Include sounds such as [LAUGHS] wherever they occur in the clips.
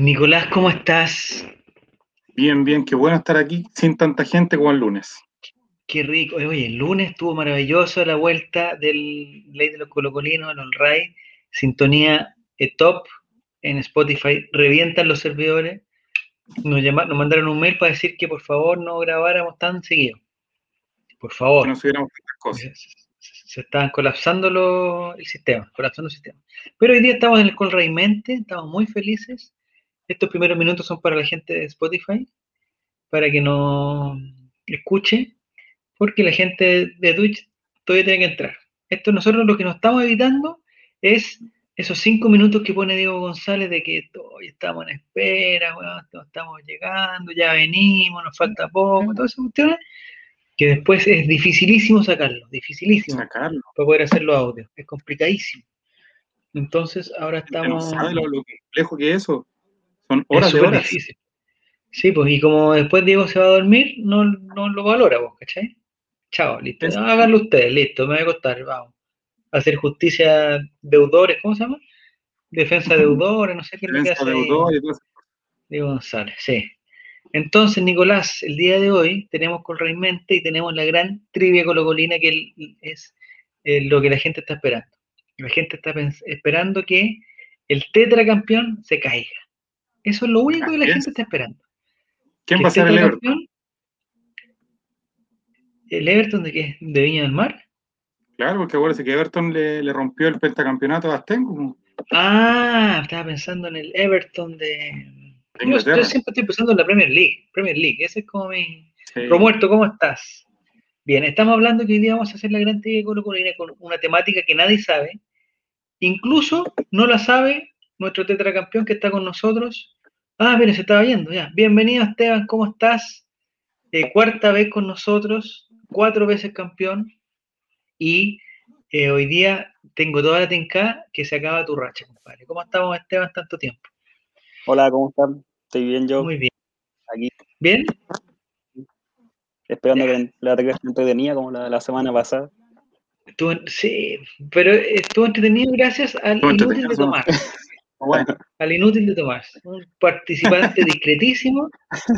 Nicolás, ¿cómo estás? Bien, bien, qué bueno estar aquí sin tanta gente como el lunes. Qué rico. Oye, el lunes estuvo maravilloso la vuelta del Ley de los Colocolinos, el Ray, sintonía eh, top en Spotify, revientan los servidores. Nos, llama, nos mandaron un mail para decir que por favor no grabáramos tan seguido. Por favor. Que no subiéramos tantas cosas. Se, estaban colapsando los, el sistema, colapsando el sistema. Pero hoy día estamos en el Colray Mente, estamos muy felices. Estos primeros minutos son para la gente de Spotify, para que nos escuche, porque la gente de Twitch todavía tiene que entrar. Esto nosotros lo que nos estamos evitando es esos cinco minutos que pone Diego González de que todavía estamos en espera, bueno, estamos llegando, ya venimos, nos falta poco, todas esas cuestiones, que después es dificilísimo sacarlo, dificilísimo Sacarlo. para poder hacer los audios, es complicadísimo. Entonces ahora no estamos... sabe lo, lo complejo que es eso. Son Es horas de horas. difícil. Sí, pues, y como después Diego se va a dormir, no, no lo valora vos, ¿cachai? Chao, listo. No, háganlo ustedes, listo, me voy a costar, vamos. Hacer justicia deudores, ¿cómo se llama? Defensa de deudores, no sé qué es lo que hace ahí deudor y todo eso. Diego González, sí. Entonces, Nicolás, el día de hoy tenemos con Mente y tenemos la gran trivia colocolina que es eh, lo que la gente está esperando. La gente está esperando que el tetracampeón se caiga. Eso es lo único que la es. gente está esperando. ¿Quién va a ser el Everton? ¿El Everton de qué? ¿De Viña del Mar? Claro, porque acuérdese que Everton le, le rompió el pentacampeonato a Astengo. Ah, estaba pensando en el Everton de... Yo, siempre estoy pensando en la Premier League. Premier League, ese es como mi... Sí. Romuerto, ¿cómo estás? Bien, estamos hablando que hoy día vamos a hacer la gran trivia de Colo con una temática que nadie sabe. Incluso no la sabe nuestro tetracampeón que está con nosotros. Ah, mire, se estaba viendo ya. Bienvenido Esteban, ¿cómo estás? Eh, cuarta vez con nosotros, cuatro veces campeón. Y eh, hoy día tengo toda la tenca que se acaba tu racha, compadre. ¿Cómo estamos, Esteban, tanto tiempo? Hola, ¿cómo están? Estoy bien yo, Muy bien. aquí ¿Bien? esperando Ya. que la tenga entretenida como la, la semana pasada. Estuvo, sí, pero estuvo entretenido gracias al Estuvo inútil de. Tomás. Bueno, Al inútil de Tomás. Un participante discretísimo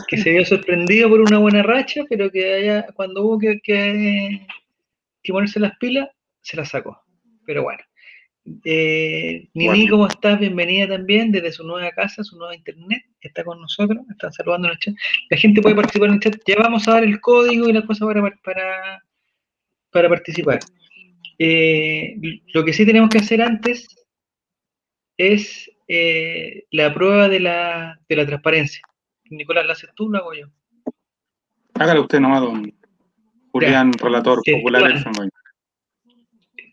que se vio sorprendido por una buena racha, pero que haya, cuando hubo que, que, que ponerse las pilas, se las sacó. Pero bueno. Eh, Nini, Bueno. ¿cómo estás? Bienvenida también desde su nueva casa, su nueva internet. Está con nosotros, están saludando en el chat. La gente puede participar en el chat. Ya vamos a dar el código y las cosas para, para, para participar. Eh, lo que sí tenemos que hacer antes es eh, la prueba de la, de la transparencia. Nicolás, ¿la haces tú o la hago yo? hágale usted nomás, don Julián, relator Sí, popular del.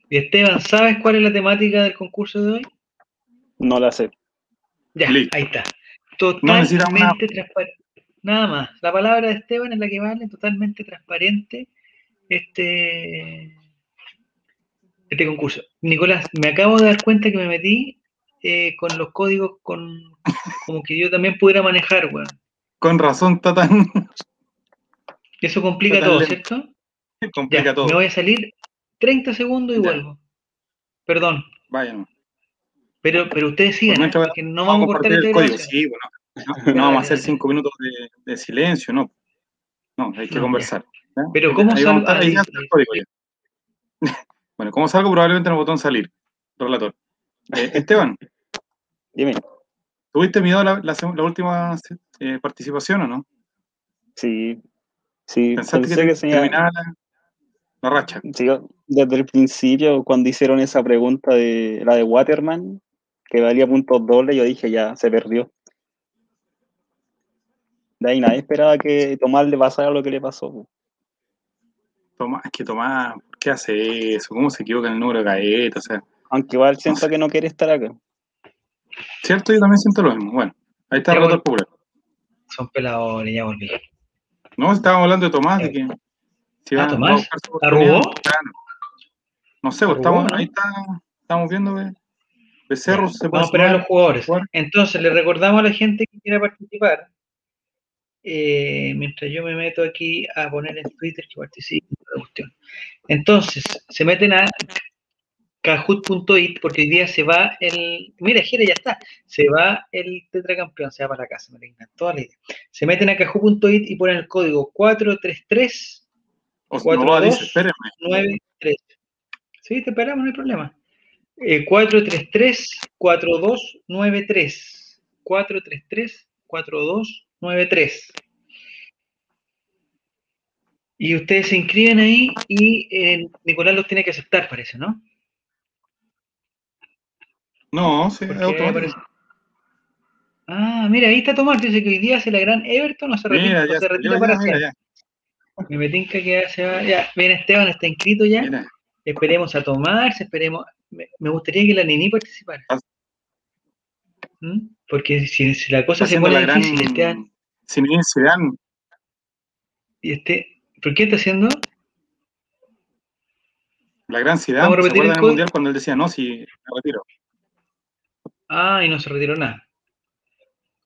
Y Esteban, ¿sabes cuál es la temática del concurso de hoy? No la sé. Ya, Listo. ahí está. necesitamos nada. Totalmente transparente. Nada más. La palabra de Esteban es la que vale, totalmente transparente este, este concurso. Nicolás, me acabo de dar cuenta que me metí eh, con los códigos con como que yo también pudiera manejar, weón. Con razón está tan Eso complica todo, lento. ¿cierto? complica Ya, todo. me voy a salir 30 segundos y Ya. vuelvo. Perdón, Vaya, no. pero, pero ustedes sigan, ¿eh? porque no vamos a cortar esta el código. Sí, bueno. No, [LAUGHS] no vamos a hacer cinco minutos de, de silencio, no. No, hay que No, conversar. Pero ¿cómo salgo? Ah, el. [LAUGHS] Bueno, ¿cómo salgo? Probablemente en el botón salir. Relator. Eh, Esteban, Dime. ¿tuviste miedo la, la, seg- la última eh, participación o no? Sí, sí, ¿Pensaste pensé que, terminaba la, la racha? sí, desde el principio, cuando hicieron esa pregunta de la de Waterman, que valía puntos dobles, yo dije ya, se perdió. De ahí nadie esperaba que Tomás le pasara lo que le pasó. Tomás, es que Tomás, ¿por qué hace eso? ¿Cómo se equivoca en el número de gaeta? O sea, Aunque igual siento que no quiere estar acá. ¿cierto? Yo también siento lo mismo. Bueno, ahí está el relator popular. Son peladores, ya volví. No, estábamos hablando de Tomás, de que si Ah, va- Tomás. ¿arrugó? No sé, pues, ¿Arrugó, estamos, ahí está, estamos viendo que Becerro se puede Vamos a esperar a los jugadores. jugar. Entonces, le recordamos a la gente que quiera participar, eh, mientras yo me meto aquí a poner en Twitter que participe. en la cuestión. Entonces, se meten a kahoot.it, porque hoy día se va el. Mira, Jere, ya está. Se va el tetracampeón, se va para la casa, me encantó la idea. Se meten a kahoot.it y ponen el código 433 O Cuatro, no, dos. dice, espérenme. 93. Sí, te esperamos, no hay problema. Eh, 433-4293. 433-4293. Y ustedes se inscriben ahí y eh, Nicolás los tiene que aceptar, parece, ¿no? No, sí, es automático. Ah, mira, ahí está Tomás, dice que hoy día hace la gran Everton, no se retira, Mira, ya se retira ya, para mira, ya. Me metinca que ya se va, ya, viene Esteban, está inscrito ya. Mira, Esperemos a tomarse, esperemos. Me, gustaría que la Nini participara. Ah. ¿Mm? Porque si, si la cosa se pone gran difícil, Esteban, Zinedine Zidane. y este, ¿por qué está haciendo? La gran a ¿Se el acuerdan del código? mundial cuando él decía no, si me retiro? Ah, y no se retiró nada.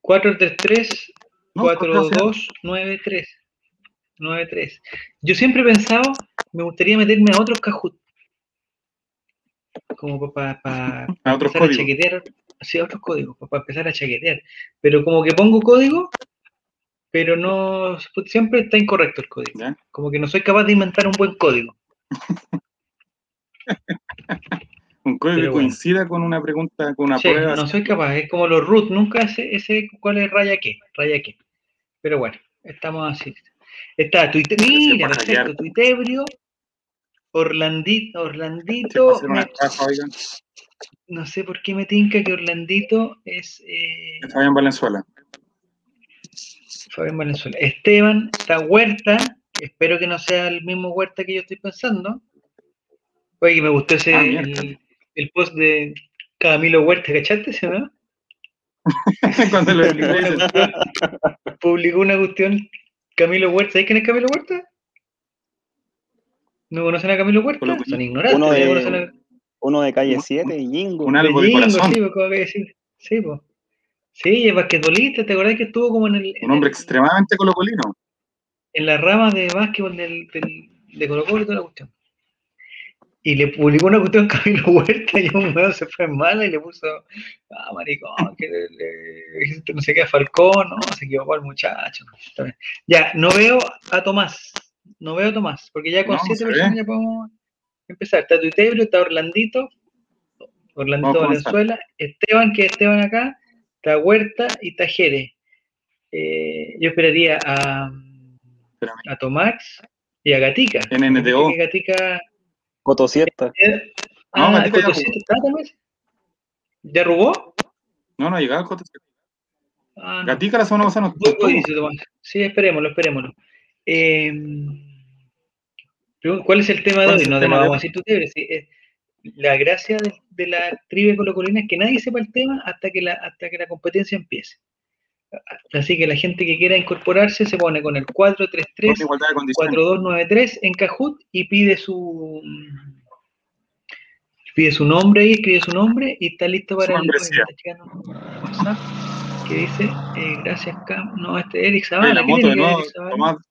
433 No, ¿por qué no? 4293 93. Yo siempre he pensado, me gustaría meterme a otros Kahoot. Como para [LAUGHS] A otros empezar a chaquetear, sí, a otros códigos, para empezar a chaquetear. Pero como que pongo código, pero no, siempre está incorrecto el código. ¿Ya? Como que no soy capaz de inventar un buen código. [LAUGHS] Un código Pero que bueno. coincida con una pregunta, con una Sí, prueba. no soy capaz, es como los root, nunca ese, ese cuál es raya qué, raya qué. Pero bueno, estamos así. Está Twitter, mira, perfecto. Tuitebrio, Orlandito, Orlandito, me- no sé por qué me tinca que Orlandito es eh, Fabián Valenzuela. Fabián Valenzuela. Esteban, está Huerta, espero que no sea el mismo Huerta que yo estoy pensando. Oye, que me gustó ese, Ah, el. El post de Camilo Huerta, ¿cachaste ese, no? [LAUGHS] Cuando lo publicó, una [LAUGHS] cuestión, publicó una cuestión Camilo Huerta. ¿Sabes quién es Camilo Huerta? ¿No conocen a Camilo Huerta? Colo- Son ignorantes. Uno de- conocen a- Uno de calle Un- 7 y Jingo. un algo de Jingo, corazón. Sí, pues. Sí, pues. Sí, es basquetbolista, ¿te acordás que estuvo como en el, en un hombre el- extremadamente colocolino. en la rama de básquetbol del, del, de Colo Colo y toda la cuestión? Y le publicó una cuestión [LAUGHS] a Camilo Huerta y un weón se fue en mala y le puso, ah, maricón, que le, le no sé qué a Falcón, no, se equivocó el muchacho. Ya, no veo a Tomás, no veo a Tomás, porque ya con No, siete personas ya podemos empezar. Está Tuitebrio, está Orlandito, Orlandito. Valenzuela, Esteban, que es Esteban acá, está Huerta y está Jere. Eh, yo esperaría a, a Tomás y a Gatica. NNTO. Que Gatica. Cotosieta. eh, No, ah, está también. ¿Ya robó? No, no ha llegado el Coto. Ah, no. Gatica la semana pasada no. Sí, esperémoslo, esperémoslo. Eh, ¿Cuál es el tema de ¿Cuál hoy? No te lo vamos a decir tú, eh, la gracia de, de la trivia colocolina es que nadie sepa el tema hasta que la, hasta que la competencia empiece. Así que la gente que quiera incorporarse se pone con el 433 Con igualdad de condiciones. 4293 en Kahoot y pide su pide su nombre ahí, escribe su nombre y está listo para el WhatsApp que dice eh, gracias Cam no este es Eric Zavala la ¿qué moto de nuevo, Eric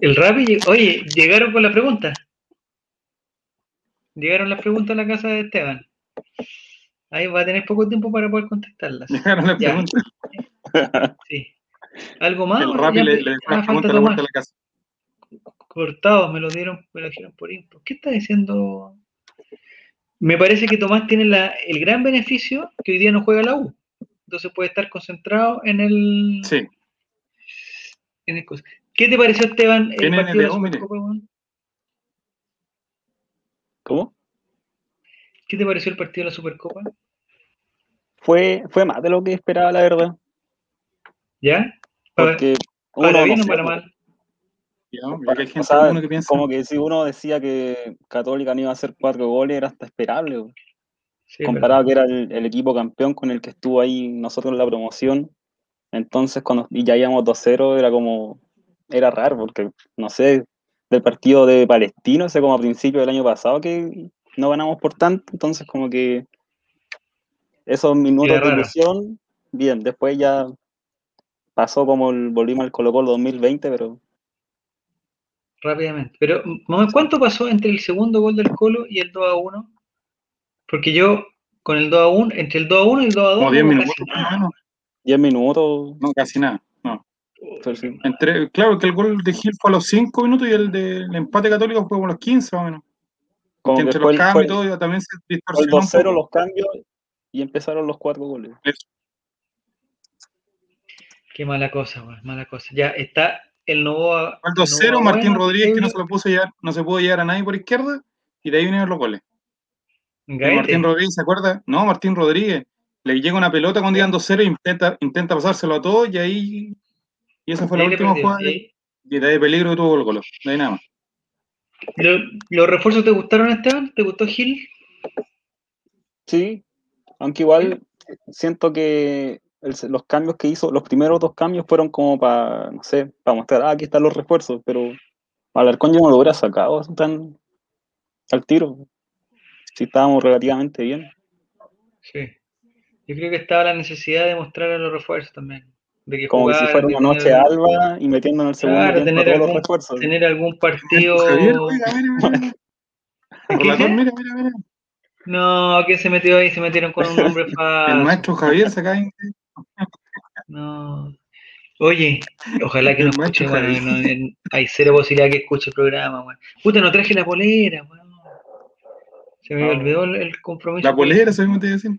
el Rappi oye llegaron con la pregunta. Llegaron las preguntas a la casa de Esteban ahí va a tener poco tiempo para poder contestarlas [LAUGHS] las Ya. [LAUGHS] sí algo más El ¿O Rappi ya le, le ah, falta la Tomás puerta de la casa. cortados, me lo dieron, me lo dijeron por info. ¿Qué está diciendo? Me parece que Tomás tiene la, el gran beneficio que hoy día no juega la U. Entonces puede estar concentrado en el. Sí, en el ¿Qué te pareció, Esteban, el partido de la? ¿Cómo? ¿Qué te pareció el partido de la Supercopa? Fue, fue más de lo que esperaba, la verdad. ¿Ya? Para, Porque para uno, bien no o para mal. ya, ya que hay gente o sea, uno que piensa. como que si uno decía que Católica no iba a hacer cuatro goles, era hasta esperable. Sí, comparado que era el, el equipo campeón con el que estuvo ahí nosotros en la promoción. Entonces, cuando y ya íbamos 2-0, era como. Era raro, porque no sé, del partido de Palestino, ese como a principio del año pasado, que no ganamos por tanto. Entonces, como que. Esos minutos de ilusión, bien. Después ya pasó como el, volvimos al Colo Colo 2020, pero rápidamente. Pero, ¿cuánto pasó entre el segundo gol del Colo y el 2 a 1? Porque yo, con el 2 a 1, entre el 2 a 1 y el 2 a 2, Como 10 no hubo minutos, casi más o nada. menos. 10 minutos. No, casi nada. No. Entre, claro que el gol de Gil fue a los 5 minutos y el del empate católico fue como a los 15 más o menos. Como entre fue los el, cambios fue y todo también se fue el distorsionó un 2-0 poco. los cambios y empezaron los cuatro goles. Qué mala cosa, weón, mala cosa. Ya está el. Fue el 2-0, Novoa Martín bueno, Rodríguez que no se lo puso llegar, no se pudo llegar a nadie por izquierda y de ahí vinieron los goles. Martín Rodríguez, ¿se acuerda? No, Martín Rodríguez. Le llega una pelota cuando iban 2-0 y intenta, intenta pasárselo a todos y ahí. Y esa fue la última jugada y de, ahí- y de ahí peligro que tuvo el gol. De ahí nada más. ¿Lo- ¿Los refuerzos te gustaron, Esteban? ¿Te gustó Gil? Sí, aunque igual siento que el- los cambios que hizo, los primeros dos cambios fueron como para, no sé, para mostrar, ah, aquí están los refuerzos, pero Alarcón yo no lo hubiera sacado tan al tiro. Si estábamos relativamente bien. Sí. Yo creo que estaba la necesidad de mostrar a los refuerzos también. De que Como que si fuera una noche tener- alba y metiendo en el segundo Claro, tiempo a tener todos los algún, refuerzos. tener algún [LAUGHS] partido. Javier, mira, mira, mira. Mira, mira, mira. No, ¿quién se metió ahí? Se metieron con un nombre [LAUGHS] El falso. maestro Javier se cae. No. Oye, ojalá que El no escuche, bueno, no- hay cero posibilidad que escuche el programa, weón. Puta, no traje la polera, weón. Se me No. olvidó el, el compromiso. La polera, se me te decir.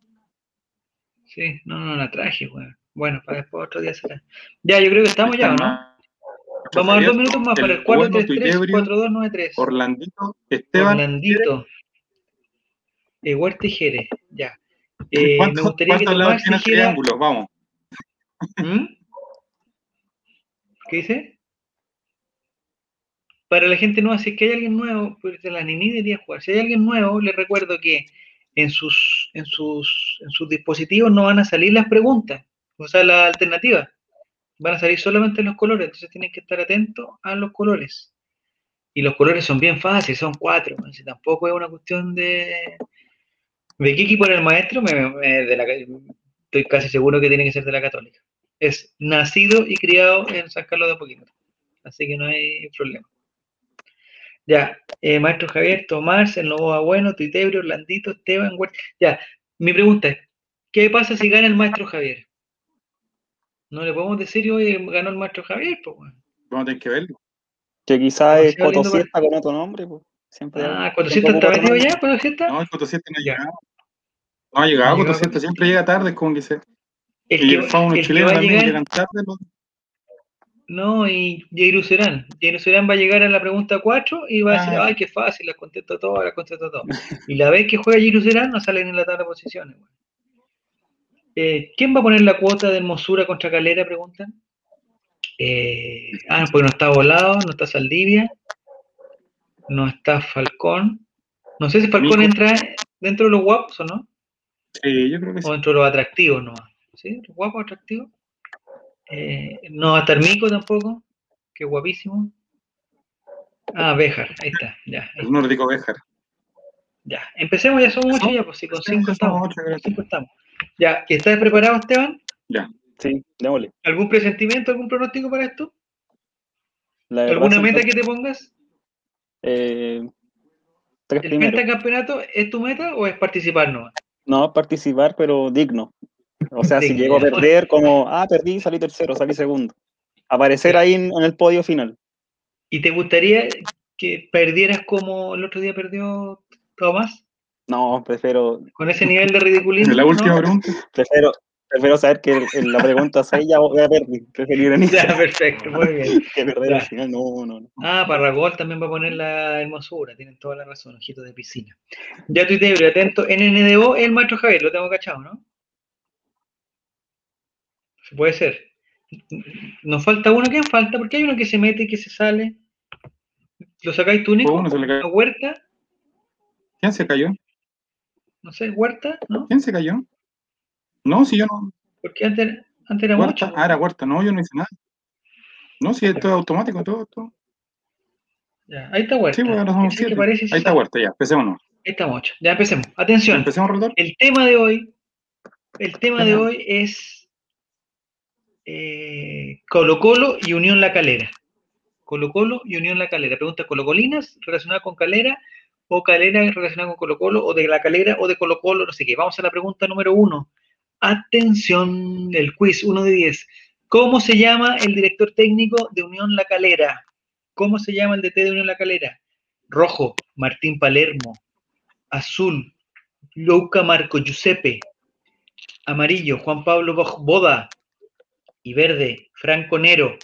Sí, no, no la traje, weón. Bueno, para después otro día será. Ya, yo creo que estamos ya, ¿o ¿no? Vamos a dar dos minutos más para el 4-3-3-4-2-9-3. Orlandito, Esteban. Orlandito. Eh, Huerta y Jerez, ya. Eh, me ¿Cuánto, gustaría que Tomás dijera... Vamos. ¿Mm? ¿Qué dice? Para la gente nueva, si es que hay alguien nuevo, pues la Nini debería jugar. Si hay alguien nuevo, les recuerdo que en sus, en sus, en sus dispositivos no van a salir las preguntas, o sea, las alternativas. Van a salir solamente los colores, entonces tienen que estar atentos a los colores. Y los colores son bien fáciles, son cuatro. así tampoco es una cuestión de. ¿De equipo era el maestro? Me- de la- estoy casi seguro que tiene que ser de la Católica. Es nacido y criado en San Carlos de Apoquindo. Así que no hay problema. Ya, eh, maestro Javier, Tomás, el Novoa Bueno, Tuitebrio, Orlandito, Esteban, Huerta. Ya, mi pregunta es: ¿qué pasa si gana el maestro Javier? No le podemos decir hoy ganó el maestro Javier, pues, bueno. Vamos a tener que verlo. Que quizás es Cotosieta con otro nombre. pues. Siempre Ah, hay- ¿cuando siempre está metido ya? ¿Cuando está? No, el Cotosiete no ha llegado. No ha llegado, No Cotosiete siempre llega tarde, es como que se. El Y que, el fauno chileno también llegar, llegan tarde. no, y Jairo Serán. Jairo Serán va a llegar a la pregunta 4 y va a decir, Ah. ay, qué fácil, las contesto todas, las contesto todas. Y la vez que juega Jairo Serán no salen en la tabla de posiciones. weón. Eh, ¿Quién va a poner la cuota de Hermosura contra Calera? Preguntan. Eh, ah, porque no está Volado, no está Saldivia, no está Falcón. No sé si Falcón entra dentro de los guapos o no. Sí, yo creo que sí. O dentro de los atractivos nomás. ¿Sí? Los guapos atractivos. Eh, no va a estar Mico tampoco, que guapísimo. Ah, Béjar, ahí está, ya, ahí El nórdico Béjar. ya. Empecemos, ya somos muchos ya, pues si con cinco estamos. Con cinco estamos. Ya, ¿estás preparado, Esteban? Ya. Sí, démosle. ¿Algún presentimiento, algún pronóstico para esto? ¿Alguna meta que te pongas? eh, tres ¿El pentacampeonato es tu meta o es participar nomás? No, participar, pero digno. O sea, si llego a perder, como, ah, perdí, salí tercero, salí segundo. Aparecer ahí en, en el podio final. ¿Y te gustaría que perdieras como el otro día perdió Tomás? No, prefiero, Con ese nivel de ridiculismo. La última ¿no? pregunta. prefiero, prefiero saber que en la pregunta 6 ya voy a perder. Preferir en [LAUGHS] Ya, perfecto, muy bien. [LAUGHS] que perder al final. No, no, no. Ah, Parragol también va a poner la hermosura, tienen toda la razón, ojito de piscina. Ya tuitebrio, atento, NNDO es el maestro Javier, lo tengo cachado, ¿no? Se puede ser. Nos falta uno, ¿quién falta? Porque hay uno que se mete y que se sale. ¿Lo sacáis tú, Nico? Uno, se le cayó. ¿Huerta? ¿Quién se cayó? No sé, ¿Huerta? ¿No? ¿Quién se cayó? No, si yo no. Porque antes, antes era Huerta. mucho. Ah, era Huerta. No, yo no hice nada. No, si esto es automático, todo, todo. Ya, ahí está Huerta. Sí, ahora somos siete. parece Ahí está. Huerta, ya. Empecémonos. Ahí estamos ocho. Ya empecemos. Atención. Empecemos, relator. El tema de hoy, el tema de hoy es eh, Colo Colo y Unión La Calera. Colo Colo y Unión La Calera. Pregunta colocolinas relacionadas con Calera o Calera relacionada con Colo Colo o de La Calera o de Colo Colo, no sé qué. Vamos a la pregunta número uno. Atención, el quiz 1 de 10. ¿Cómo se llama el director técnico de Unión La Calera? ¿Cómo se llama el DT de Unión La Calera? Rojo, Martín Palermo. Azul, Luca Marco Giuseppe. Amarillo, Juan Pablo Boda. Y verde, Franco Nero.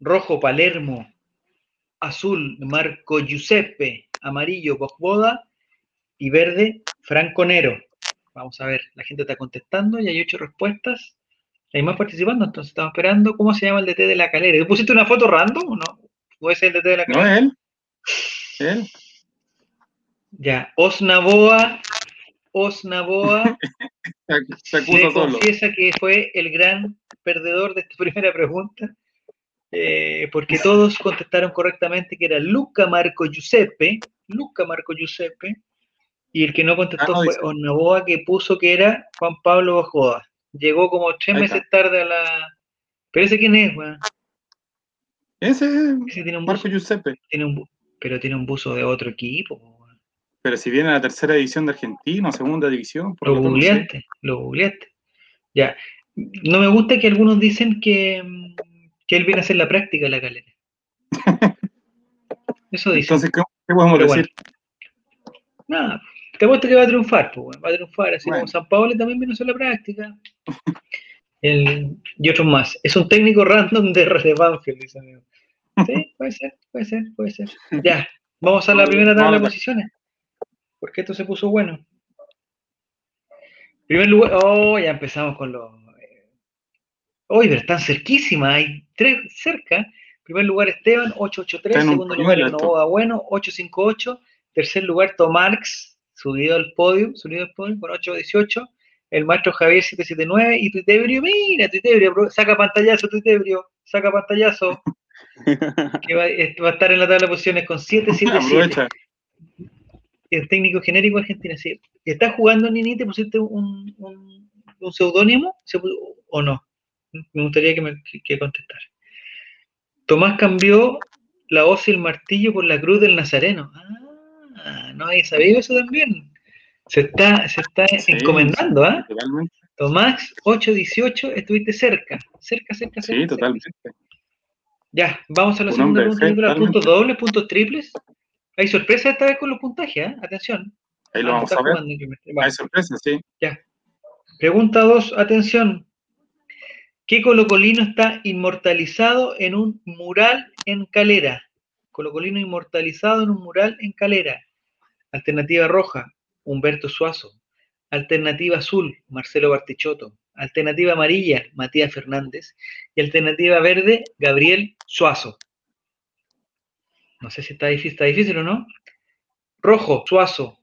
Rojo, Palermo. Azul, Marco Giuseppe. Amarillo, Boda. Y verde, Franco Nero. Vamos a ver, la gente está contestando y hay ocho respuestas. Hay más participando, entonces estamos esperando. ¿Cómo se llama el DT de la calera? ¿Tú pusiste una foto random o no? ¿O es el DT de la calera? No, es él. Él. Ya, Osnaboa, Osnaboa [LAUGHS] Se se confiesa que fue el gran perdedor de esta [LAUGHS] primera pregunta, eh, porque todos contestaron correctamente que era Luca Marco Giuseppe, Luca Marco Giuseppe, y el que no contestó Ah, no, fue dice. Osnaboa, que puso que era Juan Pablo Bajoda. Llegó como tres meses tarde a la... ¿Pero ese quién es, weón? Ese es Ese tiene un Marco buzo, Giuseppe. tiene un pero tiene un buzo de otro equipo, weón. Pero si viene a la tercera división de Argentina, o segunda división, por Lo lo tanto, no sé. googleaste, lo googleaste. Ya. No me gusta que algunos dicen que, que él viene a hacer la práctica en la calera. [LAUGHS] Eso dicen. Entonces, ¿qué, qué podemos Pero bueno. decir? Nada, te apuesto que va a triunfar, pues, weón, va a triunfar, así Bueno. como San Paolo también vino a la práctica. El- y otros más. Es un técnico random de, de Banfield, dice amigo. Sí, puede ser, puede ser, puede ser. Ya, vamos a la primera tabla de posiciones. Porque esto se puso bueno. Primer lugar, oh, ya empezamos con los. Hoy, pero están cerquísimas, hay tres cerca. Primer lugar Esteban, 883. Está en un Segundo lugar. Novoa Bueno, 858. Tercer lugar Tomarx, subido al podio, subido al podio con 818. El maestro Javier 779 y Tuitebrio, mira, Tuitebrio, saca pantallazo, Tuitebrio, saca pantallazo, [LAUGHS] que va, va a estar en la tabla de posiciones con 777 Aprovecha. el técnico genérico argentino. Sí. ¿Estás jugando, Nini? ¿Te pusiste un, un, un seudónimo ¿Se pu- o no? Me gustaría que me que, que contestara. Tomás cambió la hoz y el martillo por la cruz del Nazareno. Ah, no había sabido eso también. Se está, se está Sí, encomendando, ¿ah? Totalmente. Tomás, 8-18, estuviste cerca. Cerca, cerca, cerca. Sí, cerca. totalmente. Ya, vamos a la Un segunda pregunta, Nicolás. Puntos dobles, puntos triples. Hay sorpresa esta vez con los puntajes, ¿ah? Atención. Ahí Ah, lo vamos a ver. jugando. Hay sorpresa, sí. Pregunta 2, atención. ¿Qué colocolino está inmortalizado en un mural en Calera? Colocolino inmortalizado en un mural en Calera. Alternativa roja, Humberto Suazo. Alternativa azul, Marcelo Bartichotto. Alternativa amarilla, Matías Fernández. Y alternativa verde, Gabriel Suazo. No sé si está difícil, está difícil o no. Rojo, Suazo.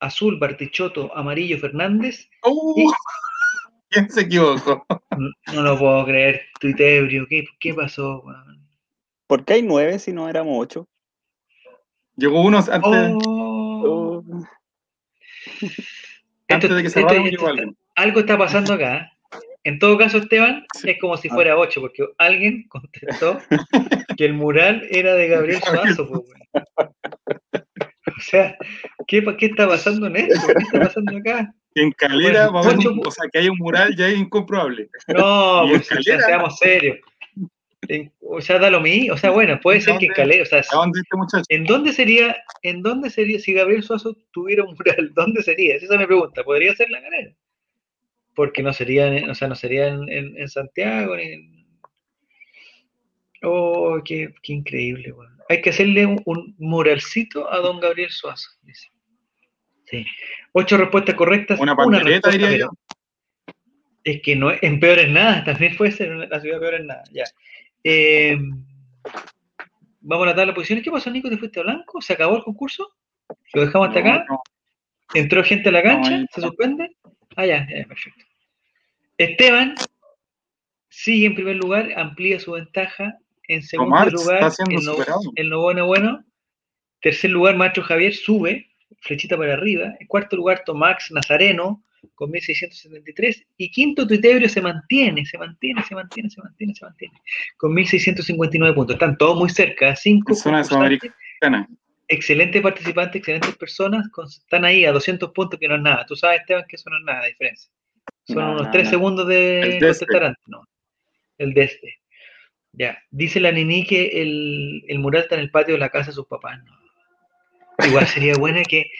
Azul, Bartichotto. Amarillo, Fernández. ¡Uh! ¿Quién se equivocó? No, no lo puedo creer, tuitebrio. ¿Qué, qué pasó? weón? ¿Por qué hay nueve si no éramos ocho? Llegó uno antes, Oh. Oh, antes de que esto- cerráramos, esto- llegó alguien. algo está pasando acá. En todo caso, Esteban, Sí. es como si Ah. fuera 8, porque alguien [LAUGHS] contestó que el mural era de Gabriel Suazo. weón. O sea, ¿qué, ¿qué está pasando en esto? ¿Qué está pasando acá? En Calera, Bueno, va a haber ocho- un- o sea, que haya un mural ya es incomprobable. No, pues, Calera. seamos serios. En- o sea, da lo mismo. O sea, bueno, puede ser que en. Calera, o sea, ¿A dónde este? ¿En dónde sería, en dónde sería, si Gabriel Suazo tuviera un mural, [LAUGHS] dónde sería? Esa es mi pregunta. ¿Podría ser la galera? Porque no sería, o sea, no sería en, en- en Santiago, ni en... Oh, qué, qué increíble, weón. Hay que hacerle un, un muralcito a don Gabriel Suazo, dice. Sí. Ocho respuestas correctas. Una respuesta, diría pero Es que no es, en peor en nada, también puede ser una- la ciudad peor en nada, ya. Eh, vamos a la tabla de posiciones. ¿Qué pasó, Nico? ¿Te fuiste a blanco? ¿Se acabó el concurso? ¿Lo dejamos hasta No, acá? no. ¿Entró gente a la cancha? ¿Se suspende? Ah, ya, ya, perfecto. Esteban sigue en primer lugar, amplía su ventaja. En segundo Tomás lugar, el, no, el noveno bueno. Tercer lugar, Maestro Javier sube, flechita para arriba. En cuarto lugar, Tomás Nazareno, con 1673. Y quinto, Tuitebrio se mantiene, se mantiene, se mantiene, se mantiene, se mantiene, con 1659 puntos. Están todos muy cerca, cinco. Zona sudamericana. excelentes participantes, excelentes personas, con- están ahí a 200 puntos, que no es nada. Tú sabes, Esteban, que eso no es nada de diferencia. Son No, unos no, 3 no. segundos de contestar antes, no. El de este. Ya. Dice la Nini que el, el mural está en el patio de la casa de sus papás. No. Igual sería buena que.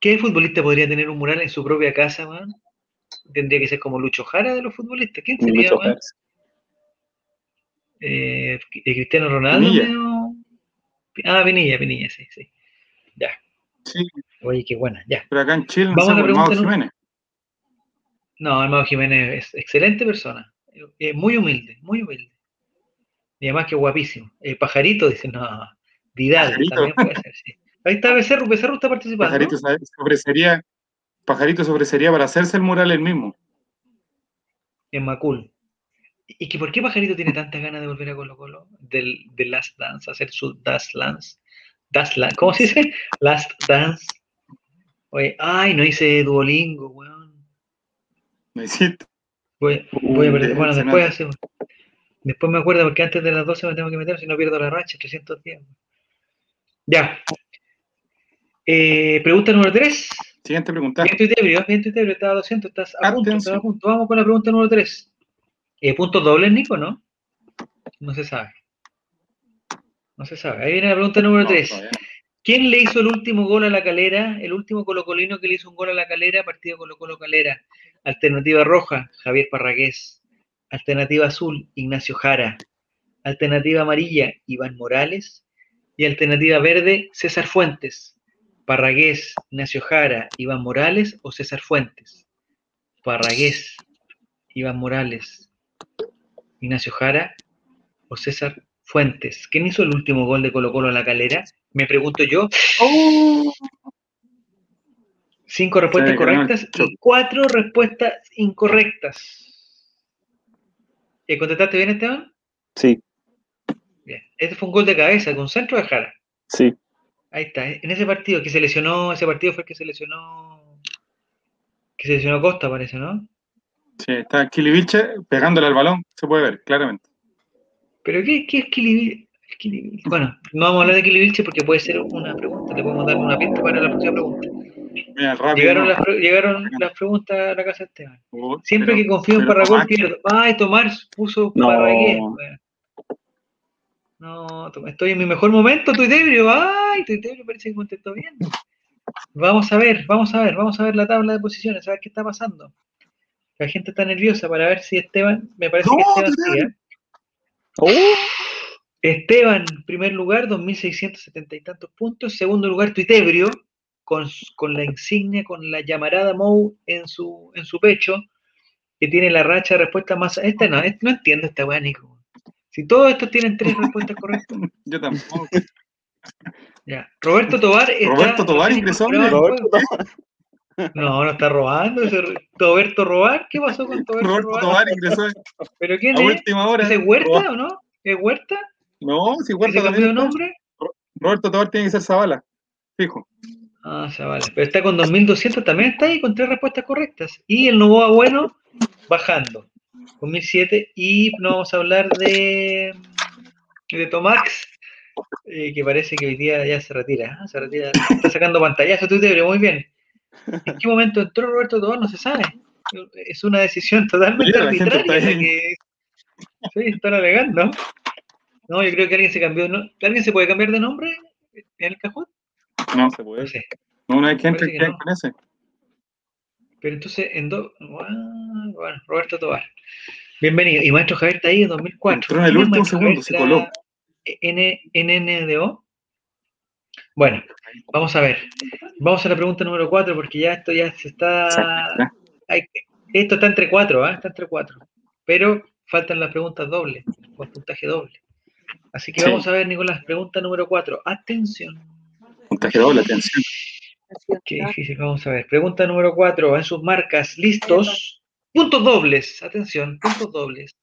¿Qué futbolista podría tener un mural en su propia casa, man? Tendría que ser como Lucho Jara de los futbolistas. ¿Quién sería, man? Jars. Eh, ¿Cristiano Ronaldo? Ah, Pinilla, Pinilla, sí, sí. Ya. Sí, Oye, qué buena, ya. pero acá en Chile no Vamos sé, a la por Mago pregunta nu- Jiménez. No, Armado Jiménez es excelente persona. eh, muy humilde, muy humilde. Y además que guapísimo. Eh, Pajarito dice, no, Vidal Pajarito. también puede ser, sí. Ahí está Becerro, Becerro está participando. Pajarito se ofrecería, Pajarito se ofrecería para hacerse el mural él mismo. En Macul. ¿Y que por qué Pajarito tiene tantas ganas de volver a Colo Colo? Del, de Last Dance, hacer su Dance Lance. Dance. ¿Cómo se dice? Last Dance. Oye, ay, no hice Duolingo, weón. ¿Me hiciste? Voy, voy a perder. Bueno, después hacemos. Después me acuerdo porque antes de las 12 me tengo que meter, si no pierdo la racha, 300 días. Ya. Eh, pregunta número 3. Siguiente pregunta. Bien tuitebrio, bien tuitebrio, estás a 200, estás a punto, estás a punto. Vamos con la pregunta número 3. Eh, ¿Puntos dobles, Nico, no? No se sabe. No se sabe. Ahí viene la pregunta número No, 3. todavía no. ¿Quién le hizo el último gol a la calera? El último colocolino que le hizo un gol a la calera, partido Colo Colo Calera. Alternativa roja, Javier Parragués. Alternativa azul, Ignacio Jara. Alternativa amarilla, Iván Morales. Y alternativa verde, César Fuentes. Parragués, Ignacio Jara, Iván Morales o César Fuentes. Parragués, Iván Morales, Ignacio Jara o César Fuentes. ¿Quién hizo el último gol de Colo Colo a la calera? Me pregunto yo. Cinco respuestas correctas y cuatro respuestas incorrectas. ¿Y contestaste bien, Esteban? Sí, Bien. Este fue un gol de cabeza con centro de Jara. sí. Ahí está. En ese partido que se lesionó, ese partido fue el que se lesionó. Que se lesionó Costa, parece, ¿no? Sí, está Kiliviche pegándole al balón, se puede ver, claramente. Pero ¿qué, qué es Kili- Kili- Bueno, no vamos a hablar de Kilivilche porque puede ser una pregunta. Le podemos dar una pista para la próxima pregunta. Mira, rápido. Llegaron, las, pre- llegaron las preguntas a la casa de Esteban. Oh, Siempre pero- que confío en Parragón pierdo. Ay, Tomás puso No. Parragués. weón. No, estoy en mi mejor momento, Tuitebrio. Ay, Tuitebrio parece que contestó bien. Vamos a ver, vamos a ver, vamos a ver la tabla de posiciones, a ver qué está pasando. La gente está nerviosa para ver si Esteban, me parece que Esteban sigue. ¡Oh! Esteban, primer lugar, 2.670 y tantos puntos. Segundo lugar, Tuitebrio, con, con la insignia, con la llamarada Mou en su, en su pecho, que tiene la racha de respuesta más. Esta no, no entiendo esta weá, Nico. Si todos estos tienen tres respuestas correctas, [LAUGHS] Yo tampoco. ya. Roberto Tobar está. Roberto Tobar ingresó, Roberto. No, no está robando. ese Roberto Robar, ¿qué pasó con Roberto, Roberto Robar? Tobar ingresó ¿Pero quién a es? última hora. ¿Ese Huerta o no? ¿Es Huerta? No, si ¿Que Huerta se cambió de también. está. nombre? Roberto Tobar tiene que ser Zavala. Fijo. Ah, se vale. Pero está con 2200, también está ahí con tres respuestas correctas. Y el Novoa Bueno bajando con 1007. Y no vamos a hablar de, de Tomax, eh, que parece que hoy día ya se retira. ¿ah? Se retira. Está sacando pantallazo Twitter, muy bien. ¿En qué momento entró Roberto Tobar? No se sabe. Es una decisión totalmente gente arbitraria. está que, sí, están alegando. No, yo creo que alguien se cambió. ¿no? ¿Alguien se puede cambiar de nombre en el cajón? No, Se puede. No sé. no, una vez que que no. con ese. Pero entonces, en dos. Bueno, bueno, Roberto Tobar. Bienvenido. Y Maestro Javier está ahí en 2004. Entró en el ¿Quién es último segundo, se coló. ¿Era N- NNDO. Bueno, vamos a ver. Vamos a la pregunta número 4 porque ya esto ya se está. Hay esto está entre 4, ¿ah? Está entre 4. Pero faltan las preguntas dobles, con puntaje doble. Así que Sí. vamos a ver, Nicolás, pregunta número 4. Atención. Puntaje doble, atención. Qué difícil, vamos a ver. Pregunta número 4. En sus marcas, listos. Puntos dobles. Atención, puntos dobles.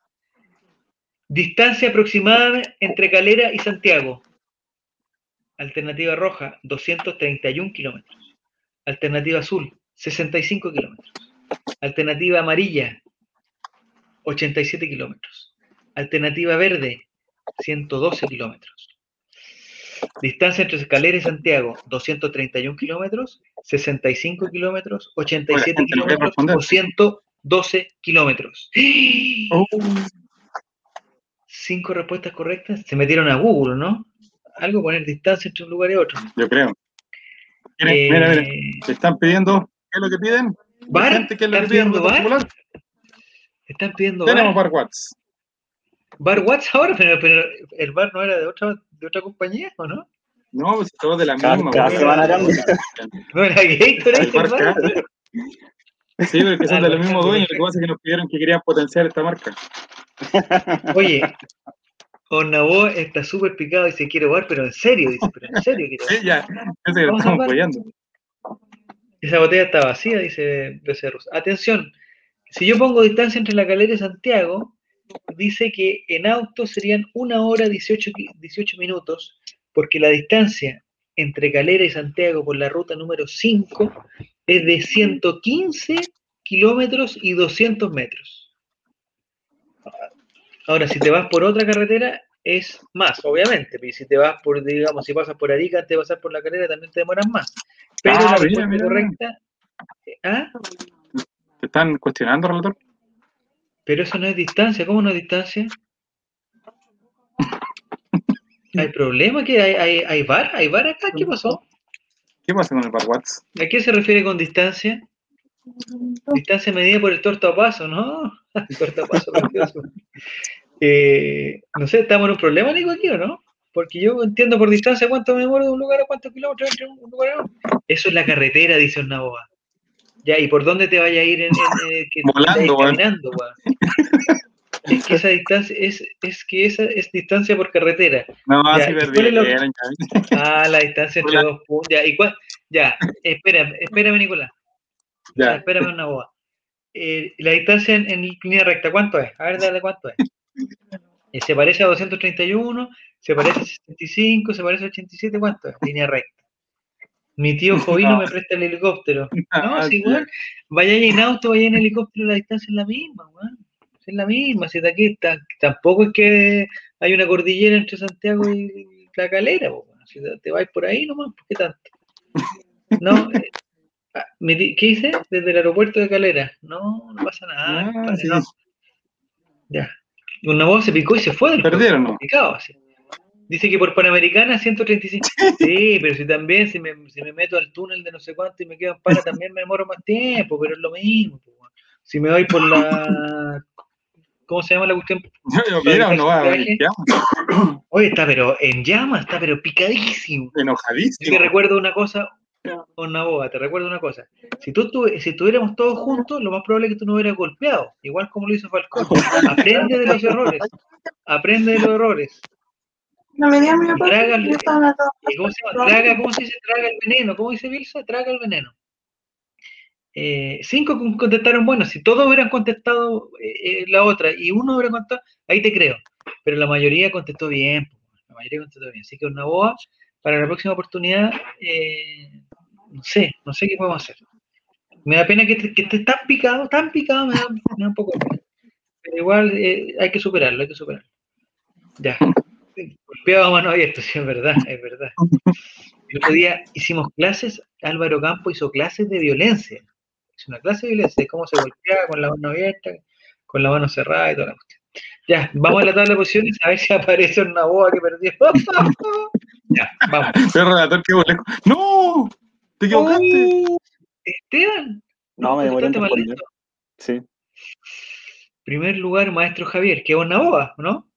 Distancia aproximada entre Calera y Santiago. Alternativa roja, 231 kilómetros. Alternativa azul, 65 kilómetros. Alternativa amarilla, 87 kilómetros. Alternativa verde, 112 kilómetros. Distancia entre Escalera y Santiago, 231 kilómetros, 65 kilómetros, 87 gente no quiere kilómetros o 112 kilómetros. Oh, Cinco respuestas correctas. Se metieron a Google, ¿no? Algo poner distancia entre un lugar y otro. yo creo. Miren, Eh, mira, mira, te están pidiendo, ¿qué es lo que piden? ¿Bar? Gente, ¿Qué es lo que ¿Están piden? bar? Están pidiendo Tenemos bar. bar Watts. Bar Watts ahora, pero, pero el bar no era de otra, de otra compañía, ¿o no? No, pues todos de la Cada- misma. semana cambia. No era Gatorade El bar. Sí, porque son Ah, de los mismos dueños. Lo que pasa es que nos pidieron que querían potenciar esta marca. Oye, Ornabó está súper picado y dice quiero bar, pero en serio, dice, pero en serio quiero bar. Sí, ya. Ese que lo estamos apoyando. Esa botella está vacía, dice Becerrus. Atención, si yo pongo distancia entre la calera y Santiago, dice que en auto serían una hora 18, qui- 18 minutos, porque la distancia entre Calera y Santiago por la ruta número 5 es de 115 kilómetros y 200 metros. Ahora, si te vas por otra carretera, es más, obviamente. Y si te vas por, digamos, si pasas por Arica antes de pasar por la calera, también te demoras más. Pero Ah, la mira, respuesta mira. correcta. ¿Ah? ¿Te están cuestionando, relator? Pero eso no es distancia. ¿Cómo no es distancia? [LAUGHS] ¿Hay problema? ¿Qué? ¿Hay, hay, hay bar? ¿Hay bar acá? ¿Qué pasó? ¿Qué pasa con el bar Watts? ¿A qué se refiere con distancia? Distancia medida por el torto a paso, ¿no? torto a paso. Eh, no sé, ¿estamos en un problema, Nico, aquí o no? Porque yo entiendo por distancia cuánto me demoro de un lugar a cuántos kilómetros entre un lugar a otro. Eso es la carretera, dice Ornaboa. Ya, ¿y por dónde te vaya a ir en, en- en- que Volando, caminando, weón? Es que esa distancia, es, es que esa es distancia por carretera. No, Ya, sí, ¿y cuál es lo- perdieron. ya. Ah, la distancia entre Hola. dos puntos. Ya, ¿y cuál? Ya, espera, espérame, Nicolás. Ya, espérame una boa. Eh, la distancia en, en línea recta, ¿cuánto es? A ver, dale, ¿cuánto es? Eh, se parece a 231, se parece a 65, se parece a 87, ¿cuánto es? Línea recta. Mi tío [LAUGHS] Jovino No. me presta el helicóptero. [LAUGHS] No, Ah, sí, ya. weón. Vaya en auto, vaya en helicóptero, la distancia es la misma, weón. Es la misma. Si de aquí ta- tampoco es que hay una cordillera entre Santiago y la calera, weón. Si te, te vais por ahí nomás, ¿por qué tanto? No, eh, ah, ¿qué hice? Desde el aeropuerto de Calera. No, no pasa nada. Ah, sí. no. Ya. Una voz se picó y se fue del Perdieron, ¿no? picado así. Dice que por Panamericana 135. [LAUGHS] Sí, pero si también si me, si me meto al túnel de no sé cuánto y me quedo en Pana, también me demoro más tiempo, pero es lo mismo. Si me voy por la. ¿Cómo se llama la cuestión? Mira, no va a. [COUGHS] Oye, está pero en llamas, está pero picadísimo. Yo Enojadísimo. te recuerdo una cosa, una boba, te recuerdo una cosa. Si tú si estuviéramos todos juntos, lo más probable es que tú no hubieras golpeado, igual como lo hizo Falcón. [LAUGHS] Aprende de los errores. Aprende de los errores. No me digas mi papá. Todo- ¿Y cómo se llama? Traga, ¿cómo se dice? Traga el veneno. ¿Cómo dice Bilsa? Traga el veneno. Eh, cinco con- contestaron bueno. Si todos hubieran contestado eh, eh, la otra y uno hubiera contestado, ahí te creo. Pero la mayoría contestó bien. La mayoría contestó bien. Así que una boa para la próxima oportunidad, no sé, no sé qué podemos hacer. Me da pena que, te- que estés tan picado, tan picado, me da, me da un poco de pena. Pero igual hay que superarlo, hay que superarlo. Ya. Golpeado a mano abierta, sí, es verdad, es verdad. [LAUGHS] El otro día hicimos clases, Álvaro Campo hizo clases de violencia. Es una clase de violencia, de cómo se golpea con la mano abierta, con la mano cerrada y toda la cuestión. Ya, vamos a la tabla de posiciones a ver si aparece una boa que perdió. [LAUGHS] ya, vamos. Relator que. ¡No! ¡Te equivocaste! Uh, Esteban. No, me demoré en. Sí. Primer lugar, maestro Javier, que es una boa, ¿no?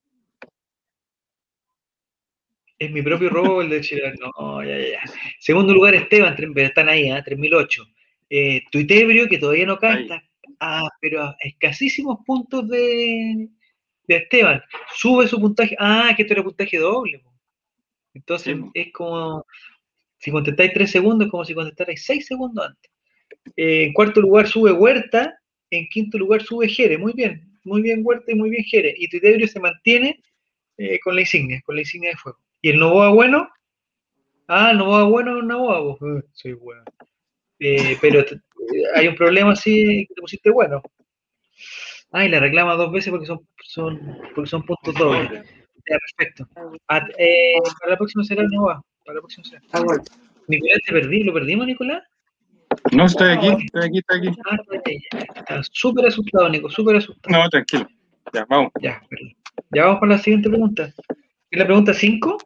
Es mi propio robo el de Chile. No, ya, ya. Segundo lugar, Esteban, están ahí, ¿ah? 3008. Eh, Tuitebrio, que todavía no está ah, pero a escasísimos puntos de, de Esteban. Sube su puntaje. Ah, que esto era puntaje doble. Entonces Sí, es como si contestáis 3 segundos, es como si contestarais 6 segundos antes. Eh, en cuarto lugar sube Huerta, en quinto lugar sube Jere. Muy bien, muy bien Huerta y muy bien Jere. Y Tuitebrio se mantiene eh, con la insignia, con la insignia de fuego. ¿Y el Novoa bueno? Ah, el Novoa bueno es un Novoa, vos. Soy bueno. Eh, pero hay un problema así que te pusiste bueno. Ay, le reclama dos veces porque son, son, porque son puntos dobles. Ya, perfecto. Ah, eh, para la próxima será no va. Para la próxima será. Nicolás, te perdí. ¿Lo perdimos, Nicolás? No, estoy aquí, estoy aquí, estoy aquí. Ah, está ahí, ya. Está súper asustado, Nico, súper asustado. No, tranquilo. Ya, vamos. Ya, perdón. Ya vamos con la siguiente pregunta. ¿Es la pregunta 5?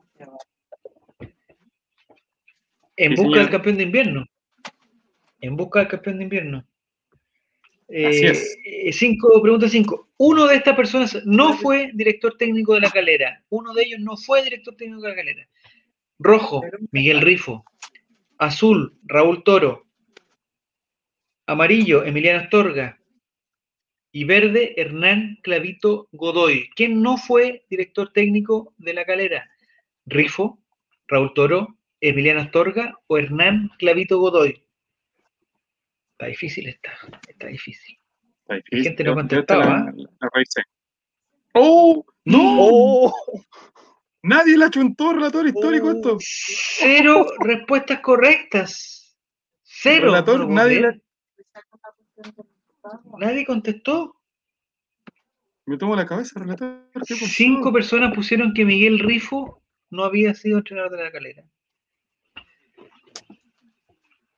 En Sí, busca señor. del campeón de invierno. En busca del campeón de invierno. Así Eh, es. eh, cinco, pregunta 5. Uno de estas personas no fue director técnico de la calera. Uno de ellos no fue director técnico de la calera. Rojo, Miguel Rifo. Azul, Raúl Toro. Amarillo, Emiliano Astorga. Y verde, Hernán Clavito Godoy. ¿Quién no fue director técnico de la calera? Rifo, Raúl Toro, Emiliano Astorga o Hernán Clavito Godoy. Está difícil esta, está difícil. Está difícil. gente no contestaba, esta la- la revisé. ¡Oh! ¡No! ¡Oh! Nadie le ha hecho un todo relator histórico Uh, esto. Cero respuestas correctas. Cero. Relator, nadie. Nadie contestó. Me tomo la cabeza. Cinco personas pusieron que Miguel Rifo no había sido entrenador de la calera.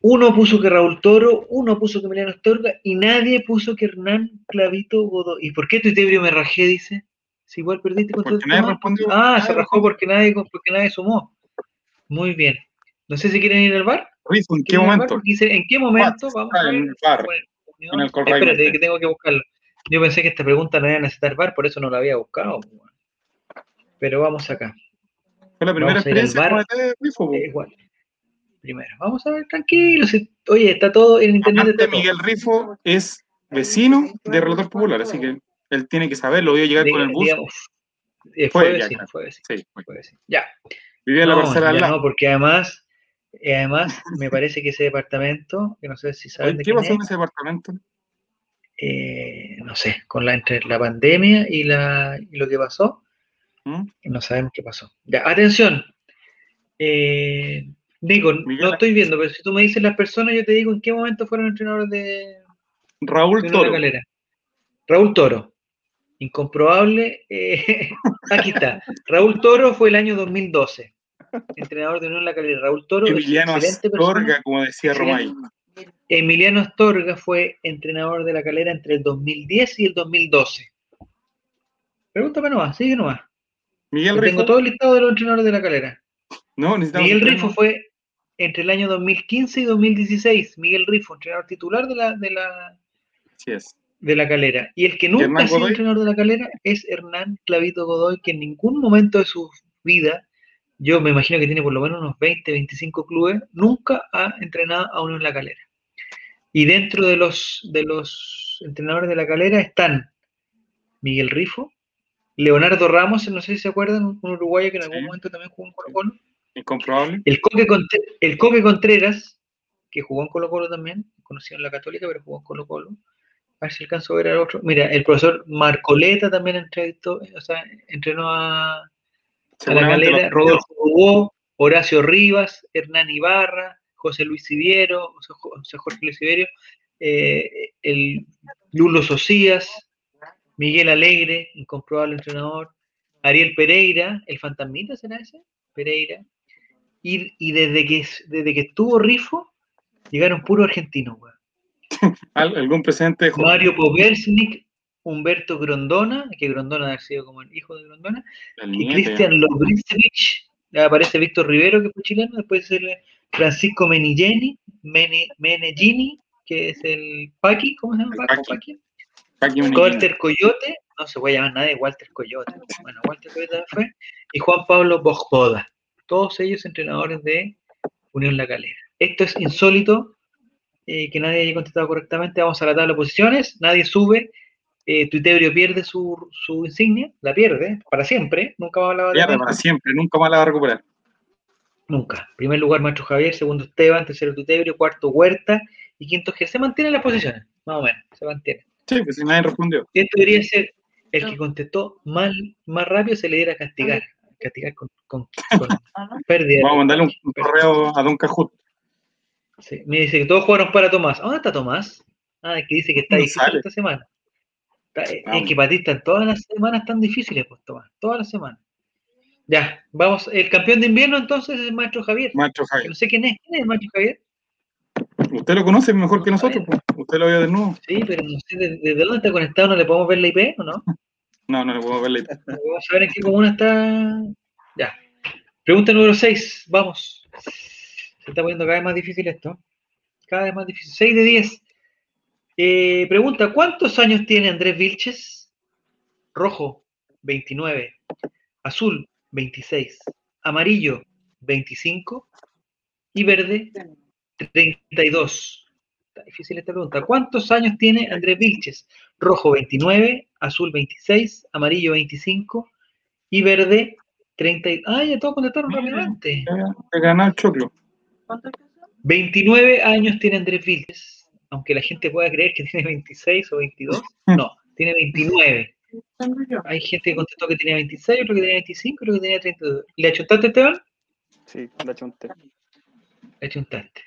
Uno puso que Raúl Toro, uno puso que Emiliano Astorga y nadie puso que Hernán Clavito Godoy. ¿Y por qué tu Tebrio me rajé? Dice. Si igual perdiste con Porque nadie respondió. Ah, se rajó porque nadie, porque nadie sumó. Muy bien. No sé si quieren ir al bar. Rizo, ¿en qué momento? ¿En qué momento? Vamos a ver. El en el Espérate, que tengo que buscarlo. Yo pensé que esta pregunta no iba a necesitar bar, por eso no la había buscado. pues. Pero vamos acá. Fue la primera Vamos experiencia bar. como de Rifo. po. Eh, igual. Primero, vamos a ver, tranquilo. si- Oye, está todo en internet. Aparte, Está todo. Miguel Rifo es vecino de Relator Popular, así que él tiene que saberlo. Vio llegar con el bus. digamos, eh, fue, Fue, ya, vecino, fue vecino, Sí, fue. fue vecino. Ya. vivía en la parcela al ya lado. no, porque además, eh, además [LAUGHS] me parece que ese departamento, que no sé si saben de ¿Qué quién pasó es, en ese departamento? eh, no sé, con la entre la pandemia y la y lo que pasó, ¿Mm? no sabemos qué pasó. Ya, atención. Eh, digo, Miguel- no estoy viendo, pero si tú me dices las personas, yo te digo en qué momento fueron entrenadores de, Raúl de Toro. Raúl Toro. Incomprobable. eh, [LAUGHS] aquí está. Raúl Toro fue el año 2012. Entrenador de Unión La Calera. Raúl Toro Emiliano. Astorga, como decía. Romay. Emiliano Astorga fue entrenador de La Calera entre el 2010 y el 2012. Pregúntame nomás, sigue nomás. Miguel Yo tengo Rifo. todo el listado de los entrenadores de La Calera. No, Miguel Rifo fue entre el año 2015 y 2016. Miguel Rifo, entrenador titular de la, de la, Así es. de la calera. Y el que nunca ha sido entrenador de la calera es Hernán Clavito Godoy, que en ningún momento de su vida, yo me imagino que tiene por lo menos unos 20, 25 clubes, nunca ha entrenado a uno en la calera. Y dentro de los, de los entrenadores de la calera están Miguel Rifo, Leonardo Ramos, no sé si se acuerdan, un uruguayo que en algún Sí. momento también jugó en Colo Colo. Incomprobable. El Coque, Conte- el Coque Contreras, que jugó en Colo Colo también, conocido en la Católica, pero jugó en Colo Colo. A ver si alcanzo a ver al otro. Mira, el profesor Marcoleta también entrevistó, o sea, entrenó a, a la calera, Rodolfo Hugo, Horacio Rivas, Hernán Ibarra, José Luis Siviero, o sea, Jo- o sea, Jorge Luis Siviero, eh, el Lulo Socias, Miguel Alegre, incomprobable entrenador, Ariel Pereira, el fantasmita será ese, Pereira, y, y desde que desde que estuvo Rifo, llegaron puros argentinos, weón. [LAUGHS] Al- algún Jo- Mario Poversnik, Humberto Grondona, que Grondona ha sido como el hijo de Grondona, y Cristian Lobrinsevich, aparece Víctor Rivero, que fue chileno, después el Francisco Menigeni, Mene, Menegini, que es el Paqui, ¿cómo se llama? El Paqui. Paqui. Paqui. Walter Coyote, no se puede llamar nadie Walter Coyote. Bueno, Walter Coyote fue, y Juan Pablo Bojboda. Todos ellos entrenadores de Unión La Calera. Esto es insólito, eh, que nadie haya contestado correctamente. Vamos a la tabla de posiciones, nadie sube. Eh, Tuitebrio pierde su, su insignia, la pierde para siempre, nunca va a la Pierde para siempre, nunca más la va a recuperar. Nunca. Primer lugar, Maestro Javier, segundo Esteban, tercero Tutebrio, cuarto Huerta y quinto Ger. Se mantienen las posiciones, más o menos, se mantienen. Sí, pues si nadie respondió. Esto debería ser el que contestó mal, más rápido se le diera a castigar. Castigar con, con- [LAUGHS] con pérdida. Vamos a mandarle un, un correo a Don Cajut. Sí, me dice que todos jugaron para Tomás. ¿Dónde está Tomás? Ah, es que dice que está No difícil sale. esta semana. Es Vamos. que están todas las semanas tan difíciles, pues Tomás. Todas las semanas. Ya, vamos. El campeón de invierno entonces es maestro Javier. Maestro Javier. no sé quién es. ¿Quién es maestro Javier? Usted lo conoce mejor que nosotros, pues. Usted lo vio de nuevo. Sí, pero no sé de- desde dónde está conectado. ¿No le podemos ver la IP o no? [LAUGHS] No, no le puedo ver la [LAUGHS] No Vamos a ver en qué comuna está. Ya. Pregunta número 6. Vamos. Se está poniendo cada vez más difícil esto. Cada vez más difícil. 6 de 10. Eh, pregunta: ¿Cuántos años tiene Andrés Vilches? Rojo, 29. Azul, 26. Amarillo, 25. Y verde, 32. Está difícil esta pregunta. ¿Cuántos años tiene Andrés Vilches? Rojo 29, azul 26, amarillo 25 y verde 30. y- Ah, ya todos contestaron rápidamente. Ganado el choclo. ¿Cuánto es eso? 29 años tiene Andrés Vilches, aunque la gente pueda creer que [LAUGHS] tiene 26 o 22. [LAUGHS] No, tiene 29. Tengo yo. Hay gente que contestó que tenía 26, otro que tenía 25, otro que tenía 32. ¿Le achuntaste, Esteban? Sí, la chunté. Le achuntaste.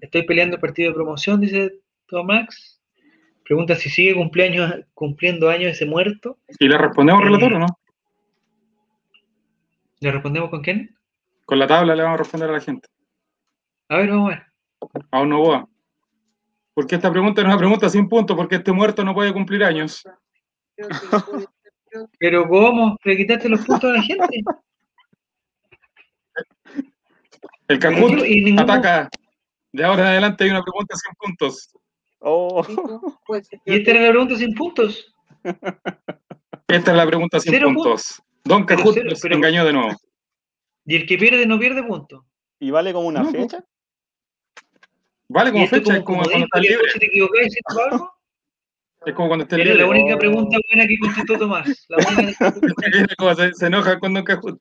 Estoy peleando el partido de promoción, dice Tomax. Pregunta si sigue cumpleaños, cumpliendo años ese muerto. ¿Y le respondemos, Eh, relator, o no? ¿Le respondemos con quién? Con la tabla le vamos a responder a la gente. A ver, vamos a ver. A un Novoa. Porque esta pregunta es una pregunta sin punto, porque este muerto no puede cumplir años. [LAUGHS] Pero ¿cómo? ¿Le quitaste los puntos a la gente? El ningún- ataca. De ahora en adelante hay una pregunta sin puntos. Oh, puede ser [LAUGHS] Y esta era la pregunta sin puntos. Esta es la pregunta sin Cero puntos. Don Cajut pero- engañó de nuevo. Y el que pierde no pierde puntos. ¿Y vale como una No, pues. fecha? Vale como fecha, es como cuando estás libre. Si te equivocás algo, [LAUGHS] Es como cuando estás era la libre. única pregunta buena que contestó Tomás. La única [LAUGHS] se, se enoja con Don Cajut.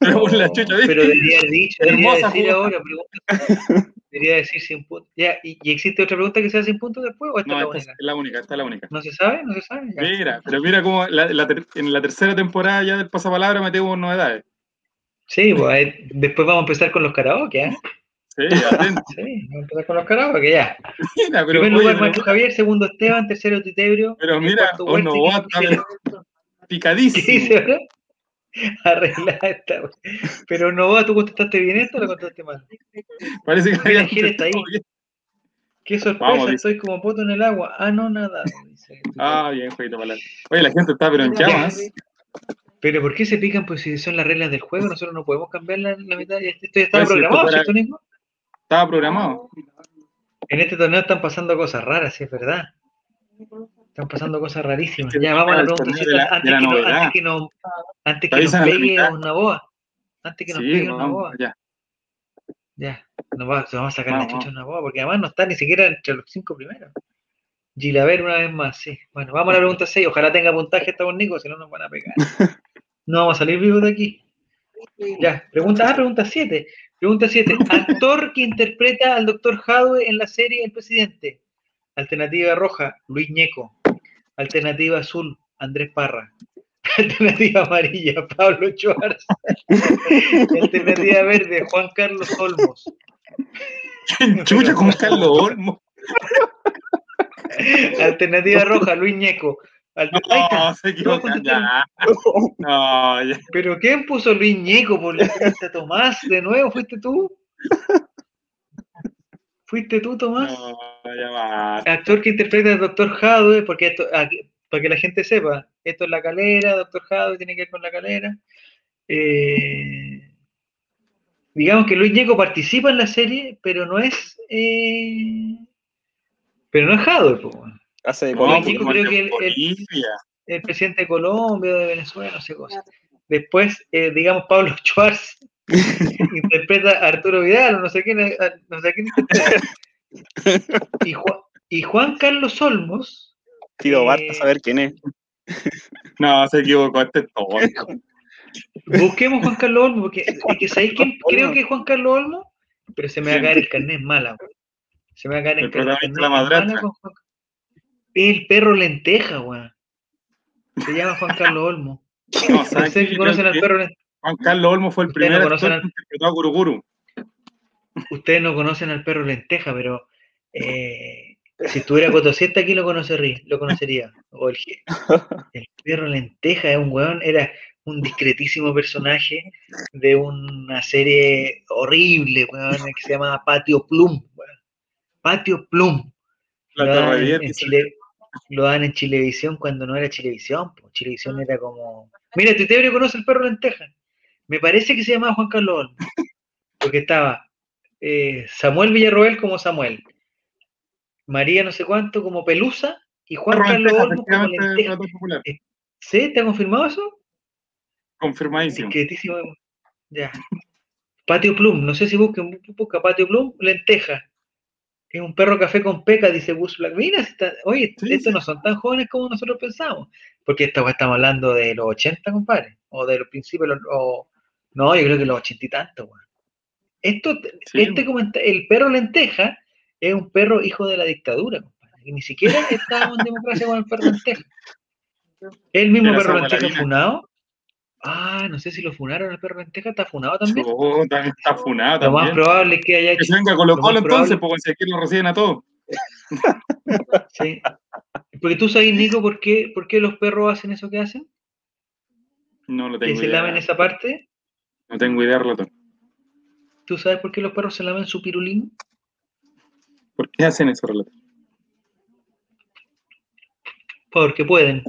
Pero [LAUGHS] la chucha, ¿viste? Pero debería haber dicho, debería decir jugada. ahora, pregunta. Debería decir sin puntos. Ya, ¿y, y existe otra pregunta que sea sin puntos después o esta No, es la esta única? es la única, esta es la única. ¿No se sabe? ¿No se sabe? Ya. Mira, pero mira cómo la- la ter- en la tercera temporada ya del pasapalabra metemos novedades. Sí, pues ahí- después vamos a empezar con los karaoke, ¿eh? Sí, atento. [LAUGHS] Sí, vamos a empezar con los karaoke, ya. Mira, pero, primer oye, lugar, Maestro Javier, segundo Esteban, tercero Titebrio. pero mira, cuarto Huerta no, y vos quinto estás Fidel. ¿Qué picadísimo. dice ahora? Arregla esta. Pero no, ¿tú contestaste bien esto o lo contestaste mal? Parece que Mira, Gil está ahí. bien. Qué sorpresa, Vamos, estoy como poto en el agua. Ah, no, nada. dice. Ah, bien, jueguito para Oye, la gente está pero en llamas. Pero ¿por qué se pican? Pues si son las reglas del juego, nosotros no podemos cambiar la, la mitad. Esto ya estaba Pues si programado, ¿cierto, Nico? Estaba programado. En este torneo están pasando cosas raras, sí, es verdad. Están pasando cosas rarísimas. Ya, vamos a la pregunta la- antes, la que no- novedad. antes que nos la pegue una boa. Antes que nos Sí, pegue una boa. ya. Ya, nos va, vamos a sacar la Vamos, chucha una boa, porque además no está ni siquiera entre los cinco primeros. Gilaver una vez más, sí. Bueno, vamos a la pregunta 6. Ojalá tenga puntaje esta con Nico, si no nos van a pegar. [LAUGHS] No vamos a salir vivos de aquí. Ya, pregunta, ah, pregunta 7. Pregunta 7. Actor que interpreta al doctor Jadwe en la serie El Presidente. Alternativa roja, Luis Ñeco. Alternativa azul, Andrés Parra. [LAUGHS] Alternativa amarilla, Pablo Schwartz. Alternativa verde, Juan Carlos Olmos. [LAUGHS] Chucha con Carlos Olmo. Alternativa roja, Luis Ñeco. No, se equivocan. Ya. [LAUGHS] No, ya. ¿Pero quién puso Luis Ñeco por la lista, Tomás? ¿De nuevo fuiste tú? ¿Fuiste tú, Tomás? No, ya va. Actor que interpreta al Doctor Jadwe, porque esto, aquí- para que la gente sepa, esto es la calera, Doctor Jadwe tiene que ver con la calera. Eh, digamos que Luis Ñeco participa en la serie, pero no es. eh, pero no es Jadwe, weón. Hace de Colombia. Creo el que de el- el- Bolivia. el presidente de Colombia, de Venezuela, no sé cosas. [LAUGHS] Después, eh, digamos, Pablo [LAUGHS] Schwartz interpreta a Arturo Vidal, no sé quién, no sé quién interpreta. Y, Ju- y Juan Carlos Olmos, Bart Eh, a saber quién es. [LAUGHS] No, se equivocó. Este es tonto. busquemos Juan Carlos Olmos, porque es que ¿sabéis quién creo que es Juan Carlos Olmos? Pero se me va a caer el carnet mala, weón. Se me va a caer el, El carnet la mala madrastra. con Juan- El perro lenteja, weón. Se llama Juan [LAUGHS] Carlos. No, No ¿sabes sé si conocen al perro lenteja. Juan Carlos Olmo fue el Ustedes no primer conocen actor al- que interpretó a Guruguru. ustedes no conocen al perro lenteja, pero eh, si estuviera Cotosieta aquí lo conocería, lo conocería. O el, el perro lenteja es un weón, era un discretísimo personaje de una serie horrible, weón, que se llama Patio Plum. weón. Patio Plum. La en- en Chile- lo daban en Chilevisión cuando no era Chilevisión. po. Chilevisión era como. Mira, Titebrio conoce el perro lenteja. Me parece que se llamaba Juan Carlos. [LAUGHS] Porque estaba eh, Samuel Villarroel como Samuel. María no sé cuánto como Pelusa y Juan Carlos lenteja, Olmo como lenteja. popular. ¿Sí? ¿Te ha confirmado eso? Confirmadísimo. Ya. Patio Plum, no sé si busquen, busca Patio Plum, lenteja. Es un perro café con peca, dice Gus Black. Mira, está- oye, Sí, estos sí. no son tan jóvenes como nosotros pensamos. Porque esta weá estamos hablando de los 80, compadre. O de los principios, de los- o, no, yo creo que los 80 y tantos, weón. Esto, Sí. este el perro lenteja es un perro hijo de la dictadura, compadre. Y ni siquiera estábamos en democracia con el perro lenteja. [LAUGHS] El mismo perro lenteja funado. Ah, no sé si lo funaron al perro lenteja, está funado también. Está funado Lo más también. probable es que haya Que se venga Colo lo Colo entonces, porque si aquí lo reciben a todos. [LAUGHS] Sí. Porque tú sabes, Nico, ¿por qué, por qué los perros hacen eso que hacen? No lo Que tengo se idea. lamen esa parte. No tengo idea, Relator. ¿Tú sabes por qué los perros se lamen su pirulín? ¿Por qué hacen eso, Relator? Porque pueden.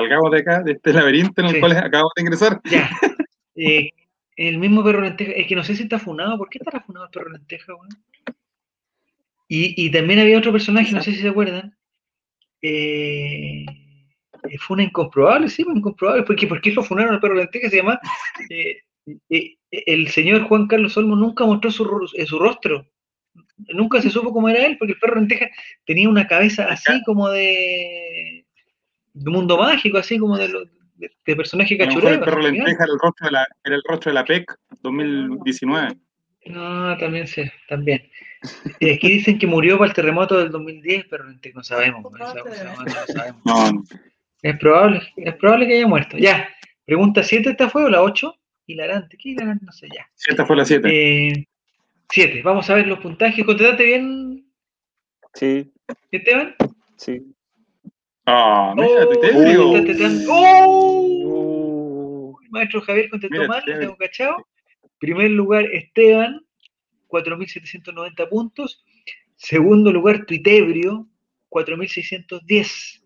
Salgamos de acá, de este laberinto en el Sí. cual acabamos de ingresar. Ya. [LAUGHS] Eh, el mismo perro lenteja, es que no sé si está funado. ¿Por qué estará funado el perro lenteja? Y, y también había otro personaje, no sé si se acuerdan. Eh, eh, fue una incomprobable, sí, una incomprobable. Porque, ¿Por qué lo funaron al perro lenteja? Se llama. eh, el señor Juan Carlos Olmo nunca mostró su rostro. Nunca se supo cómo era él, porque el perro lenteja tenía una cabeza así como de. De mundo mágico, así como de, lo- de, de personaje cachureo. el perro lenteja era el rostro de la, era el rostro de la PEC 2019. No, también sé, también. Y aquí dicen que murió para el terremoto del 2010, pero no sabemos. ¿no? Sabemos. No. Es probable, es probable que haya muerto. Ya, pregunta 7 esta fue o la 8? Hilarante, ¿qué hilarante? No sé, ya. Esta fue la 7. 7, vamos a ver los puntajes. ¿Contestaste bien, Sí, Esteban? sí. Ah, mira, Oh, contestaste tan- ¡Oh! El maestro Javier contestó Mira, mal, Titebrio. tengo cachado. Primer lugar, Esteban, 4.790 puntos. Segundo lugar, Tuitebrio, 4.610.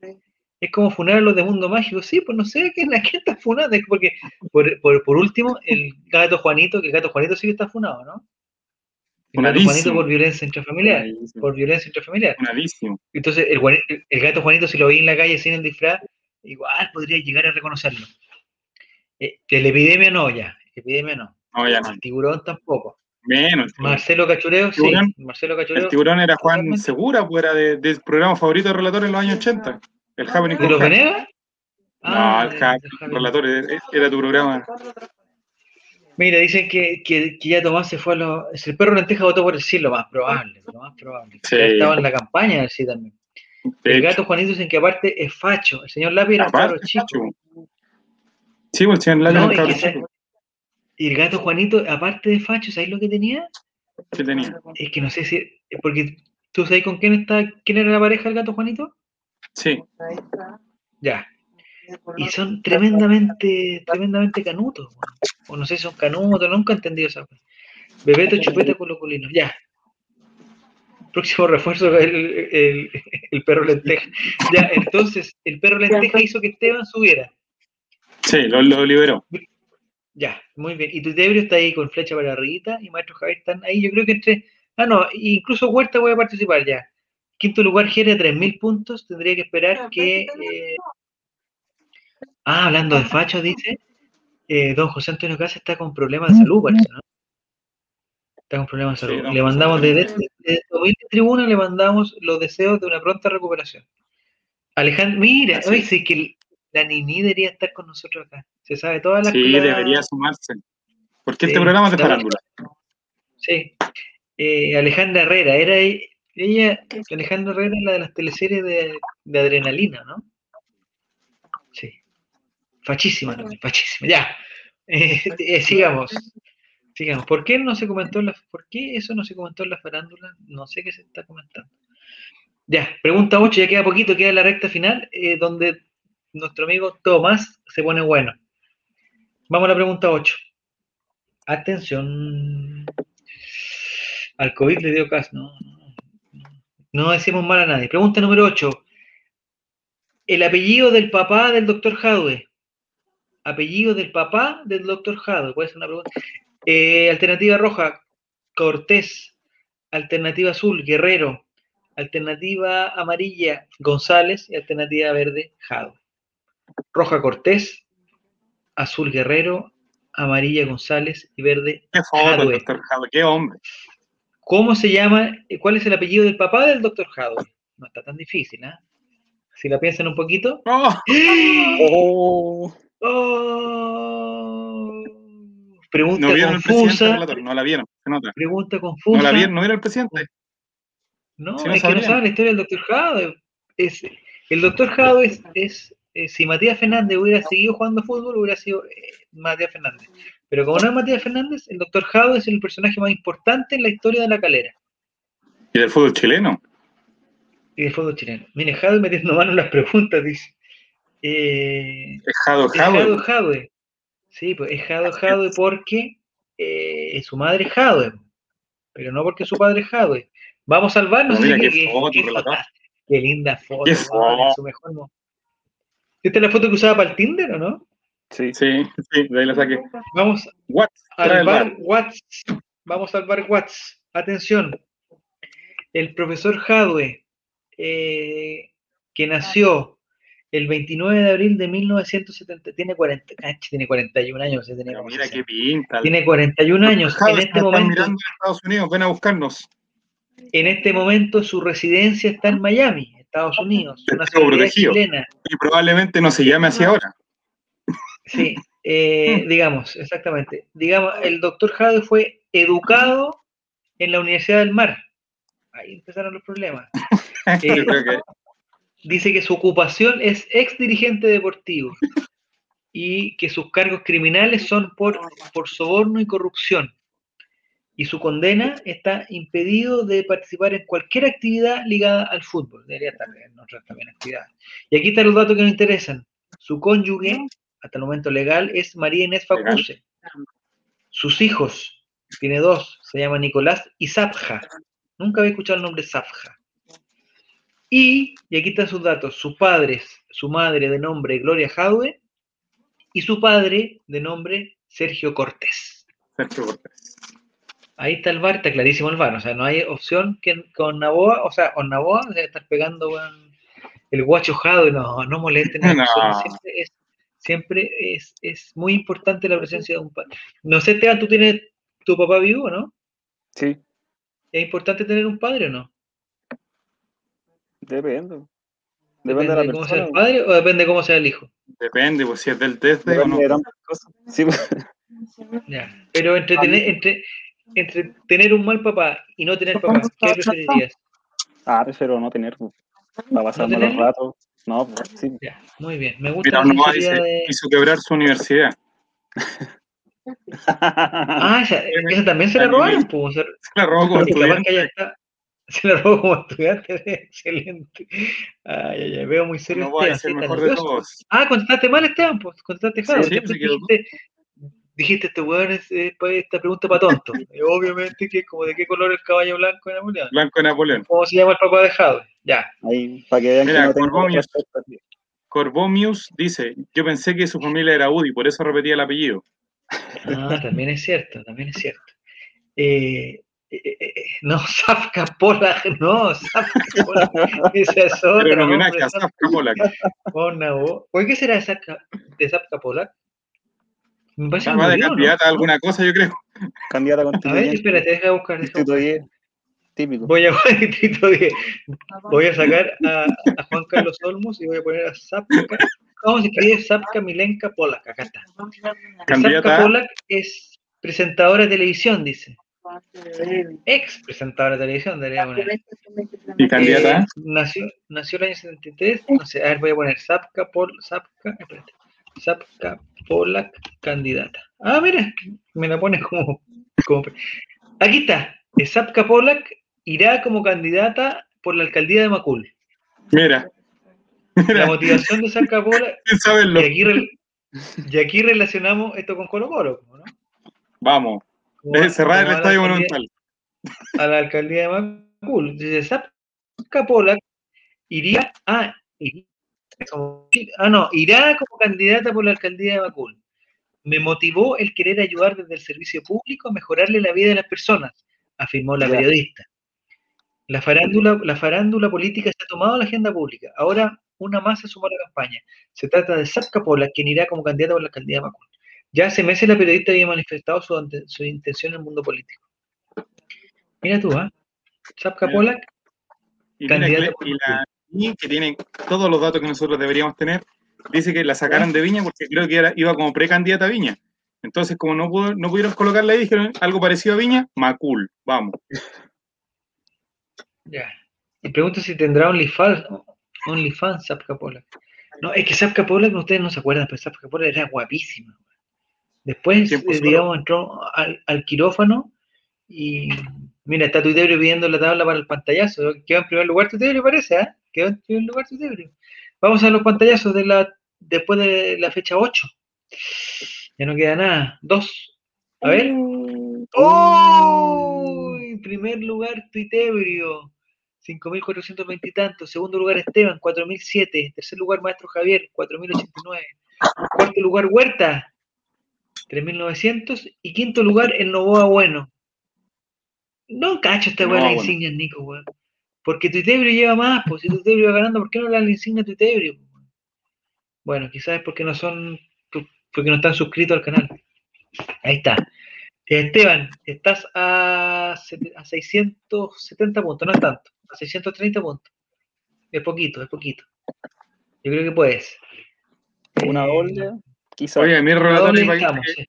Es como funar los de Mundo Mágico. Sí, pues no sé a quién, a quién está funando. Es Porque, por, por, por último, el gato Juanito, que el gato Juanito sí que está funado, ¿no? El gato. Juanito por violencia intrafamiliar. Por violencia intrafamiliar. Funadísimo. Entonces, el, el- el gato Juanito, si lo veis en la calle sin el disfraz, igual podría llegar a reconocerlo. Eh, que la epidemia no, ya. Epidemia no. No, ya. El tiburón tampoco. Menos. Marcelo Cachureo, sí. Marcelo El Cachureo. tiburón era Juan. Segura, pues era de- del programa favorito de relator en los años 80. El Happening ¿De los. Venegas? No, Ah, el de- de relator era tu programa. Mira, dicen que, que, que ya Tomás se fue a los. El perro lenteja votó por el sí, lo más probable. Lo más probable. Sí. Ya estaba en la campaña del sí también. De el hecho, gato Juanito dicen que aparte es facho. El señor Lápiz era un cabro aparte, chico. Facho. Sí, pues señor Lalo No, era un y cabro chico. Y el gato Juanito, aparte de facho, ¿sabéis lo que tenía? ¿Qué tenía? Es que no sé si. Porque tú sabes con quién está. ¿Quién era la pareja del gato Juanito? Sí. Ahí está. Ya. Y son tremendamente, tremendamente canutos. O no sé si son canutos, nunca he entendido esa cosa. Bebeto Chupeta Colocolino. Ya. Próximo refuerzo, el, el, el perro lenteja. Ya, entonces, el perro lenteja hizo que Esteban subiera. Sí, lo, lo liberó. Ya, muy bien. Y tu Tebrio está ahí con flecha para arriba y Maestro Javier están ahí. Yo creo que entre. Ah, no, incluso Huerta puede participar ya. Quinto lugar, Jere a 3.000 puntos. Tendría que esperar que. eh, Ah, hablando de Facho, dice. eh, don José Antonio Casa está con problemas de salud, parece, ¿no? Está con problemas de salud. le mandamos desde, desde Humilde Tribuna, le mandamos los deseos de una pronta recuperación. Alejandro, mira, es. sí que la Nini debería estar con nosotros acá. Se sabe todas las Sí, las- debería sumarse. Porque este programa es de farándula. Sí. Eh, Alejandra Herrera, era ella, Alejandra Herrera, la de las teleseries de, de adrenalina, ¿no? Fachísima también, fachísima. Ya. Eh, eh, sigamos. Sigamos. ¿Por qué no se comentó en la, por qué eso no se comentó en la farándula? No sé qué se está comentando. Ya, pregunta 8, ya queda poquito, queda la recta final, eh, donde nuestro amigo Tomás se pone bueno. Vamos a la pregunta 8. Atención. Al COVID le dio caso. No, no, no. No decimos mal a nadie. Pregunta número 8. El apellido del papá del doctor Jadwe. Apellido del papá del doctor Jadwe. Puede ser una pregunta. Eh, alternativa roja, Cortés. Alternativa azul, Guerrero. Alternativa amarilla, González. Y alternativa verde, Jadwe. Roja, Cortés. Azul, Guerrero. Amarilla, González. Y verde, Jadwe, qué hombre. ¿Cómo se llama? eh, ¿Cuál es el apellido del papá del doctor Jadwe? No está tan difícil, ¿ah? Si la piensan un poquito. ¡Oh! Oh, Oh. Pregunta No vieron el presidente confusa. relator, no la vieron, se nota. Pregunta No confusa. la vieron, no vieron el presidente. No, no es que no saben la historia del doctor Jadwe. Es, el doctor Jadwe es, es, eh, si Matías Fernández hubiera seguido jugando fútbol, hubiera sido eh, Matías Fernández. Pero como no es Matías Fernández, el doctor Jadwe es el personaje más importante en la historia de la calera Y del fútbol chileno. y del fútbol chileno. Mire, Jadwe metiendo mano en las preguntas, dice. Eh, Es Jado Es Jadwe. Sí, pues es Jadwe Jadwe porque eh, su madre es Jadwe, pero no porque su padre es Jadwe. Vamos a salvarnos. Mira sí, qué que- foto, qué relator. foto- qué linda foto. Qué foto. es su mejor mo- ¿Esta es la foto que usaba para el Tinder o no? sí. Sí, sí, de ahí la saqué. Vamos What? Trae al bar. Watts. Vamos al bar Watts. Atención. El profesor Jadwe, eh, que nació el 29 de abril de 1970, tiene 40, cach, tiene 41 años. tenía Pero mira 60. qué pinta. Tiene 41 años. En este momento, mirando Estados Unidos, ven a buscarnos. en este momento su residencia está en Miami, Estados Unidos, una protegido. chilena. Y probablemente no se llame así ahora. Sí, eh, [LAUGHS] digamos, exactamente. Digamos, el doctor Jade fue educado en la Universidad del Mar. Ahí empezaron los problemas. Eh, [LAUGHS] Yo creo que dice que su ocupación es ex dirigente deportivo y que sus cargos criminales son por, por soborno y corrupción. Y su condena está impedido de participar en cualquier actividad ligada al fútbol. Debería estar en otras también actividades. Y aquí están los datos que nos interesan. Su cónyuge, hasta el momento legal, es María Inés Facuse. Sus hijos, tiene dos, se llama Nicolás y Zapja. Nunca había escuchado el nombre Zapja. Y, y aquí están sus datos, sus padres, su madre de nombre Gloria Jadwe y su padre de nombre Sergio Cortés. Sergio Cortés. Ahí está el bar, está clarísimo el bar, o sea, no hay opción que con Naboa, o sea, con Naboa debe estar pegando weón, el guacho Jadwe, no, no molesten, No. [LAUGHS] nosotros, siempre, es, siempre es, es muy importante la presencia de un padre. No sé, Esteban, ¿tú tienes tu papá vivo, no? Sí, ¿Es importante tener un padre o no? Depende. ¿Depende Depende de la cómo sea el padre o depende de cómo sea el hijo? Depende, pues si es del desde o no. Sí, pues, Ya. Pero entre tener, entre, entre tener un mal papá y no tener papá, ¿qué preferirías? ah, prefiero no tener. pues. Va pasando los tenerlo? ratos. No, pues, sí. Ya, muy bien. Me gusta Mira, no dice, de. quiso quebrar su universidad. Ah, esa, esa también se la robaron, pues. Se, la robó y capaz que está. [LAUGHS] Se la robó como estudiante, [LAUGHS] excelente. Ay, ay, ay, veo muy serio No voy a ser sí, mejor de todos. Ah, contestaste mal, Esteban, pues contestaste mal. sí, dijiste, dijiste, este weón es, esta pregunta para tonto. Y [LAUGHS] obviamente que como de qué color es el caballo blanco en Napoleón. Blanco de Napoleón. ¿Cómo se llama el papá de Jadwe? Ya. Ahí, para que vean Mira, que no tengo Corbomius. Corbomius dice, yo pensé que su familia era UDI, por eso repetía el apellido. Ah, también es cierto, también es cierto. Eh, eh, eh, eh, no, [LAUGHS] Zafka Polak, no, Zafka Polak. Esa es Pero en otra. homenaje hombre, a Zafka Polak. Zafka voz. Oye, ¿qué será de Zafka Polak? Me parece que Va de ¿no? candidata a alguna cosa, yo creo. Candidata A ver, espérate, deja buscar. Distrito buscar. 10. Típico. Voy a Distrito [LAUGHS] 10. Voy a sacar a, a Juan Carlos Olmos y voy a poner a Zapka. ¿Cómo se escribe Zapka Milenka Polak? Acá está. Zapka Polak es presentadora de televisión, dice. Ex presentadora de televisión, debería poner. Y candidata Eh, nació, nació el año 73. No sé, a ver, voy a poner Zapka, Pol, Zapka, espérate. Zapka Polak, candidata. Ah, mira, me la pone como Como Aquí está. Zapka Polak irá como candidata por la alcaldía de Macul. Mira, La motivación de Zapka Polak, [LAUGHS] sin saberlo. y aquí, y aquí relacionamos esto con Colo Colo, ¿no? Vamos, Va- cerrar el estadio monumental. a la alcaldía de Macul. Dice, Zapka Polak iría a... ah, no, irá como candidata por la alcaldía de Macul. Me motivó el querer ayudar desde el servicio público a mejorarle la vida de las personas, afirmó la periodista. La farándula, la farándula política se ha tomado la agenda pública. Ahora una más se sumó a la campaña. Se trata de Zapka Polak, quien irá como candidata por la alcaldía de Macul. Ya hace meses la periodista había manifestado su, intención en el mundo político. Mira tú, ¿ah? Zapka Mira. Polak, Y, mira, Candidato que- y la y que tiene todos los datos que nosotros deberíamos tener, dice que la sacaron de Viña porque creo que iba como precandidata a Viña. Entonces, como no, pudo- no pudieron colocarla ahí, dijeron algo parecido a Viña, Macul, vamos. ya. Y pregunta si tendrá OnlyFans, OnlyFans Zapka Polak. No, es que Zapka Polak, ustedes no se acuerdan, pero Zapka Polak era guapísima. Después, eh, digamos, entró al, al quirófano y mira, está Tuitebrio pidiendo la tabla para el pantallazo. Quedó en primer lugar Tuitebrio, parece, ¿eh? Quedó en primer lugar Tuitebrio. Vamos a los pantallazos de la, después de la fecha 8. Ya no queda nada. Dos. A ver. ¡Oh! En primer lugar, Tuitebrio, 5.420 y tantos. Segundo lugar, Esteban, 4.007. Tercer lugar, Maestro Javier, 4.089. Cuarto lugar, Huerta, 3.900. Y quinto lugar, el Novoa Bueno. No cacho esta weá Novoa la Bueno. insignia, Nico, weón. Porque Tuitebrio lleva más, pues si Tuitebrio va ganando, ¿por qué no le dan la insignia a Tuitebrio? Bueno, quizás es porque no son, porque no están suscritos al canal. Ahí está. Esteban, estás a, a 670 puntos, no es tanto, a 630 puntos. Es poquito, es poquito. Yo creo que puedes. Una Eh, doble, quizás. Oye, mi relator para, sí.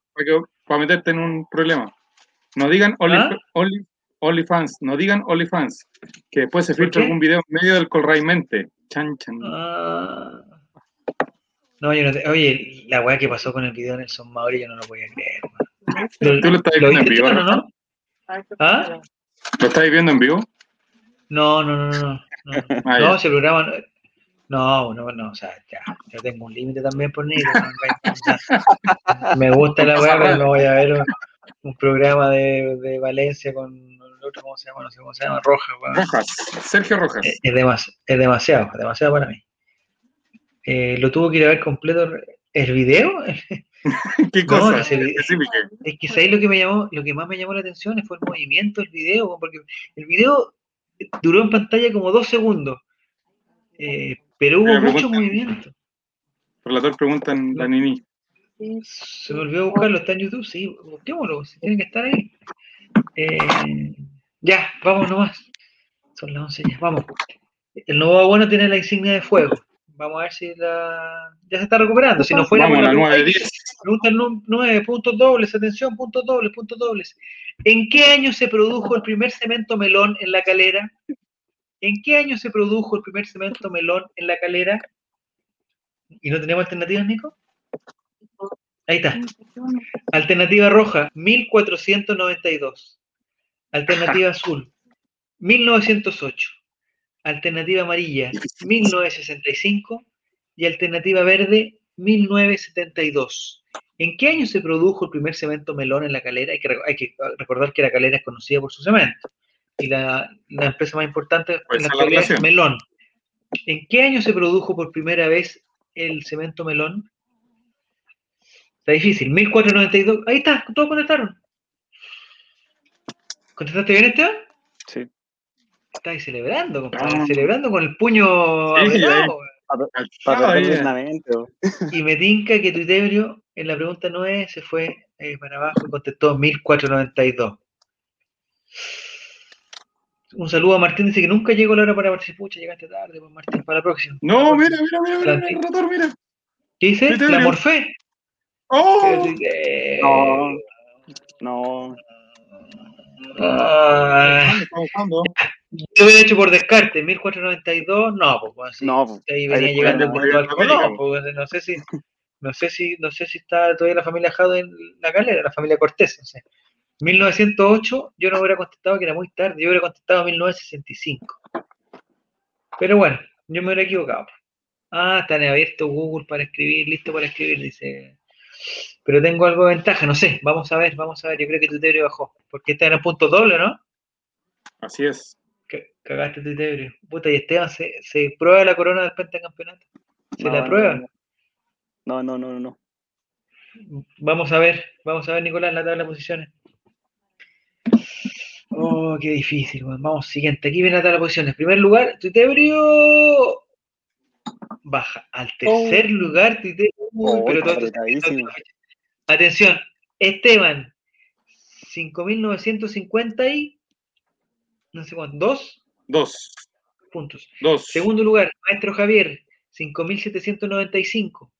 para meterte en un problema. No digan Only, ¿Ah? Only- OnlyFans, no digan OnlyFans, que después se ¿Por filtra algún video en medio del Colraimente. Chan, chan. Ah. No, yo no te- Oye, la weá que pasó con el video de Nelson Mauri, yo no lo podía creer. man. ¿Lo, ¿Tú lo estás viendo en vivo? No? ¿Ah? ¿Lo estáis viendo en vivo? No, no, no, no. No, no. Ah, No, ese programa. No- No, no, no, o sea, ya, yo tengo un límite también por no, ya. Me gusta la weá, pero no voy a ver un, un programa de, de Valencia con el otro, ¿cómo se llama? No sé cómo se llama, Roja, weón. Rojas, Sergio Rojas. Es, es demas- es demasiado, es demasiado para mí. Eh, lo tuvo que ir a ver completo. ¿El video? [LAUGHS] ¿Qué no, cosa ese específica? Es que ahí lo que me llamó, lo que más me llamó la atención fue el movimiento del video, porque el video duró en pantalla como dos segundos, eh, pero hubo Pero mucho movimiento. Relator pregunta en la Nini. Se me olvidó buscarlo, está en YouTube, sí, busquémoslo, si tiene que estar ahí. Eh, ya, vamos nomás. Son las 11 ya, vamos. El nuevo bueno tiene la insignia de fuego. Vamos a ver si la. Ya se está recuperando. Si no fuera Vamos por a la la 9 10. Pregunta 9, puntos dobles, atención, puntos dobles, puntos dobles. ¿En qué año se produjo el primer cemento melón en la calera? ¿En qué año se produjo el primer cemento melón en la calera? ¿Y no tenemos alternativas, Nico? Ahí está. Alternativa roja, 1492. Alternativa azul, 1908. Alternativa amarilla, 1965. Y alternativa verde, 1972. ¿En qué año se produjo el primer cemento melón en la calera? Hay que, hay que recordar que la calera es conocida por su cemento. Y la, la empresa más importante Pues en la esa es actualidad. Melón. ¿En qué año se produjo por primera vez el cemento melón? Está difícil. 1492. Ahí está, todos contestaron. ¿Contestaste bien, Esteban? Sí. Estáis celebrando, compadre. Ah. Celebrando con el puño Sí, apretado, weón. Para Ah. Y me tinca que Tuitebrio en la pregunta 9 se fue eh, para abajo y contestó 1492. Un saludo a Martín, dice que nunca llegó la hora para participar. Pucha, llegaste tarde, pues Martín, para la próxima. No, mira, próxima. mira, mira, mira, mira, relator, mira. ¿Qué dice? Tuitebrio. La morfé. ¡Oh! No, no. Ah, Estamos jugando. yo hubiera hecho por descarte, 1492, no, pues bueno, sí. No, pues, ahí ahí venía llegando el América, Colón, pues, no sé si, no sé si, no sé si está todavía la familia Jado en la calera, la familia Cortés, no sé. 1908, yo no hubiera contestado que era muy tarde, yo hubiera contestado 1965. Pero bueno, yo me hubiera equivocado. Ah, está abierto Google para escribir, listo para escribir, dice. Pero tengo algo de ventaja, no sé, vamos a ver, vamos a ver. Yo creo que tu teoría bajó, porque este era punto doble, ¿no? Así es. Cagaste tu teoría. Puta, y Esteban, ¿se, se prueba la corona del pentacampeonato? ¿Se No, la no, prueba? No, no, no, no. no. Vamos a ver, vamos a ver, Nicolás, la tabla de posiciones. Oh, qué difícil, weón. Vamos, siguiente. Aquí viene la tabla de posiciones. Primer lugar, Tuitebrio baja. Al tercer lugar, Tuitebrio. Uy, Oh, pero todo. Atención, Esteban, 5.950 y no sé cuánto, dos Dos. puntos. Dos. Segundo lugar, Maestro Javier, 5.795.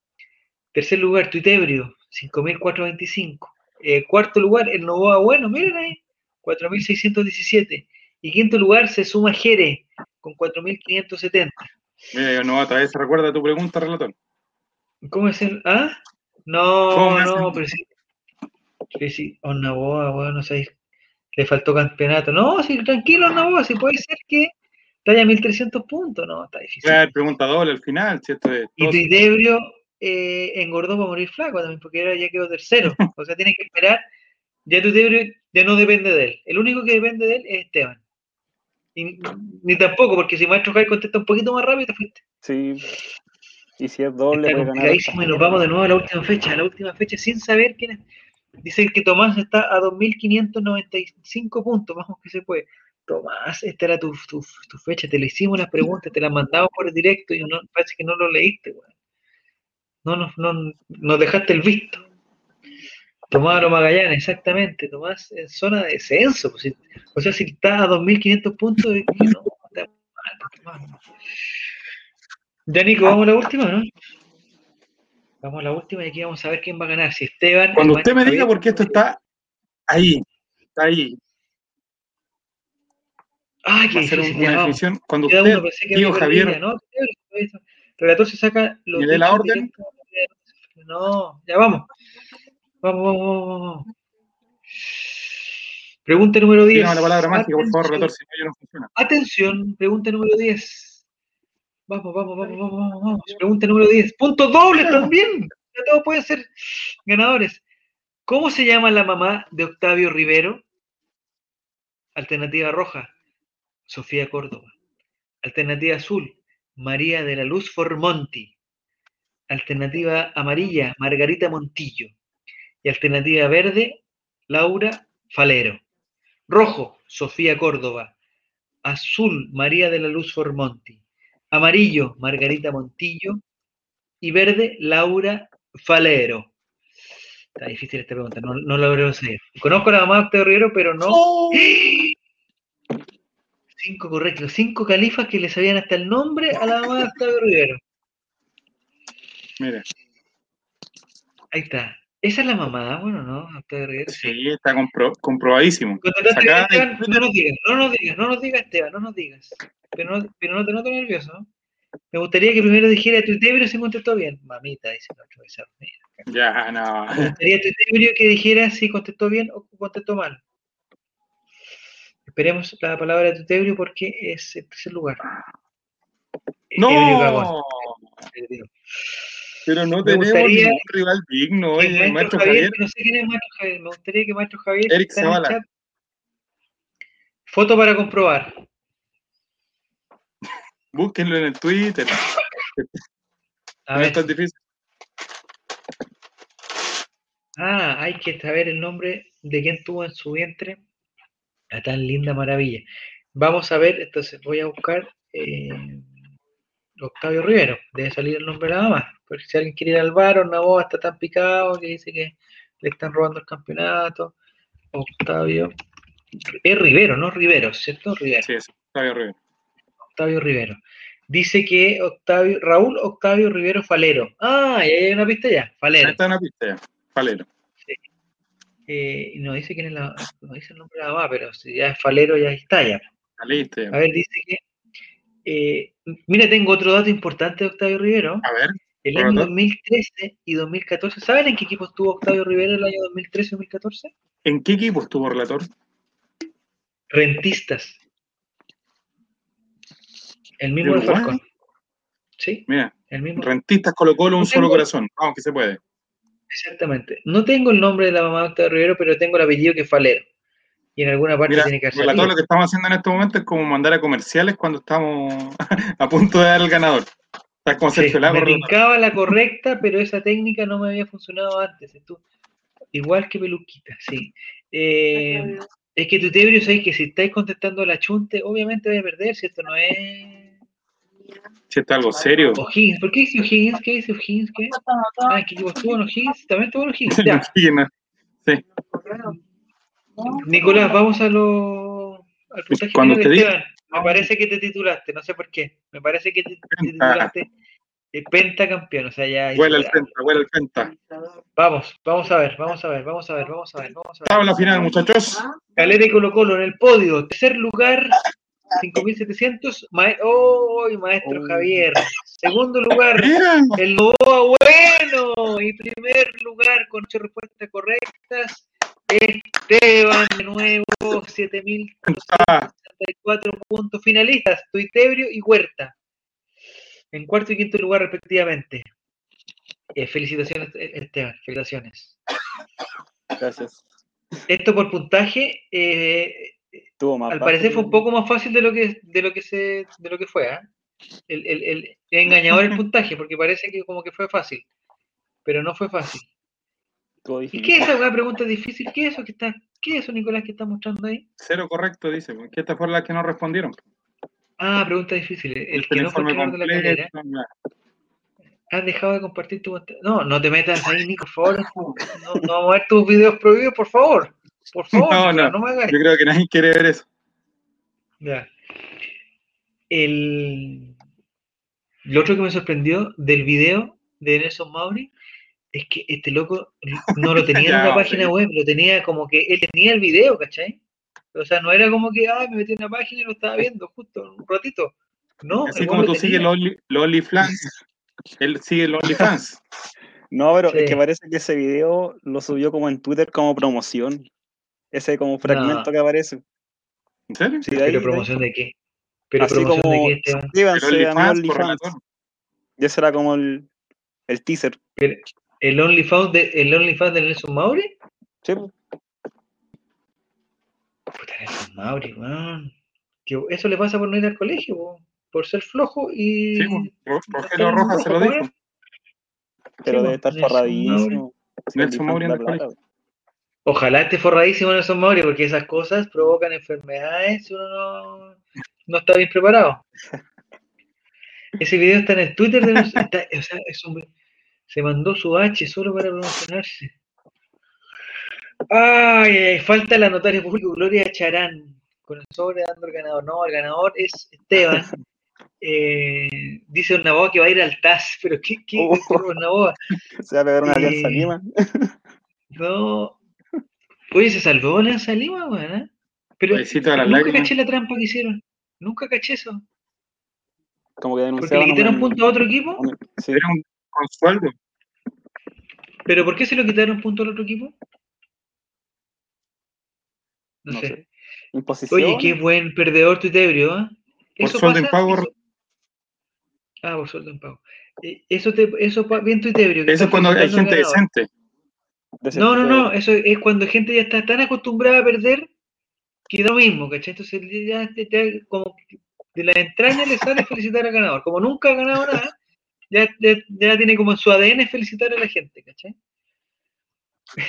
Tercer lugar, Tuitebrio, 5.425. Eh, cuarto lugar, el Novoa Bueno, miren ahí, 4.617. Y quinto lugar se suma Jere, con 4.570. Mira, yo no, otra vez recuerda tu pregunta, relator. ¿Cómo es el...? ¿Ah? No, ¿Cómo me no, pero sí. Sí, sí, Novoa, bueno, no sé, le faltó campeonato. No, sí, tranquilo, Novoa, si puede ser que haya 1.300 puntos. No, está difícil. Claro, pregunta doble al final, si esto es. Y Tuitebrio eh, engordó para morir flaco también, porque ahora ya quedó tercero. [LAUGHS] O sea, tiene que esperar. Ya Tuitebrio ya no depende de él. El único que depende de él es Esteban. Y, ni tampoco, porque si Maestro Jai contesta un poquito más rápido, te fuiste. Sí. Y si es doble, Está complicadísimo y nos vamos de nuevo a la última fecha. A la última fecha sin saber quién es. Dicen que Tomás está a 2.595 puntos. Vamos que se puede. Tomás, esta era tu, tu, tu fecha. Te le hicimos las preguntas, te las mandamos por directo y no, parece que no lo leíste, weón. No, no, no, nos dejaste el visto. Tomás Magallanes, exactamente. Tomás en zona de descenso. pues, o sea, si está a 2.500 puntos, no, está mal, Tomás. Ya, Nico, vamos a la última, ¿no? Vamos a la última y aquí vamos a ver quién va a ganar. Si Esteban. Cuando usted me diga, porque esto está ahí, está ahí. Ay, qué Va a ser un- difícil. una definición. Cuando usted, uno, tío Javier, perdida, ¿no? El relator se saca los ¿Me dé la orden? directos No, ya vamos. Vamos, vamos, vamos, vamos. Pregunta número 10. dígame la palabra mágica, por favor, Atención. relator, si no, yo no funciona. Atención, pregunta número 10. Vamos, vamos, vamos, vamos, vamos, vamos. Pregunta número 10. Puntos dobles también. Ya todos pueden ser ganadores. ¿Cómo se llama la mamá de Octavio Rivero? Alternativa roja, Sofía Córdoba. Alternativa azul, María de la Luz Formonti. Alternativa amarilla, Margarita Montillo. Y alternativa verde, Laura Falero. Rojo, Sofía Córdoba. Azul, María de la Luz Formonti. Amarillo, Margarita Montillo. Y verde, Laura Falero. Está difícil esta pregunta, no, no lo logro seguir. Conozco a la mamá de Octavio Rivero, pero no. Cinco correctos, cinco califas que le sabían hasta el nombre a la mamá de Octavio Rivero. Mire, Ahí está. Esa es la mamá, bueno, ¿no? Sí. está compro- comprobadísimo. Esteban, no nos digas, no nos digas, no nos digas, Esteban, no nos digas. Pero no, pero no te noto nervioso. ¿no? Me gustaría que primero dijera tu Tebrio si contestó bien. Mamita, dice el otro. Ya, no. Me gustaría tu Tebrio que dijera si contestó bien o contestó mal. Esperemos la palabra de tu Tebrio porque es el tercer lugar. No, Ebrio. Pero no Me tenemos ningún rival digno. Oye, maestro Javier, no sé quién es Maestro Javier, me gustaría que Maestro Javier Eric Zavala. chat. Foto para comprobar. búsquenlo en el Twitter. A No ver. es tan difícil. Ah, hay que saber el nombre de quien tuvo en su vientre la tan linda maravilla. Vamos a ver, entonces voy a buscar eh, Octavio Rivero. Debe salir el nombre la mamá. Porque si alguien quiere ir al bar, Navoa está tan picado que dice que le están robando el campeonato. Octavio. Es Rivero, no Rivero, ¿cierto? Rivero. Sí, es Octavio Rivero. Octavio Rivero. Dice que Octavio, Raúl Octavio Rivero Falero. Ah, y ahí hay una pista ya, Ahí Falero. está una pista ya. Falero. Eh, y no dice quién es la, no dice el nombre de la mamá, pero si ya es Falero, ya está ya. La lista ya. A ver, dice que. Eh, mira, tengo otro dato importante de Octavio Rivero. A ver, El año 2013 y 2014, ¿saben en qué equipo estuvo Octavio Rivera el año 2013 y 2014? ¿En qué equipo estuvo relator? Rentistas. El mismo de. Falcón. Sí, Mira, el mismo. rentistas Colo Colo, un No solo tengo- corazón. Vamos, que se puede. Exactamente. No tengo el nombre de la mamá de Octavio Rivero, pero tengo el apellido que es Falero. Y en alguna parte Mira, tiene que relator, salido. lo que estamos haciendo en este momento es como mandar a comerciales cuando estamos [LAUGHS] a punto de dar el ganador. Estás como Sí, Sergio Lago. me brincaba la correcta, pero esa técnica no me había funcionado antes. Igual que Peluquita, sí. Eh, es que tu tebrio sabéis que si estáis contestando la chunte, obviamente vais a perder, si esto no es Si está algo serio. O'Higgins. ¿Por qué dice O'Higgins? ¿Qué dice O'Higgins? ¿Qué? Ah, ¿qué equipo estuvo en O'Higgins? También estuvo en O'Higgins. Ya. [LAUGHS] Sí, no. Nicolás, vamos a lo, al puntaje Cuando final, te diga- Esteban. Me parece que te titulaste, no sé por qué. Me parece que te, te Penta. titulaste eh, pentacampeón, o sea, ya... Huele insuperable. frente, huele al frente. Vamos, vamos a ver, vamos a ver, vamos a ver, vamos a ver, vamos a ver. Tabla final, muchachos. Calera y Colo Colo en el podio. Tercer lugar, 5.700. Ma ¡Oh, maestro Oh. Javier! Segundo lugar, el Novoa Bueno. Y primer lugar, con ocho respuestas correctas, Esteban de nuevo, 7.464 puntos finalistas. Tuitebrio y Huerta. En cuarto y quinto lugar, respectivamente. Eh, felicitaciones, Esteban, felicitaciones. Gracias. Esto por puntaje, eh, más al parecer fue un poco más fácil de lo que de lo que se de lo que fue el, el, el- engañador el [LAUGHS] puntaje porque parece que como que fue fácil pero no fue fácil ¿y qué es esa una pregunta difícil? ¿qué es eso que está qué es eso Nicolás que está mostrando ahí? cero correcto, dice. porque estas fueron las que no respondieron. ah pregunta difícil el Este que no fue de la completo, has dejado de compartir tu pantalla? no no te metas ahí Nico por favor no, no vamos a ver tus videos prohibidos por favor por [LAUGHS] favor No, Nicolás, no. me hagas Yo creo que nadie quiere ver eso. Ya. El... Lo otro que me sorprendió del video de Nelson Mauri es que este loco [LAUGHS] no lo tenía en Ya, una vamos a página web, lo tenía como que él tenía el video, ¿cachai? O sea, no era como que, ay, me metí en una página y lo estaba viendo justo un ratito. No, Así como tú lo sigues los Only- los OnlyFans, él sigue los OnlyFans. No, pero es que parece que ese video lo subió como en Twitter como promoción. Ese como fragmento que aparece. ¿En serio? Sí, de ahí, ¿Pero ahí. promoción de qué? ¿Pero Así promoción como de qué, a mi OnlyFans. Y ese era como el, el teaser. ¿El OnlyFans de, el OnlyFans de Nelson Mauri? Sí. Puta, Nelson Mauri, weón. Que eso le pasa por no ir al colegio, po, por ser flojo y... Sí, Ro- Rogelio Nelson Rojas se lo dijo. pero Sí, debe estar Nelson forradísimo. Nelson Mauri en el colegio. Ojalá esté forradísimo Nelson Mauri, porque esas cosas provocan enfermedades si uno no, no está bien preparado. [LAUGHS] Ese video está en el Twitter de Nelson, está- o sea, es un- se mandó su H solo para promocionarse. Ay, ay, falta la notaria público Gloria Charán con el sobre dando el ganador. No, el ganador es Esteban. [LAUGHS] Eh, dice Ornaboa que va a ir al TAS, pero ¿qué, qué, Oh. qué Ornaboa? [LAUGHS] Se va a pegar una alianza Eh, Lima. [LAUGHS] No. Oye, se salvó Alianza Lima, weón. ¿eh? Pero nunca lágrimas. caché la trampa que hicieron. Nunca caché eso. Como que Porque denunciaban. le quitaron un- puntos a otro equipo. un- sí, Era un con sueldo. ¿Pero por qué se lo quitaron puntos al otro equipo? No, no sé. sé. Imposición. Oye, qué buen perdedor tu Tebrio, ¿ah? Por Eso sueldo en pago. eso- Ah, por sueldo en pago. Eh, Eso, te, eso bien tu Tebrio. que Eso es cuando hay gente ganador. decente. de No, no, no, eso es cuando gente ya está tan acostumbrada a perder que da lo mismo, ¿cachai? Entonces ya te- te- como que de la entraña le sale felicitar al ganador. Como nunca ha ganado nada, ya, ya, ya tiene como en su ADN felicitar a la gente, ¿cachai?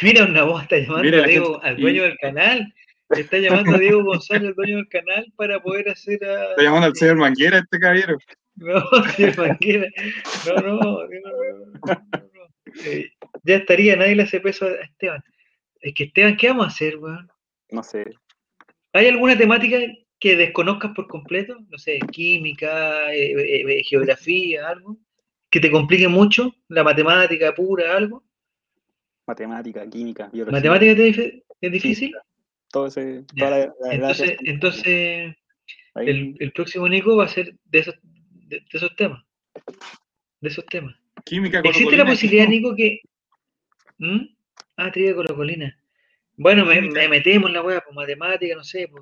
Mira, una voz está llamando Mira, a Diego, gente- al dueño del canal. Está llamando a Diego González, el dueño del canal, para poder hacer a. Está llamando al señor Manguera este caballero. No, [LAUGHS] señor Manguera. No, no, no, no, no, no. Eh, ya estaría, nadie le hace peso a Esteban. Es que Esteban, ¿qué vamos a hacer, weón? No sé. ¿Hay alguna temática que desconozcas por completo? No sé, química, eh, eh, geografía, algo. Que te complique mucho, la matemática pura, algo. Matemática, química, biología. ¿Matemática te es difícil? Todo ese. Toda la- la- la- Entonces, la- entonces el, el próximo Nico va a ser de esos, de, de esos temas. De esos temas. Química ¿Existe la posibilidad. Nico, que. ¿Mm? Ah, trivia colocolina. Bueno, me, me metemos en la wea, por matemática, no sé, pues,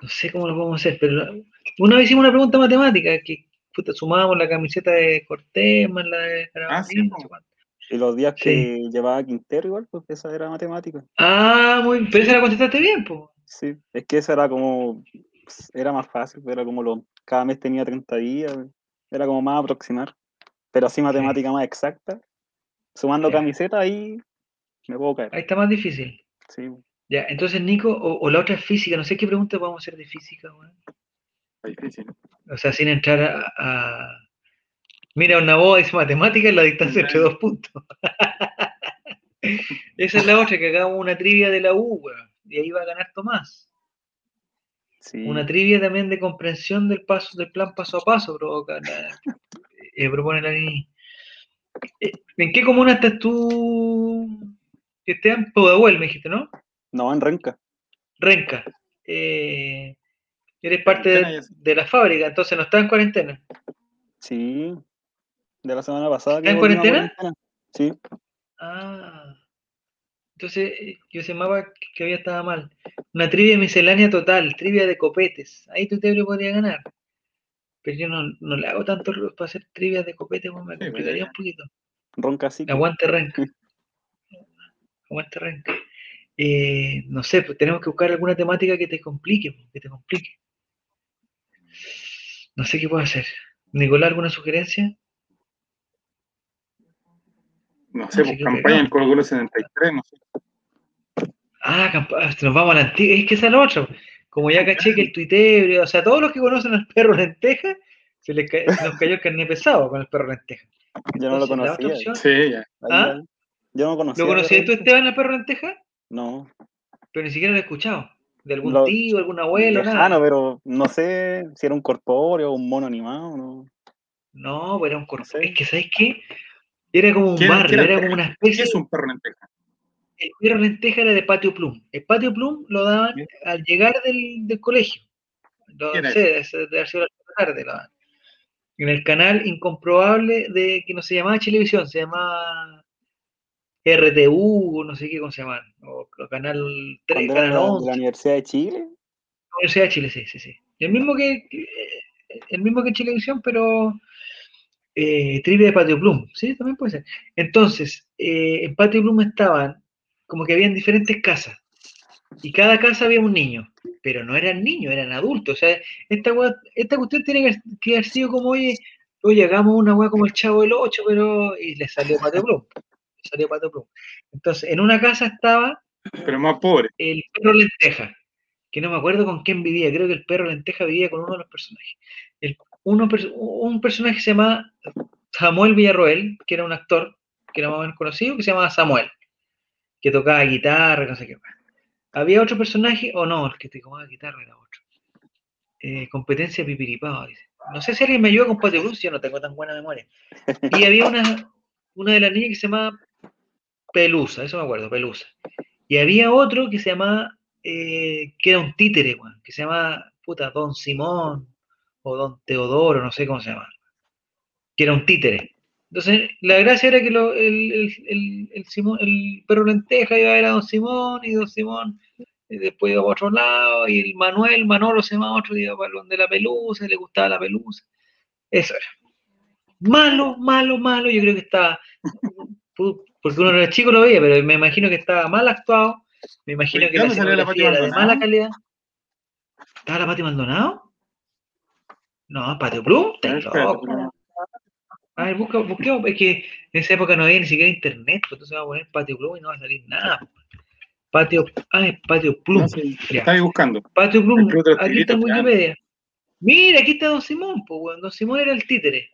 no sé cómo lo podemos hacer, pero la- una vez hicimos una pregunta matemática, que puta, sumábamos la camiseta de Cortés más la de Ah, sí, sé cuánto. Y los días Sí. que llevaba Quintero igual, porque esa era matemática. Ah, muy pero esa la contestaste bien, pues. Sí, es que esa era como, era más fácil, era como lo, cada mes tenía 30 días, era como más aproximar. Pero así matemática más exacta, sumando Ya. camiseta ahí me puedo caer. Ahí está más difícil. Sí, Ya, entonces, Nico, o, o la otra es física, no sé qué pregunta podemos hacer de física, weón. Está difícil. O sea, sin entrar a. a- Mira, una boda dice matemática en la distancia entre dos puntos. [LAUGHS] Esa es la otra, que hagamos una trivia de la U. Y ahí va a ganar Tomás. sí. Una trivia también de comprensión del paso, del plan paso a paso, provoca la- eh, propone la niña. Eh, ¿En qué comuna estás tú, Esteban? Pudahuel, me dijiste, ¿no? No, en Renca. Renca. Eh, eres parte de, la fábrica, entonces no estás en cuarentena. Sí. De la semana pasada. ¿Está en cuarentena? Sí. Ah. Entonces, eh, yo ese mapa que- que había estaba mal. Una trivia miscelánea total, trivia de copetes. Ahí tu Tebrio podría ganar. Pero yo no, no le hago tanto para hacer trivias de copetes, pues, me Sí, pues, complicaría un poquito. Ronca sí. Aguante renca. [LAUGHS] Aguante renca. Eh, no sé, pues tenemos que buscar alguna temática que te complique, pues, que te complique. No sé qué puedo hacer. Nicolás, ¿alguna sugerencia? No sé, Sí, pues creo que campaña no. en Colo Colo 73, no sé. Ah, nos vamos a la antigua. Es que esa es la otra. Como ya caché que el tuiteo, o sea, todos los que conocen al perro lenteja, se les ca- nos cayó el carnet pesado con el perro lenteja. Yo no lo Entonces, conocía. opción- Sí, ya. ¿Ah? ya- Yo no conocía. ¿Lo conocías tú. Esteban, al perro lenteja? No. Pero ni siquiera lo he escuchado. ¿De algún Lo- tío, algún abuelo, Lejano, nada? pero no sé si era un corpóreo o un mono animado. No. No, pues era un corpo. sé. Es que, ¿sabes qué? Era como un ¿Qué barrio, qué era como una ¿Qué especie. es un perro lenteja? El perro lenteja era de patio plum. El patio plum lo daban al llegar del, del colegio. No ¿Quién es? sé, debe haber sido la tarde. lo daban. En el canal incomprobable de que no se llamaba Chilevisión, se llamaba RTU, no sé qué, cómo se llamaban. O, o Canal 3, Cuando era Canal la, de 11. la Universidad de Chile. Universidad de Chile, sí, sí, sí. El mismo que, el mismo que Chilevisión, pero eh, trivia de Patio Plum, sí, también puede ser. Entonces, eh, en Patio Plum estaban como que habían diferentes casas y cada casa había un niño, pero no eran niños, eran adultos. O sea, esta, esta cuestión tiene que, que haber sido como, oye, oye, hagamos una weá como el Chavo del 8, pero. Y le salió Patio Plum. Salió Patio Plum. Entonces, en una casa estaba Pero más pobre. el perro lenteja, que no me acuerdo con quién vivía, creo que el perro lenteja vivía con uno de los personajes. El- uno, pers- un personaje que se llama Samuel Villarroel, que era un actor, que era más o menos conocido, que se llamaba Samuel, que tocaba guitarra, no sé qué más. Había otro personaje, o no, el que te tocaba guitarra era otro. Eh, competencia pipiripao, dice. No sé si alguien me ayuda con Patio Blues, yo no tengo tan buena memoria. Y había una, una de las niñas que se llamaba Pelusa, eso me acuerdo, Pelusa. Y había otro que se llamaba, eh, que era un títere, weón, que se llamaba, puta, Don Simón, o Don Teodoro, no sé cómo se llama, que era un títere. Entonces, la gracia era que lo- el, el, el, el Simón- el perro lenteja iba a ver a Don Simón, y Don Simón eh, después iba para otro lado, y el Manuel, Manolo se llamaba otro, iba para donde la pelusa, y le gustaba la pelusa. Eso era. Malo, malo, malo, yo creo que estaba, porque uno era chico lo veía, pero me imagino que estaba mal actuado, me imagino que la ¿dónde salió la Pati escenografía era de mala calidad. ¿Estaba la Pati Maldonado? No, Patio Blue, A ver, busca, busquemos, es que en esa época no había ni siquiera internet, pues entonces va a poner Patio Blue y no va a salir nada. Patio, ah, es Patio Plum. No, sí. Estaba buscando. Patio Plum, aquí está en. Wikipedia. Mira, aquí está Don Simón, pues. Don Simón era el títere.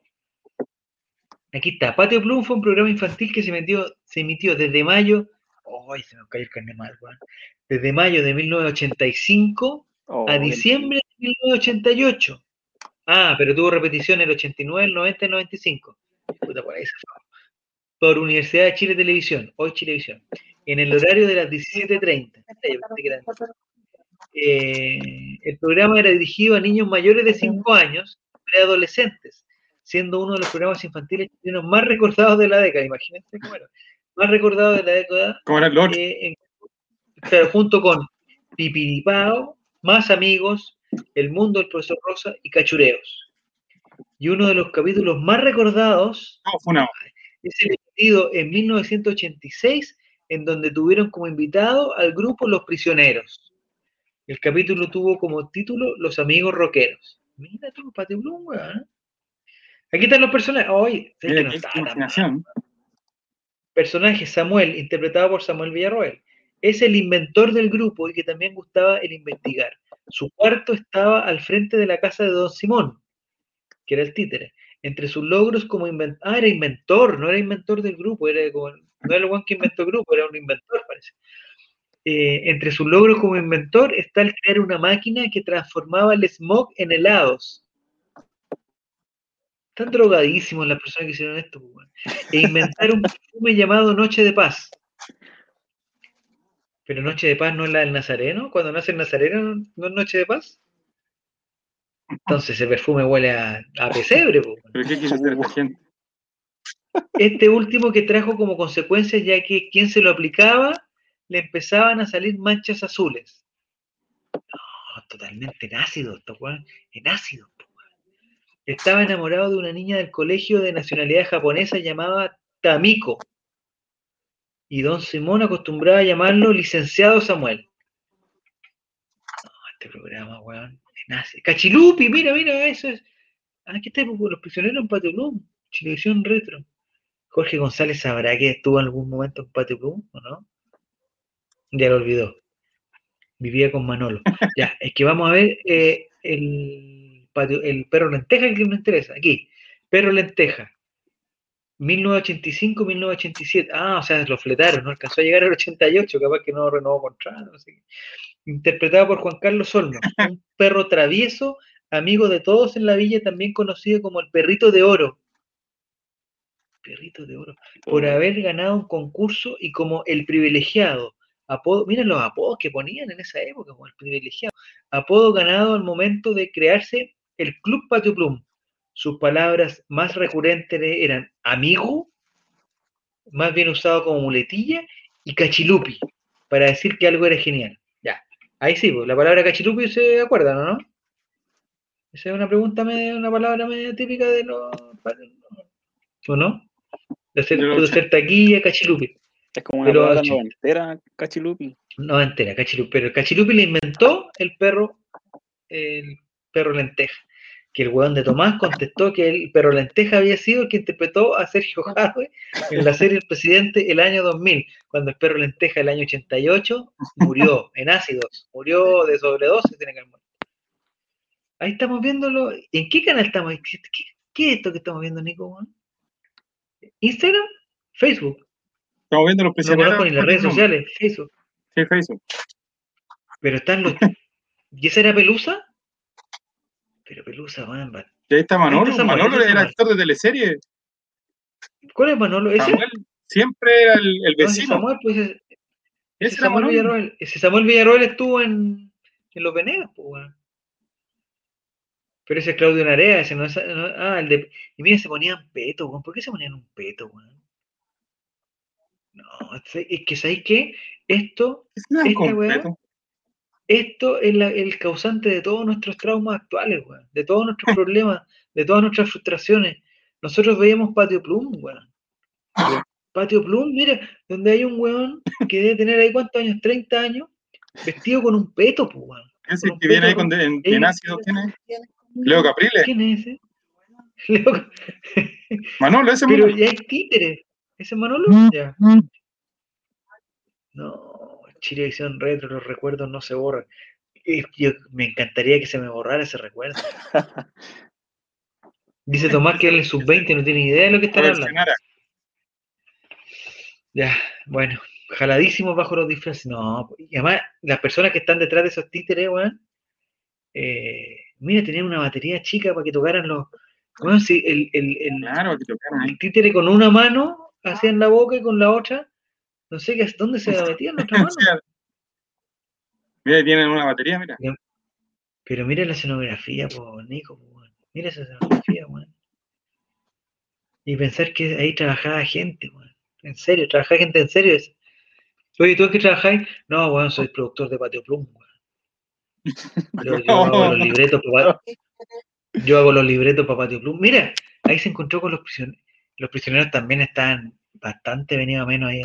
Aquí está. Patio Plum fue un programa infantil que se, metió, se emitió desde mayo. ¡Ay, se me cayó el carnet mal, weón! Desde mayo de 1985 Oh, a qué- diciembre de 1988. Ah, pero tuvo repetición el 89, el 90 y el 95. Puta, por ahí se fue. Por Universidad de Chile Televisión, hoy Chilevisión, en el horario de las 17.30. Yo pensé que eran eh, el programa era dirigido a niños mayores de 5 años, preadolescentes, siendo uno de los programas infantiles chilenos más recordados de la década. Imagínense cómo era. Más recordado de la década ¿Cómo los otros? eh, en- claro, junto con Pipiripao, Más Amigos, El Mundo del Profesor Rosa y Cachureos. Y uno de los capítulos más recordados No, fue una. es el emitido en 1986, en donde tuvieron como invitado al grupo Los Prisioneros. El capítulo tuvo como título Los Amigos Rockeros. Mira tú, Pati Blum, weón. Aquí están los personajes. No mal imaginación. personaje Samuel, interpretado por Samuel Villarroel, es el inventor del grupo y que también gustaba el investigar. Su cuarto estaba al frente de la casa de Don Simón, que era el títere. Entre sus logros como inventor, ah, era inventor, no era inventor del grupo, era como, no era el one que inventó el grupo, era un inventor, parece. Eh, entre sus logros como inventor está el crear una máquina que transformaba el smog en helados. Están drogadísimos las personas que hicieron esto, pues, weón. E inventar un perfume llamado Noche de Paz. Pero Noche de Paz no es la del Nazareno. Cuando nace el Nazareno, ¿no es Noche de Paz? Entonces ese perfume huele a, a pesebre. pues, weón. ¿Pero qué quiso hacer esta gente? Este último que trajo como consecuencia, ya que quien se lo aplicaba, le empezaban a salir manchas azules. No, totalmente en ácido, esto, weón, en ácido. Estaba enamorado de una niña del colegio de nacionalidad japonesa llamada Tamiko. Y don Simón acostumbraba a llamarlo licenciado Samuel. No, este programa, weón, ácido. Cachilupi, mira, mira, eso es. Ah, aquí está los prisioneros en Patio Bloom, Chilevisión Retro. Jorge González sabrá que estuvo en algún momento en Patio Bloom, ¿o no? Ya lo olvidó. Vivía con Manolo. Ya, es que vamos a ver eh, el, patio- el perro lenteja el que nos interesa. Aquí, perro lenteja. 1985-1987. Ah, o sea, lo fletaron, no alcanzó a llegar al 88, capaz que no renovó contrato. no sé qué. Interpretado por Juan Carlos Olmos, [LAUGHS] un perro travieso, amigo de todos en la villa, también conocido como el perrito de oro. Perrito de oro por haber ganado un concurso y como el privilegiado. Apodo, miren los apodos que ponían en esa época, como el privilegiado. Apodo ganado al momento de crearse el Club Patio Plum. Sus palabras más recurrentes eran amigo, más bien usado como muletilla, y cachilupi, para decir que algo era genial. Ya, ahí sí, pues, la palabra cachilupi se acuerdan, ¿o no? Esa es una pregunta, media- una palabra media típica de los... ¿O no? De hacer, De hacer taquilla, cachilupi. Es como una palabra 80. noventera, cachilupi. No entera, cachilupi. Pero el cachilupi le inventó el perro, el perro lenteja. Que el hueón de Tomás contestó que el perro lenteja había sido el que interpretó a Sergio [LAUGHS] Jadwe en la serie El Presidente el año 2000, cuando el perro lenteja el año 88 murió en ácidos, murió de sobredosis, tiene que haber muerto. Ahí estamos viéndolo. ¿En qué canal estamos? ¿Qué, qué- es esto que estamos viendo, Nico? weón? ¿Instagram? ¿Facebook? Estamos viendo los No prisioneros. conozco ni las redes sociales. Facebook. Sí, Facebook. Pero están los. ¿Y esa era Pelusa? Pero Pelusa, Y ahí está Manolo. Ahí está Manolo está era actor de teleserie. ¿Cuál es Manolo? ¿Ese? Samuel siempre era el, el No, ese vecino. Samuel, pues ese, Samuel Manolo. Villarroel. Ese Samuel Villarroel estuvo en, en Los Venegas, pues, weón. Pero ese es Claudio Narea, ese no es. no- ah, el de. Y mira, se ponían peto, weón. ¿Por qué se ponían un peto, weón? No, es que, ¿sabéis qué? Esto Es Esta. Esto es la- el causante de todos nuestros traumas actuales, weón, de todos nuestros [LAUGHS] problemas, de todas nuestras frustraciones. Nosotros veíamos Patio Plum, weón. [LAUGHS] Patio Plum, mira, donde hay un weón que debe tener ahí cuántos años, 30 años, vestido con un peto, pues, weón. Ese que viene ahí con, en, Ey, en ácido, ¿quién es? Leo Capriles. ¿Quién es ese? [LAUGHS] Leo- Manolo, ese Pero Manolo. ya hay títeres. ¿Ese es Manolo? Ya. No, Chilevisión Retro, los recuerdos no se borran. Yo- me encantaría que se me borrara ese recuerdo. [LAUGHS] Dice Tomás que él es sub-20 no tiene idea de lo que están hablando. Ya, bueno, jaladísimos bajo los disfraces. No, y además, las personas que están detrás de esos títeres, weón, eh, mira, tenían una batería chica para que tocaran los. Bueno, sí, el, el, el, Claro, que el títere con una mano hacían la boca y con la otra, no sé qué, dónde se otra [LAUGHS] O [LAUGHS] mano. Mira, tienen una batería, mira. Pero mira la escenografía, po, Nico, po. Mira esa escenografía, weón. Y pensar que ahí trabajaba gente, weón. En serio, trabajaba gente en serio. es- Oye, ¿tú qué trabajáis? No, weón, soy productor de Patio Plum, weón. [LAUGHS] Yo, yo hago los libretos para yo hago los libretos para Patio Plum. Mira, ahí se encontró con los prisioneros. Los prisioneros también están bastante venidos a menos ahí. ¿eh?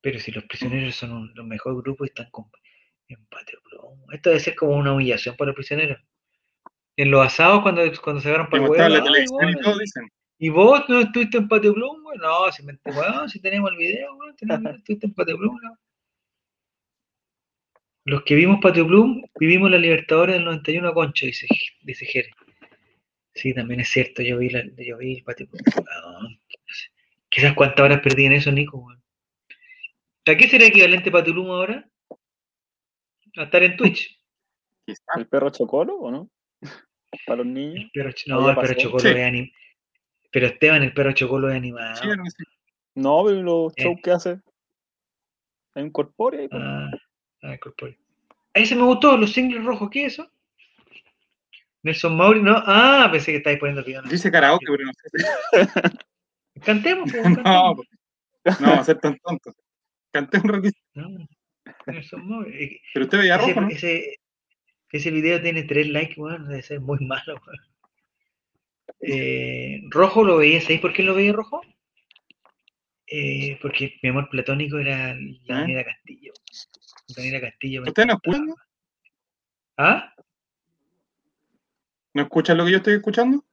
Pero si los prisioneros son un- los mejores grupos y están con, en Patio Plum. Esto debe ser como una humillación para los prisioneros. En los asados, cuando, cuando se agarran para el la huevo, "Ay, televisión y weón, todo, dicen. ¿Y vos no estuviste en Patio Plum, güey? No, si, me, weón, si tenemos el video, tenemos video, [LAUGHS] estuviste en Patio Plum, ¿no? Los que vimos Patio Plum, vivimos la Libertadores del 91 a Concho, dice, dice Jere. Sí, también es cierto, yo vi, la, yo vi el Patio. No, quizás cuántas horas perdí en eso, Nico, güey. ¿A qué será equivalente Patio Plum ahora? A estar en Twitch. ¿El perro chocolo o no? [LAUGHS] Para los El niños. perro, ch- ¿O no, el perro? Chocolo Sí. es animado. Pero Esteban, el perro Chocolo es animado. Sí, algo así. No, pero los Eh. shows que hace. En Corpórea. pues. Ah, ah, corpóreo. A ese me gustó, los singles rojos, ¿qué es eso? Nelson Mauri, no. Ah, pensé que estáis poniendo el video. Dice karaoke, pero no sé. [LAUGHS] Cantemos, pues, No, pues, no, va a ser tan tonto. Canté un ratito. No, Nelson Mauri. Eh, Pero usted veía rojo, ¿no? ese, ese video tiene tres likes, weón, debe ser muy malo, weón. Eh, rojo lo veía, ¿sabéis por qué lo veía rojo? Eh, porque mi amor platónico era ¿Ah? Daniela Castillo. Daniela Castillo. ¿Usted no escucha? ¿Ah? ¿No escuchan lo que yo estoy escuchando?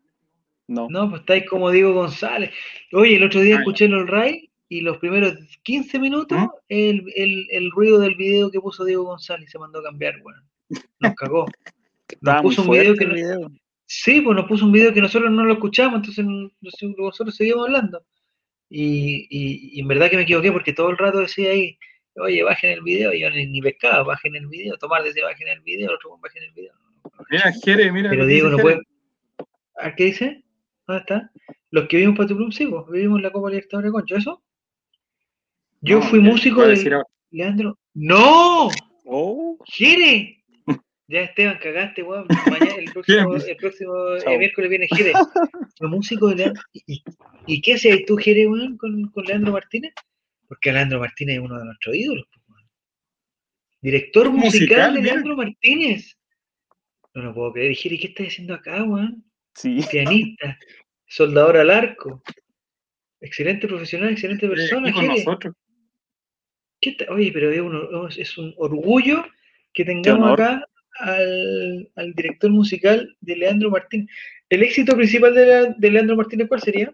No. No, pues estáis como Diego González. Oye, el otro día Ah, ya. escuché los Ray y los primeros 15 minutos ¿Mm? el, el, el ruido del video que puso Diego González se mandó a cambiar, weón. Nos cagó. [LAUGHS] Muy puso un video que el no- video. Sí, pues nos puso un video que nosotros no lo escuchamos, entonces no- no- nosotros seguimos hablando. Y, y- y en verdad que me equivoqué porque todo el rato decía ahí, oye, bajen el video, y yo ni, ni pescaba, bajen el video, Tomar decía, bajen el video, el otro, bajen el video. Mira, Jere, mira. Pero Diego no Jere. puede. ¿Ah, ¿Qué dice? ¿Dónde está? Los que vimos Patio Plum, sí, pues, vivimos la Copa Libertadores de Concho, ¿eso? Yo No, fui músico a de decir. Leandro. ¡No! Oh, ¡Jere! Ya Esteban, cagaste, weón. Mañana, el próximo, [LAUGHS] el próximo eh, miércoles viene Jere. Fue músico de Leandro. ¿Y, qué hacías tú, Jere, weón, con, con Leandro Martínez? Porque Leandro Martínez es uno de nuestros ídolos, pues, weón. Director musical, Musical, de mira. Leandro Martínez. No lo puedo creer. Y Jere, ¿qué estás haciendo acá, weón? sí. [LAUGHS] pianista, soldador al arco, excelente profesional, excelente persona. con nosotros. ¿Qué Oye, pero es un, es un orgullo que tengamos acá al, al director musical de Leandro Martín. ¿El éxito principal de, la- de Leandro Martínez cuál sería?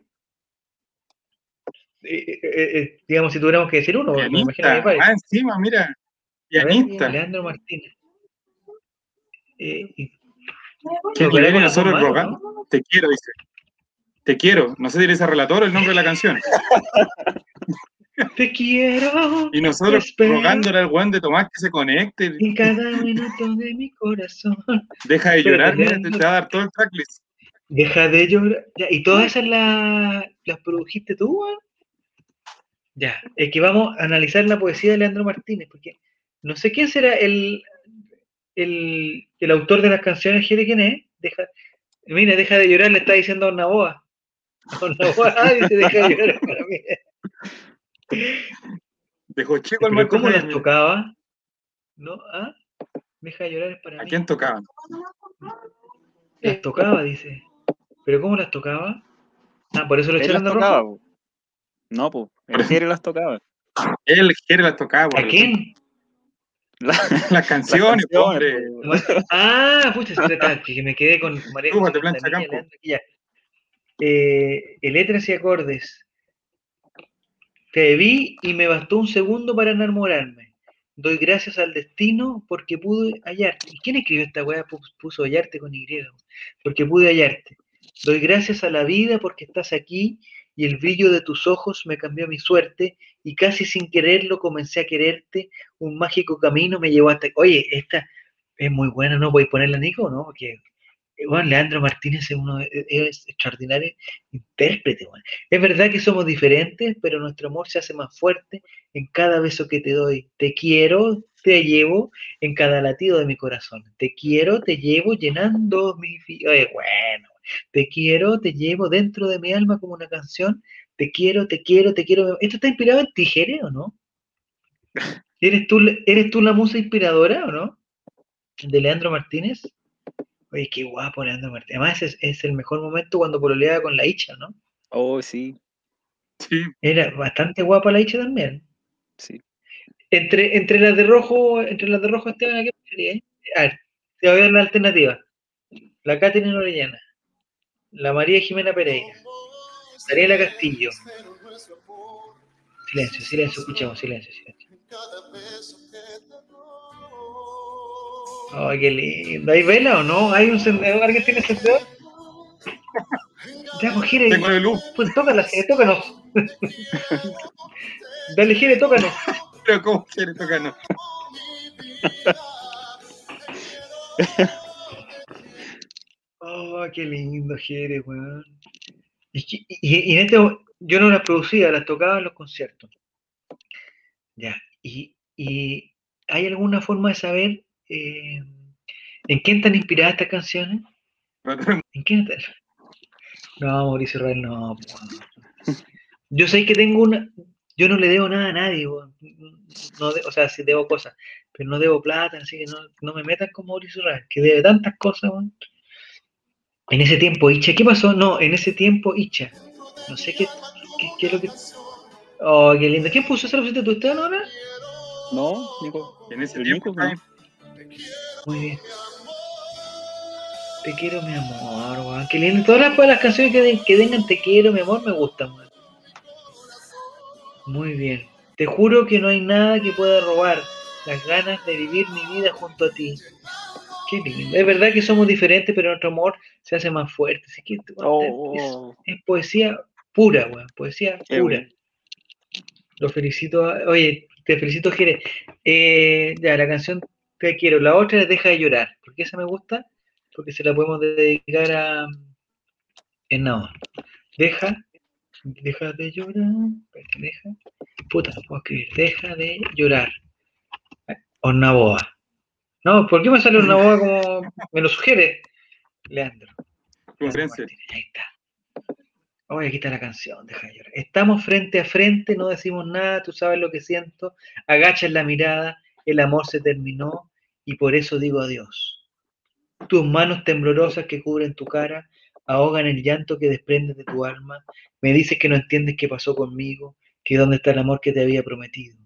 Eh, eh, eh, digamos, si tuviéramos que decir uno, me imagino que Pianista. Ah, encima, mira. Ver, Pianista. Leandro Martínez. Eh, y- Que nosotros rogando. Te quiero, dice. Te quiero. No sé si eres ese relator o el nombre de la canción. [LAUGHS] Te quiero Y nosotros rogándole al Juan de Tomás que se conecte. en cada minuto de mi corazón. Deja de llorar, mira, te, va a dar todo el tracklist. Deja de llorar. Ya, ¿Y todas esas las, las produjiste tú, weón? Ya, es que vamos a analizar la poesía de Leandro Martínez, porque no sé quién será el, el, el autor de las canciones, Jere, ¿quién es? Deja, mira, deja de llorar, le está diciendo a una boa. [LAUGHS] A una boa, ah, dice, deja de llorar para mí. [LAUGHS] Dejó chico el Pero Marco ¿cómo las tocaba? ¿No? ¿Ah? Deja de llorar es para ¿A mí. quién tocaba? Las tocaba, dice. ¿Pero cómo las tocaba? Ah, por eso lo echaron de rojo. tocaba. po. No, pues. El Jere las tocaba. Él, Jere las tocaba. ¿A quién? Las Las [LAUGHS] canciones, po, hombre. po. Ah, pucha, se trata, que me quedé con María José plancha campo. Ya. Eh, letras y acordes. Te vi y me bastó un segundo para enamorarme. Doy gracias al destino porque pude hallarte. ¿Y quién escribió esta weá? Pu- Puso hallarte con Y. Porque pude hallarte. Doy gracias a la vida porque estás aquí y el brillo de tus ojos me cambió mi suerte y casi sin quererlo comencé a quererte. Un mágico camino me llevó hasta... Oye, esta es muy buena, ¿no? ¿Voy a ponerla, Nico, no? Porque, eh, bueno, Leandro Martínez es uno, es, es extraordinario intérprete, bueno. Es verdad que somos diferentes, pero nuestro amor se hace más fuerte en cada beso que te doy. Te quiero, te llevo en cada latido de mi corazón. Te quiero, te llevo llenando mi... Oye, bueno, Te quiero, te llevo dentro de mi alma como una canción. Te quiero, te quiero, te quiero. ¿Esto está inspirado en ti, Jere, o no? ¿Eres tú, ¿Eres tú la musa inspiradora o no? De Leandro Martínez. Oye, qué guapo Leandro Martínez. Además, es, es el mejor momento cuando pololeaba con la Icha, ¿no? Oh, sí, Sí, Era bastante guapa la Icha también. sí. Entre, entre las de rojo, entre las de rojo Esteban, ¿a qué preferías? A ver, te voy a dar la alternativa. La Catherine Orellana, la María Jimena Pereira, Daniela Castillo. Silencio, silencio, escuchemos, silencio, silencio. Ay, qué lindo. ¿Hay vela o no? ¿Hay un encendedor? ¿Alguien tiene encendedor? Ya, pues, Jere, tengo de luz, pues tócala, Jere, tócanos. Dale, Jere, tócanos. pero ¿cómo quiere tocarnos? [LAUGHS] Oh, qué lindo, Jere, weón. Y, que- y- y en este, yo no las producía, las tocaba en los conciertos. Ya, y, y ¿hay alguna forma de saber eh, en quién están inspiradas estas canciones? ¿En quién están? No, Mauricio Real, no. Yo sé que tengo una. Yo no le debo nada a nadie, weón. No de- o sea, sí debo cosas, pero no debo plata, así que no, no me metan con Mauricio Real, que debe tantas cosas, weón. En ese tiempo, Icha, ¿qué pasó? No, en ese tiempo, Icha. No sé qué, qué, qué es lo que. Oh, qué lindo. ¿Quién puso esa? ¿Lo pusiste tú, Esteban, ahora? No, Nico. En ese tiempo, Nico, ¿no? Muy bien. Te quiero, mi amor, weón. Qué lindo. Todas las, las canciones que, de- que tengan Te quiero, mi amor, me gustan, weón. Muy bien. Te juro que no hay nada que pueda robar las ganas de vivir mi vida junto a ti. Qué lindo. Es verdad que somos diferentes, pero nuestro amor se hace más fuerte. Así que, es, Oh, es poesía pura, weón. Poesía Qué pura. bueno. Lo felicito. a- Oye, te felicito, Jere. Eh, ya, la canción Te quiero. La otra es Deja de llorar. ¿Por qué esa me gusta? Porque se la podemos dedicar a. En nada. Deja. Deja de llorar. Deja. Puta, puedo escribir. Deja de llorar. Ornaboa. No, ¿por qué me sale Ornaboa [LAUGHS] como me lo sugiere? Leandro. Martínez, Ahí está. Oye, aquí está la canción, deja de llorar. Estamos frente a frente, no decimos nada, tú sabes lo que siento. Agachas la mirada, el amor se terminó y por eso digo adiós. Tus manos temblorosas que cubren tu cara ahogan el llanto que desprende de tu alma. Me dices que no entiendes qué pasó conmigo, que dónde está el amor que te había prometido.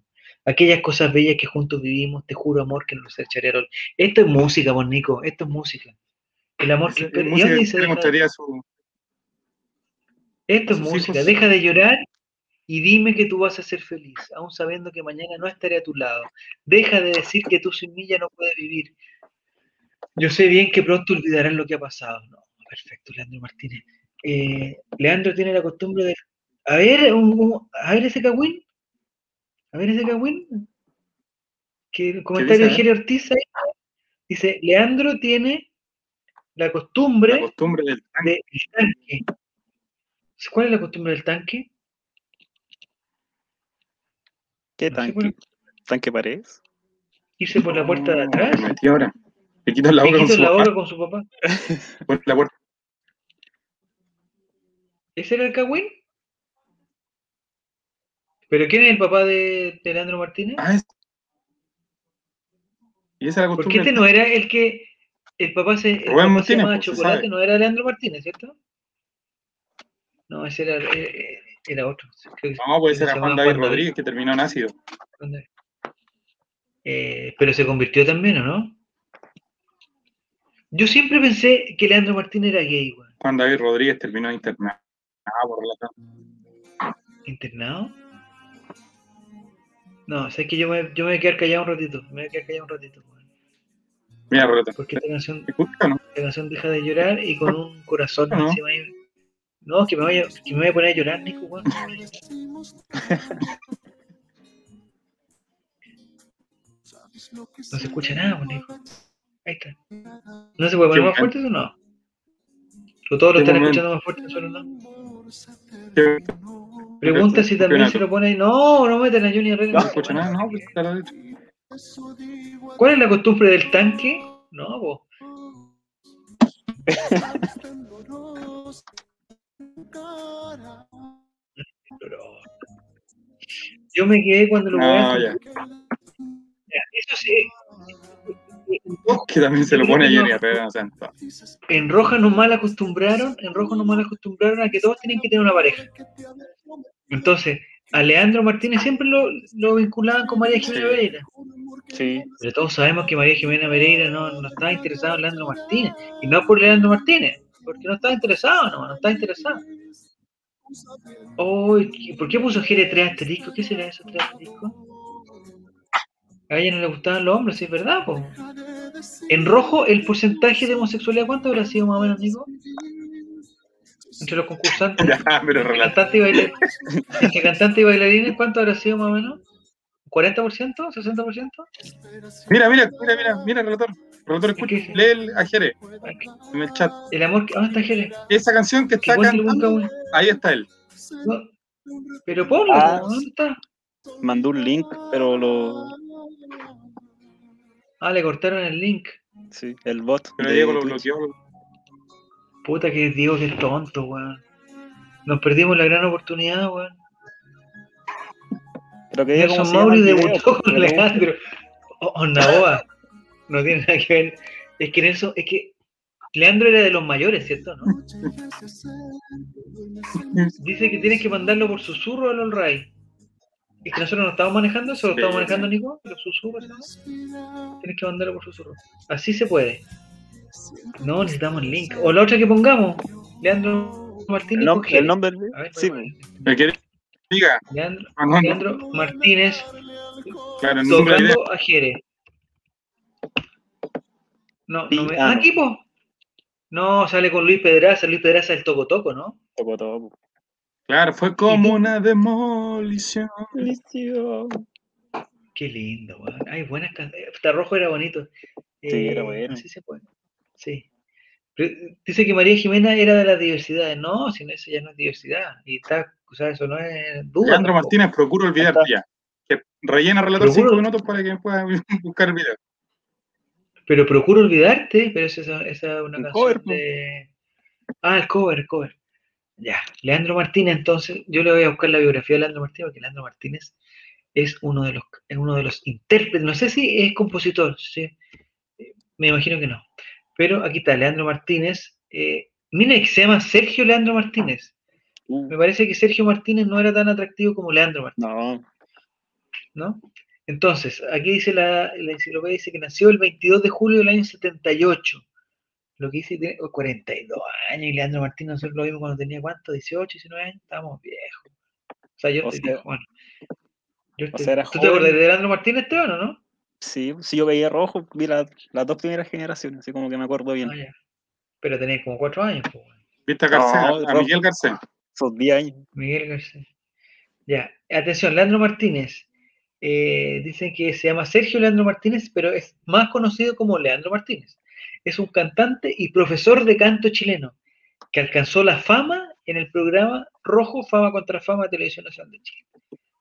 Aquellas cosas bellas que juntos vivimos, te juro amor que no a ol- Esto es música, pues Nico, esto es música. El amor que Ese- espera. el ¿Y músico dónde dice le deja de- mostraría su. Esto es música. hijos. Deja de llorar y dime que tú vas a ser feliz, aún sabiendo que mañana no estaré a tu lado. Deja de decir que tú sin mí ya no puedes vivir. Yo sé bien que pronto olvidarás lo que ha pasado. No, perfecto, Leandro Martínez. Eh, Leandro tiene la costumbre de. A ver, un- un- a ver ese cagüín. A ver ese cagüín. Que el comentario de? Jerry Ortiz ahí dice: Leandro tiene la costumbre La costumbre del tanque. del tanque. ¿Cuál es la costumbre del tanque? ¿Qué No sé cuál tanque? ¿Tanque paredes? irse por la puerta de atrás. Me metí ahora. Le quito la Le boca con la papá. boca con su papá. [LAUGHS] Por la puerta. ¿Ese era el cagüín? ¿Pero quién es el papá de, de Leandro Martínez? Ah, es. Y esa es la Porque este no era el que el papá se, el papá se llamaba pues, se Chocolate, no era Leandro Martínez, ¿cierto? No, ese era, eh, era otro. Creo que- No, pues era Juan David Rodríguez que terminó en ácido. Eh, pero se convirtió también, ¿o no? Yo siempre pensé que Leandro Martínez era gay, weón. Juan David Rodríguez terminó internado por la ¿Internado? No, es que yo me, yo me voy a quedar callado un ratito. Me voy a quedar callado un ratito. Mira, Roleta. Porque esta canción, ¿Te gusta o no? esta canción deja de llorar y con un corazón ¿No? encima ahí. No, que me vaya, que me vaya a poner a llorar, Nico, weón. No se escucha nada, Nico. Ahí está. ¿No se puede poner más fuerte o no? ¿O todos lo están momento. escuchando más fuerte, solo no? ¿Qué- Pregunta si también campeonato. se lo pone ahí. No, no meten a Johnny Herrera. No escucha nada, no, pues está. ¿Cuál es la costumbre del tanque? No. Pero- [LAUGHS] Yo me quedé cuando lo No. Ya, Eso sí. Que también se lo pone a Jenny Herrera Santa. en roja nos mal acostumbraron, en rojo nos mal acostumbraron a que todos tienen que tener una pareja. Entonces, a Leandro Martínez siempre lo, lo vinculaban con María Jimena Sí. Pereira. Sí, Pero todos sabemos que María Jimena Pereira no, no estaba interesada en Leandro Martínez. Y no por Leandro Martínez, porque no estaba interesado, no, no estaba interesado. Oh, ¿y ¿Por qué puso Jere 3 asterisco? ¿Qué será eso, 3 asterisco? A ella no le gustaban los hombres, sí, es verdad, po. En rojo, el porcentaje de homosexualidad, ¿cuánto habrá sido más o menos, Nico? Entre los concursantes. [LAUGHS] Ya, pero relata. Cantante y bailar- entre cantante y bailarines, ¿cuánto habrá sido más o menos? ¿40%? ¿60%? Mira, mira, mira, mira, mira, relator. Relator, escucha, ¿Qué? lee el a Jere en el chat. El amor que. ¿Dónde está Jere? Esa canción que está cantando, ahí está él. No. Pero ponlo, Ah. ¿dónde está? mandó un link, pero lo. Ah, le cortaron el link. Sí, el bot. Pero Diego lo bloqueó. Puta que digo que es tonto, weón. Nos perdimos la gran oportunidad, weón. Pero que llama Mauri debutó con. Alejandro. O- Osnaboa. No tiene nada que ver. Es que Nelson, es que Leandro era de los mayores, ¿cierto? ¿No? [LAUGHS] Dice que tienes que mandarlo por susurro al All Right. Es que nosotros no estamos manejando eso, lo estamos manejando, Nico, los susurros, ¿no? Tienes que mandarlo por susurro. Así se puede. No, necesitamos el link. O la otra que pongamos. Leandro Martínez. El, nom- nombre. A ver, Sí. ¿Me quiere? Diga. Leandro, Ah, no. Leandro Martínez Claro, tocando a Jere. No, no me. Ah, equipo. No, sale con Luis Pedraza. Luis Pedraza es el toco toco, ¿no? tocó todo. Claro, fue como una demolición. Qué lindo, weón. Ay, buenas canciones. Hasta rojo era bonito. Sí, era bueno. Así se puede. Sí. Pero, Dice que María Jimena era de las diversidades. No, si no, eso ya no es diversidad. Y está, o sea, eso no es duda. Leandro tampoco. Martínez, procuro olvidarte ya. Que rellena relator Procuro- cinco minutos para que pueda [LAUGHS] buscar el video. Pero procuro olvidarte, pero esa, esa es una Un canción cover, de. Ah, el cover, el cover. Ya. Leandro Martínez, entonces, yo le voy a buscar la biografía de Leandro Martínez, porque Leandro Martínez es uno de los, es uno de los intérpretes, no sé si es compositor, sí. Me imagino que no. Pero aquí está, Leandro Martínez. Eh, mira que se llama Sergio Leandro Martínez. Uh, Me parece que Sergio Martínez no era tan atractivo como Leandro Martínez. no, ¿no? Entonces, aquí dice la, la enciclopedia, dice que nació el 22 de julio del año 78. Lo que dice tiene oh, 42 años y Leandro Martínez nosotros lo vimos cuando tenía cuánto, 18, 19 años, estábamos viejos. O sea, yo O estoy sea- viejo, bueno. Yo estoy- sea, era ¿Tú te acuerdas de Leandro Martínez, Esteban, o no? sí, si yo veía rojo, vi la- las dos primeras generaciones, así como que me acuerdo bien. Ah, ya. Pero tenía como 4 años, pues. ¿Viste a Garcés? No, a. Miguel Garcés. Esos 10 años. Miguel García. Ya, atención, Leandro Martínez. Eh, dicen que se llama Sergio Leandro Martínez, pero es más conocido como Leandro Martínez. Es un cantante y profesor de canto chileno que alcanzó la fama en el programa Rojo Fama contra Fama de Televisión Nacional de Chile.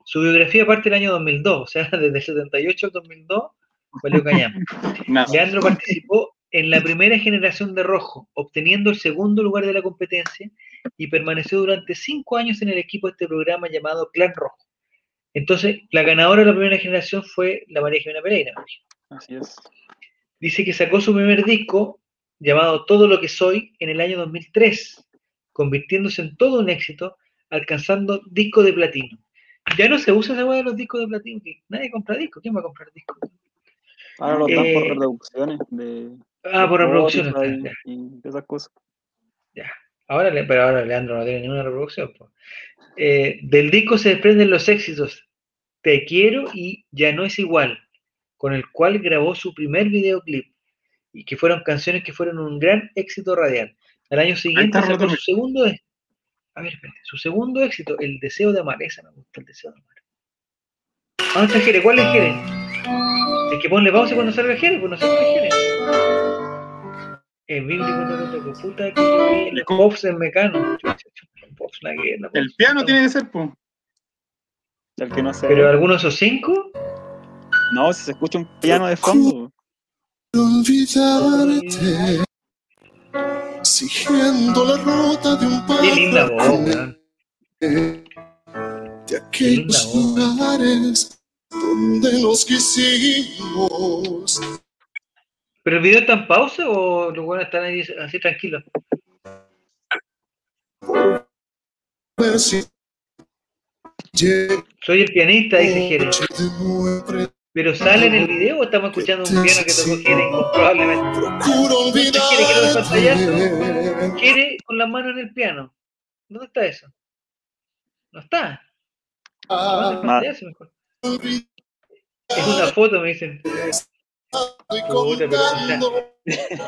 Su biografía parte del año 2002, [LAUGHS] o sea, desde el 78 al 2002, valió. [LAUGHS] Nada. Leandro participó en la primera generación de Rojo, obteniendo el segundo lugar de la competencia y permaneció durante cinco años en el equipo de este programa llamado Clan Rojo. Entonces, la ganadora de la primera generación fue la María Jimena Pereira. Así es. Dice que sacó su primer disco llamado Todo lo que soy en el año 2003, convirtiéndose en todo un éxito, alcanzando disco de platino. Ya no se usa esa hueá de los discos de platino, que nadie compra discos. ¿Quién va a comprar discos? Ahora lo dan por Eh, reproducciones de. Ah, por reproducciones. Ya. Y esas cosas. Ahora, le- pero ahora Leandro no tiene ninguna reproducción. Eh, del disco se desprenden los éxitos Te quiero y Ya no es igual, con el cual grabó su primer videoclip y que fueron canciones que fueron un gran éxito radial. Al año siguiente está, sacó su segundo, a ver, espérate, su segundo éxito, El deseo de amar. Esa me gusta, El deseo de amar. ¿Dónde está Jere? ¿Cuál es Jere? Es que ponle pausa cuando salga Jere, pues no salga Jere. El bíblico no lo toco, puta que el Pops en Mecano. Pops, la guerra, El piano no. tiene que ser, pues. El que no. Pero alguno de esos cinco, No, si se escucha un piano de fondo. olvidarte. siguiendo la ruta de un Qué linda voz, de aquellos lugares donde nos quisimos. ¿Pero el video está en pausa o los buenos están ahí así tranquilos? Ver si llego Soy el pianista, dice Jere. ¿Pero sale en el video o estamos escuchando un piano que tocó Jere incomprobablemente? Procuro olvidarte. Jere con la mano en el piano. ¿Dónde está eso? No está. Fue. Es una foto, me dicen. Estoy Puta, pero, o sea, contando.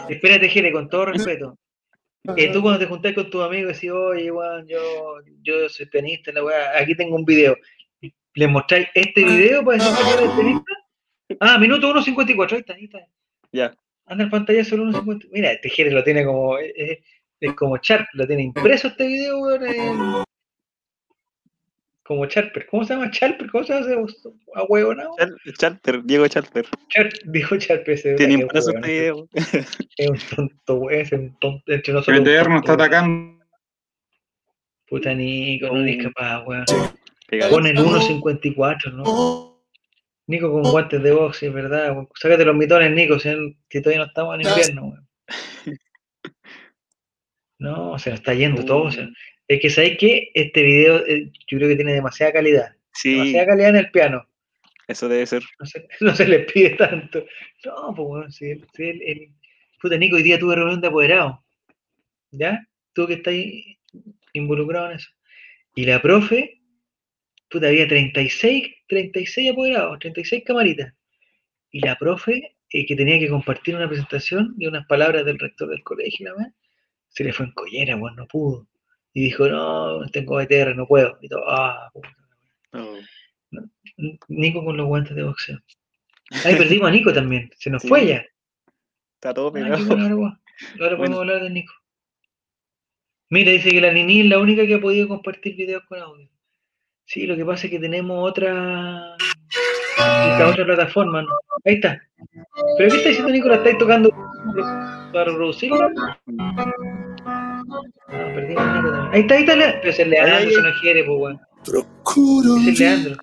Espérate, Jere, con todo respeto. Eh, tú cuando te juntás con tus amigos decís, oye, Juan, yo, yo soy pianista, la weá, aquí tengo un video. ¿Les mostráis este video para decir que eres pianista? Ah, minuto 1.54, ahí está, ahí está. Ya. Anda el pantalla solo 1.50. Mira, este Jere lo tiene como, es, es- es como Sharp, lo tiene impreso este video, weón, en- como Charper. ¿Cómo se llama Charper? ¿Cómo se llama ese ahueonado? Char- Charter, Diego Charter. Char- dijo Charper ese. Tiene impreso este video. Es un tonto, weón, es un tonto. Entre El nos tonto, está atacando. Puta Nico, no eres capaz, weón. Pégale. Pon el 1.54, ¿no? Nico con guantes de box, es verdad. Sácate los mitones, Nico, si todavía no estamos en invierno. [LAUGHS] No, se nos está yendo todo. sea, es que sabéis que este video eh, yo creo que tiene demasiada calidad. Sí, Demasiada calidad en el piano. eso debe ser. No se, [LAUGHS] no se les pide tanto. No, pues weón, si, el- si el, el- Puta Nico, hoy día tuve reunión de apoderados. ¿Ya? Tú que estás involucrado en eso. Y la profe, puta, había 36, 36 apoderados, 36 camaritas. Y la profe, eh, que tenía que compartir una presentación y unas palabras del rector del colegio, la se le fue en collera, no pudo. Y dijo, no, tengo BTR, no puedo. Y todo, ah, puta. No. Nico con los guantes de boxeo. Ahí perdimos a Nico también, se nos Sí. fue ya. Está todo Ah, pegado. bueno, ahora, podemos hablar de Nico. Mira, dice que la Nini es la única que ha podido compartir videos con audio. Sí, lo que pasa es que tenemos otra esta otra plataforma, ¿no? Ahí está. ¿Pero qué está diciendo Nico? ¿La estáis tocando para reproducirlo? Ah, perdimos a Nico también. Ahí está, ahí está. Le- Pero si el Leandro se no quiere, pues, weón. Procuro Es el Leandro.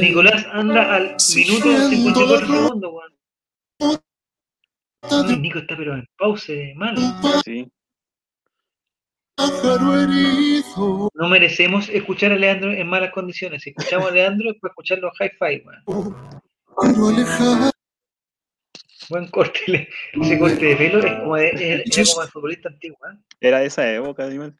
Nicolás anda al minuto 54 segundos, weón. Nico está pero en pause, mal. Sí. No merecemos escuchar a Leandro en malas condiciones. Si escuchamos a Leandro es para escucharlo hi-fi, weón. Buen corte. Ese corte de pelo es como, de, es- es como el futbolista antiguo, ¿eh? Era de esa época, animal.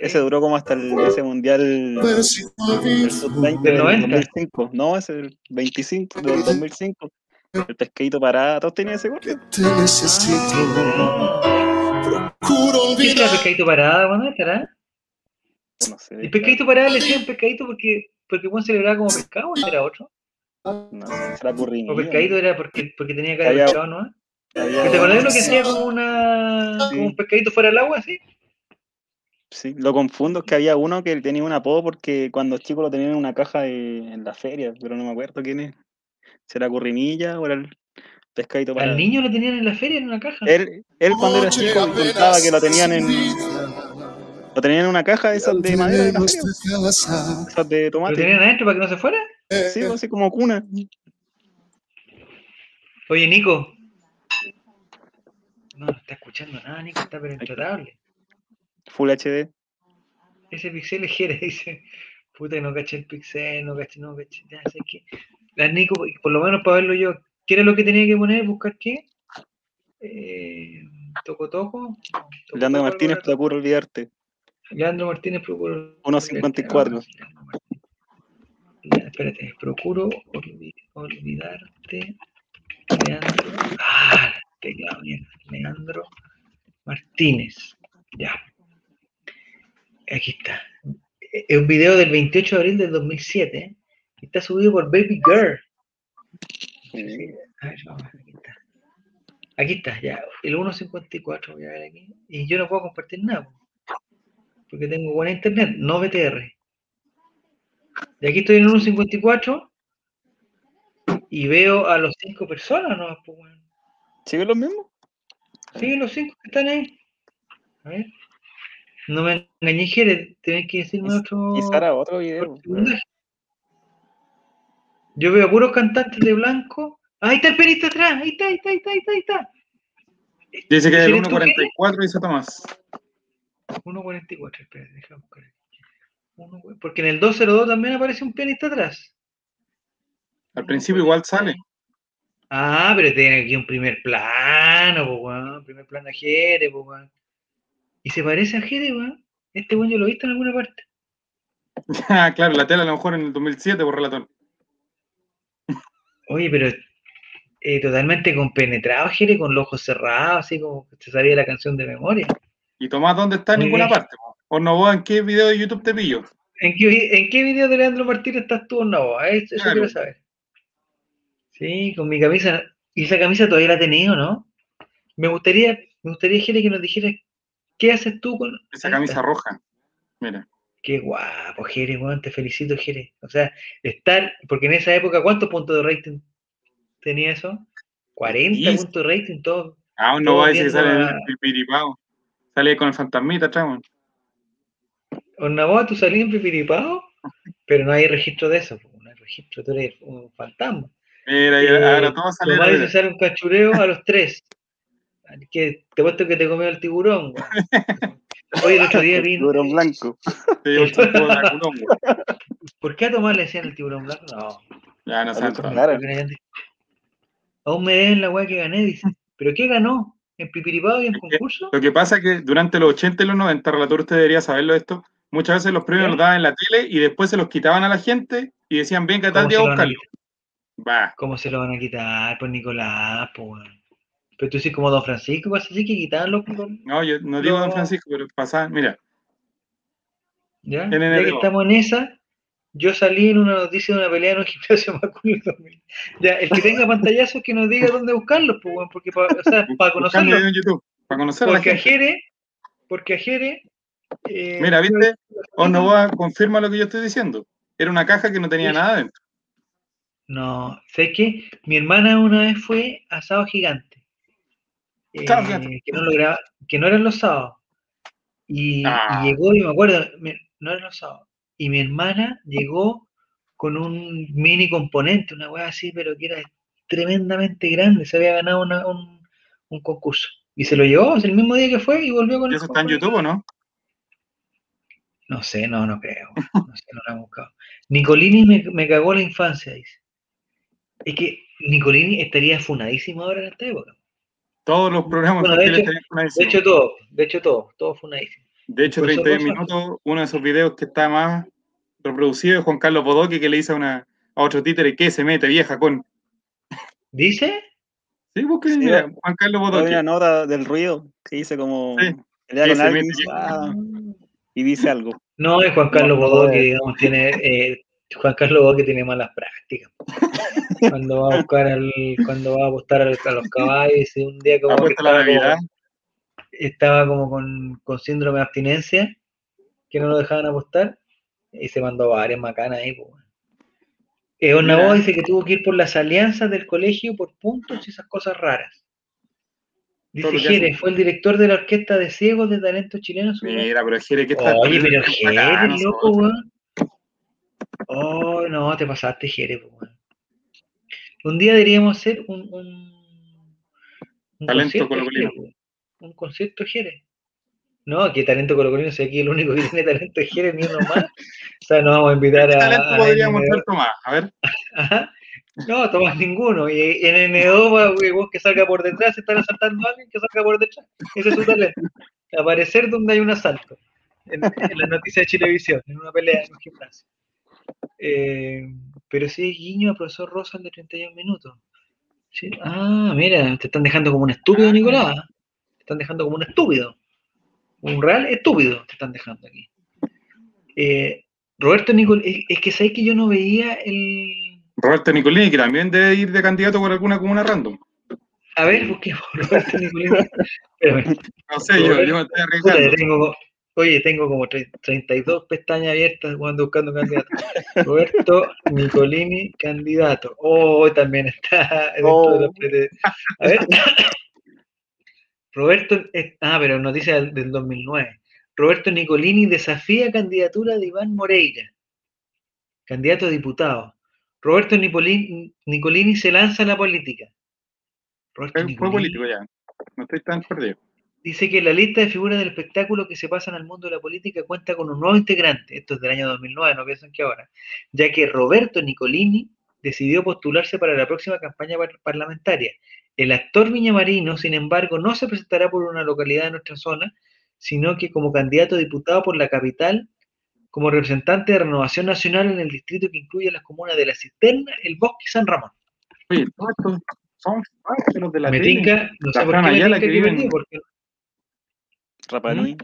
Ese duró como hasta el, ese mundial ver si el sub-20 Del del 90. 2005. No, ese del 25 del 2005. [LAUGHS] El pescadito parado. ¿Todos tenían ese corte? te necesito. Procuro ¿Qué será olvidar. pescadito parada, weón? ¿Estará? No sé. El pescadito parada le decían pescadito porque, porque Juan celebraba como pescado o era otro. No, será currinilla. O pescadito era porque, porque tenía cara de pescado, ¿no? Había- ¿Te acordás de lo que hacía como una Sí. como un pescadito fuera del agua, así? Sí, lo confundo, es que había uno que tenía un apodo porque cuando chico lo tenían en una caja de- en la feria, pero no me acuerdo quién es. ¿Será Currimilla o era el pescadito para Al niño lo tenían en la feria en una caja. Él, él cuando era chico contaba que lo tenían en lo tenían en una caja de esas de madera de la feria, esas de ¿Lo tomate. tenían adentro para que no se fuera? Sí, así como cuna. Oye, Nico. No, no está escuchando nada, Nico, está pero intratable. Full HD. Ese pixel es [LAUGHS] dice. Puta, que no caché el pixel, no caché, no caché. Ya sé que. La Nico, por lo menos para verlo yo, ¿qué era lo que tenía que poner? ¿Buscar qué? Eh, toco Toco. Leandro Toco, Martínez, procura olvidarte. Leandro Martínez, procuro. 1.54. Ya, espérate, procuro olvi- olvidarte. Leandro. Ah, teclado, mierda. Leandro Martínez. Ya. Aquí está. Es un video del 28 de abril del 2007. Está subido por Baby Girl. A ver, vamos, aquí está. Aquí está, ya. El 1.54, voy a ver aquí. Y yo no puedo compartir nada. Porque tengo buena internet, no BTR. Y aquí estoy en el 1.54 y veo a los cinco personas, ¿no? ¿Siguen los mismos? Sí, los cinco que están ahí. A ver. No me engañé, Jere, tenés que decirme otro. Y Sara, otro video. otro. Yo veo puros cantantes de blanco. Ah, Ahí está el perito atrás, ahí está, ahí está, ahí está, ahí está, ahí está. Dice que es el ¿Eres tú, Jere? 1.44 dice Tomás. 1.44, espera, déjame buscar. aquí. Porque en el 202 también aparece un pianista atrás. Al principio igual sale. Ah, pero tiene aquí un primer plano, po. Primer plano a Jere, po. Y se parece a Jere, weón. Este weón yo lo he visto en alguna parte. [LAUGHS] Ah, claro, la tela a lo mejor en el 2007 por relator. Oye, pero eh, totalmente compenetrado, Jere, con los ojos cerrados, así como que te sabía la canción de memoria. ¿Y Tomás dónde está? En ninguna bien. parte. ¿O no vos en qué video de YouTube te pillo? ¿En qué, vi- en qué video de Leandro Martínez estás tú, no? Eso, eso Claro. quiero saber. Sí, con mi camisa. Y esa camisa todavía la he tenido, ¿no? Me gustaría, me gustaría, Jere, que nos dijeras qué haces tú con Esa camisa roja. Mira. Qué guapo, Jere, weón, te felicito, Jere. O sea, estar, porque en esa época, ¿cuántos puntos de rating tenía eso? 40 Diez. puntos de rating, todo. Ah, no Todos va a decir sale a- el pipiripao. Sale con el fantasmita weón. Ornaboa, tú salías en Pipiripao, pero no hay registro de eso, no hay registro, tú eres un fantasma. Mira, Eh, ahora todo sale. Tomás al dice revés. sale un cachureo a los tres. Que te puesto que te comió el tiburón, weón. [LAUGHS] Hoy el otro día. Tiburón blanco. Llevo el de Draculón, weón. ¿Por qué a Tomás le decían el tiburón blanco? No, Ya, no santo. Claro. Aún me deben la weá que gané, dice. ¿Pero qué ganó? ¿En Pipiripao y en concurso? Lo que pasa es que durante los 80 y los 90, relator, usted debería saberlo esto, muchas veces los premios los daban en la tele y después se los quitaban a la gente y decían, venga, tal ¿Cómo día a lo van a buscarlo. Va, ¿Cómo se lo van a quitar? Pues Nicolás, pues. Pero tú dices como Don Francisco, vas así que quitaban los. no, yo no digo. Don Francisco, pero pasaban, mira, ¿Ya? Ya que estamos en esa, yo salí en una noticia de una pelea en un [LAUGHS] gimnasio masculino. 2000. Ya, el que tenga pantallazos que nos diga dónde buscarlos, pues, porque para, o sea, para conocerlos. video en YouTube, para conocer Porque a. Jere, porque a Jere. eh, Mira, ¿viste? Ornoboa confirma lo que yo estoy diciendo. Era una caja que no tenía Sí. nada dentro. No, sé que mi hermana una vez fue a Sábado Gigante. Eh, que, no lo graba- que no eran los sábados. Y, y Ah. llegó, y me acuerdo, me- no eran los sábados. Y mi hermana llegó con un mini componente, una weá así, pero que era tremendamente grande. Se había ganado una- un, un concurso. Y se lo llevó, es el mismo día que fue y volvió con ¿Y el eso está en. YouTube o no? No sé, no, no creo. No sé, no lo han buscado. Nicolini me, me cagó la infancia, dice. Es que Nicolini estaría funadísimo ahora en esta época. Todos los programas Bueno, de hecho- una De edición. hecho, todo, de hecho, todo, todo funadísimo. De hecho, por eso 31 Rosa- minutos, uno de esos videos que está más reproducido es Juan Carlos Bodoque que le dice a, una, a otro títere que se mete vieja con. ¿Dice? Sí, busque, Sí, mira, Juan Carlos Hay Bodoque. una nota del ruido que dice como Sí. Sí, con se mete. "Ah", y dice algo. No, es Juan Carlos que, eh. digamos, tiene. eh, Juan Carlos Bodó que tiene malas prácticas. [LAUGHS] Cuando va a buscar al, cuando va a apostar a los caballos, dice un día como que estaba como- Navidad. estaba como con, con síndrome de abstinencia, que no lo dejaban apostar, y se mandó varias macanas ahí. Pues. Eh, Mira. dice que tuvo que ir por las alianzas del colegio por puntos y esas cosas raras. Dice Todo lo que Jere, hacen. fue el director de la orquesta de ciegos de talento chileno. Mira, pero Jere, ¿qué está Oye, pero Está Jere, bacano, loco, weón. Oh, no, te pasaste, Jere, pues. Un día deberíamos hacer un, un, un Talento colocolino. Jere. Un concierto Jere. No, que talento colocolino, si aquí el único que [LAUGHS] tiene talento es Jere, ni uno más. O sea, nos vamos a invitar ¿Qué a. talento a podríamos NNO. mostrar Tomás? A ver, [LAUGHS] Ajá. No, Tomás ninguno. Y en N2, va, güey, vos que salga por detrás, se están asaltando a alguien que salga por detrás. Ese es su talento. Aparecer donde hay un asalto. En, en la noticia de Chilevisión, en una pelea en un gimnasio. Eh, pero sí, guiño a profesor Rosa el de 31 minutos. Sí. Ah, mira, te están dejando como un estúpido, Ah. Nicolás. Te están dejando como un estúpido. Un real estúpido te están dejando aquí. Eh, Roberto Nicol, es, es que sabes que yo no veía el. Roberto Nicolini, que también debe ir de candidato por alguna comuna random. A ver, busquemos [LAUGHS] Roberto Nicolini. No sé, yo, yo me estoy puta, arriesgando. tengo, oye, tengo como tre- 32 pestañas abiertas cuando buscando candidato. Roberto Nicolini, candidato. Oh, también está [LAUGHS] de Oh. prete- A ver. [COUGHS] Roberto, ah, pero noticia del, del 2009. Roberto Nicolini desafía candidatura de Iván Moreira, candidato a diputado. Roberto Nicolini, Nicolini se lanza a la política. Roberto Fue, fue Nicolini político ya. No estoy tan perdido. Dice que la lista de figuras del espectáculo que se pasan al mundo de la política cuenta con un nuevo integrante, esto es del año 2009, no piensan que ahora, ya que Roberto Nicolini decidió postularse para la próxima campaña par- parlamentaria. El actor viñamarino, sin embargo, no se presentará por una localidad de nuestra zona, sino que como candidato a diputado por la capital, como representante de Renovación Nacional en el distrito que incluye las comunas de La Cisterna, El Bosque y San Ramón. Oye, todos estos son los de la me tinca, no sé por qué me tinca que porque- Rapanui.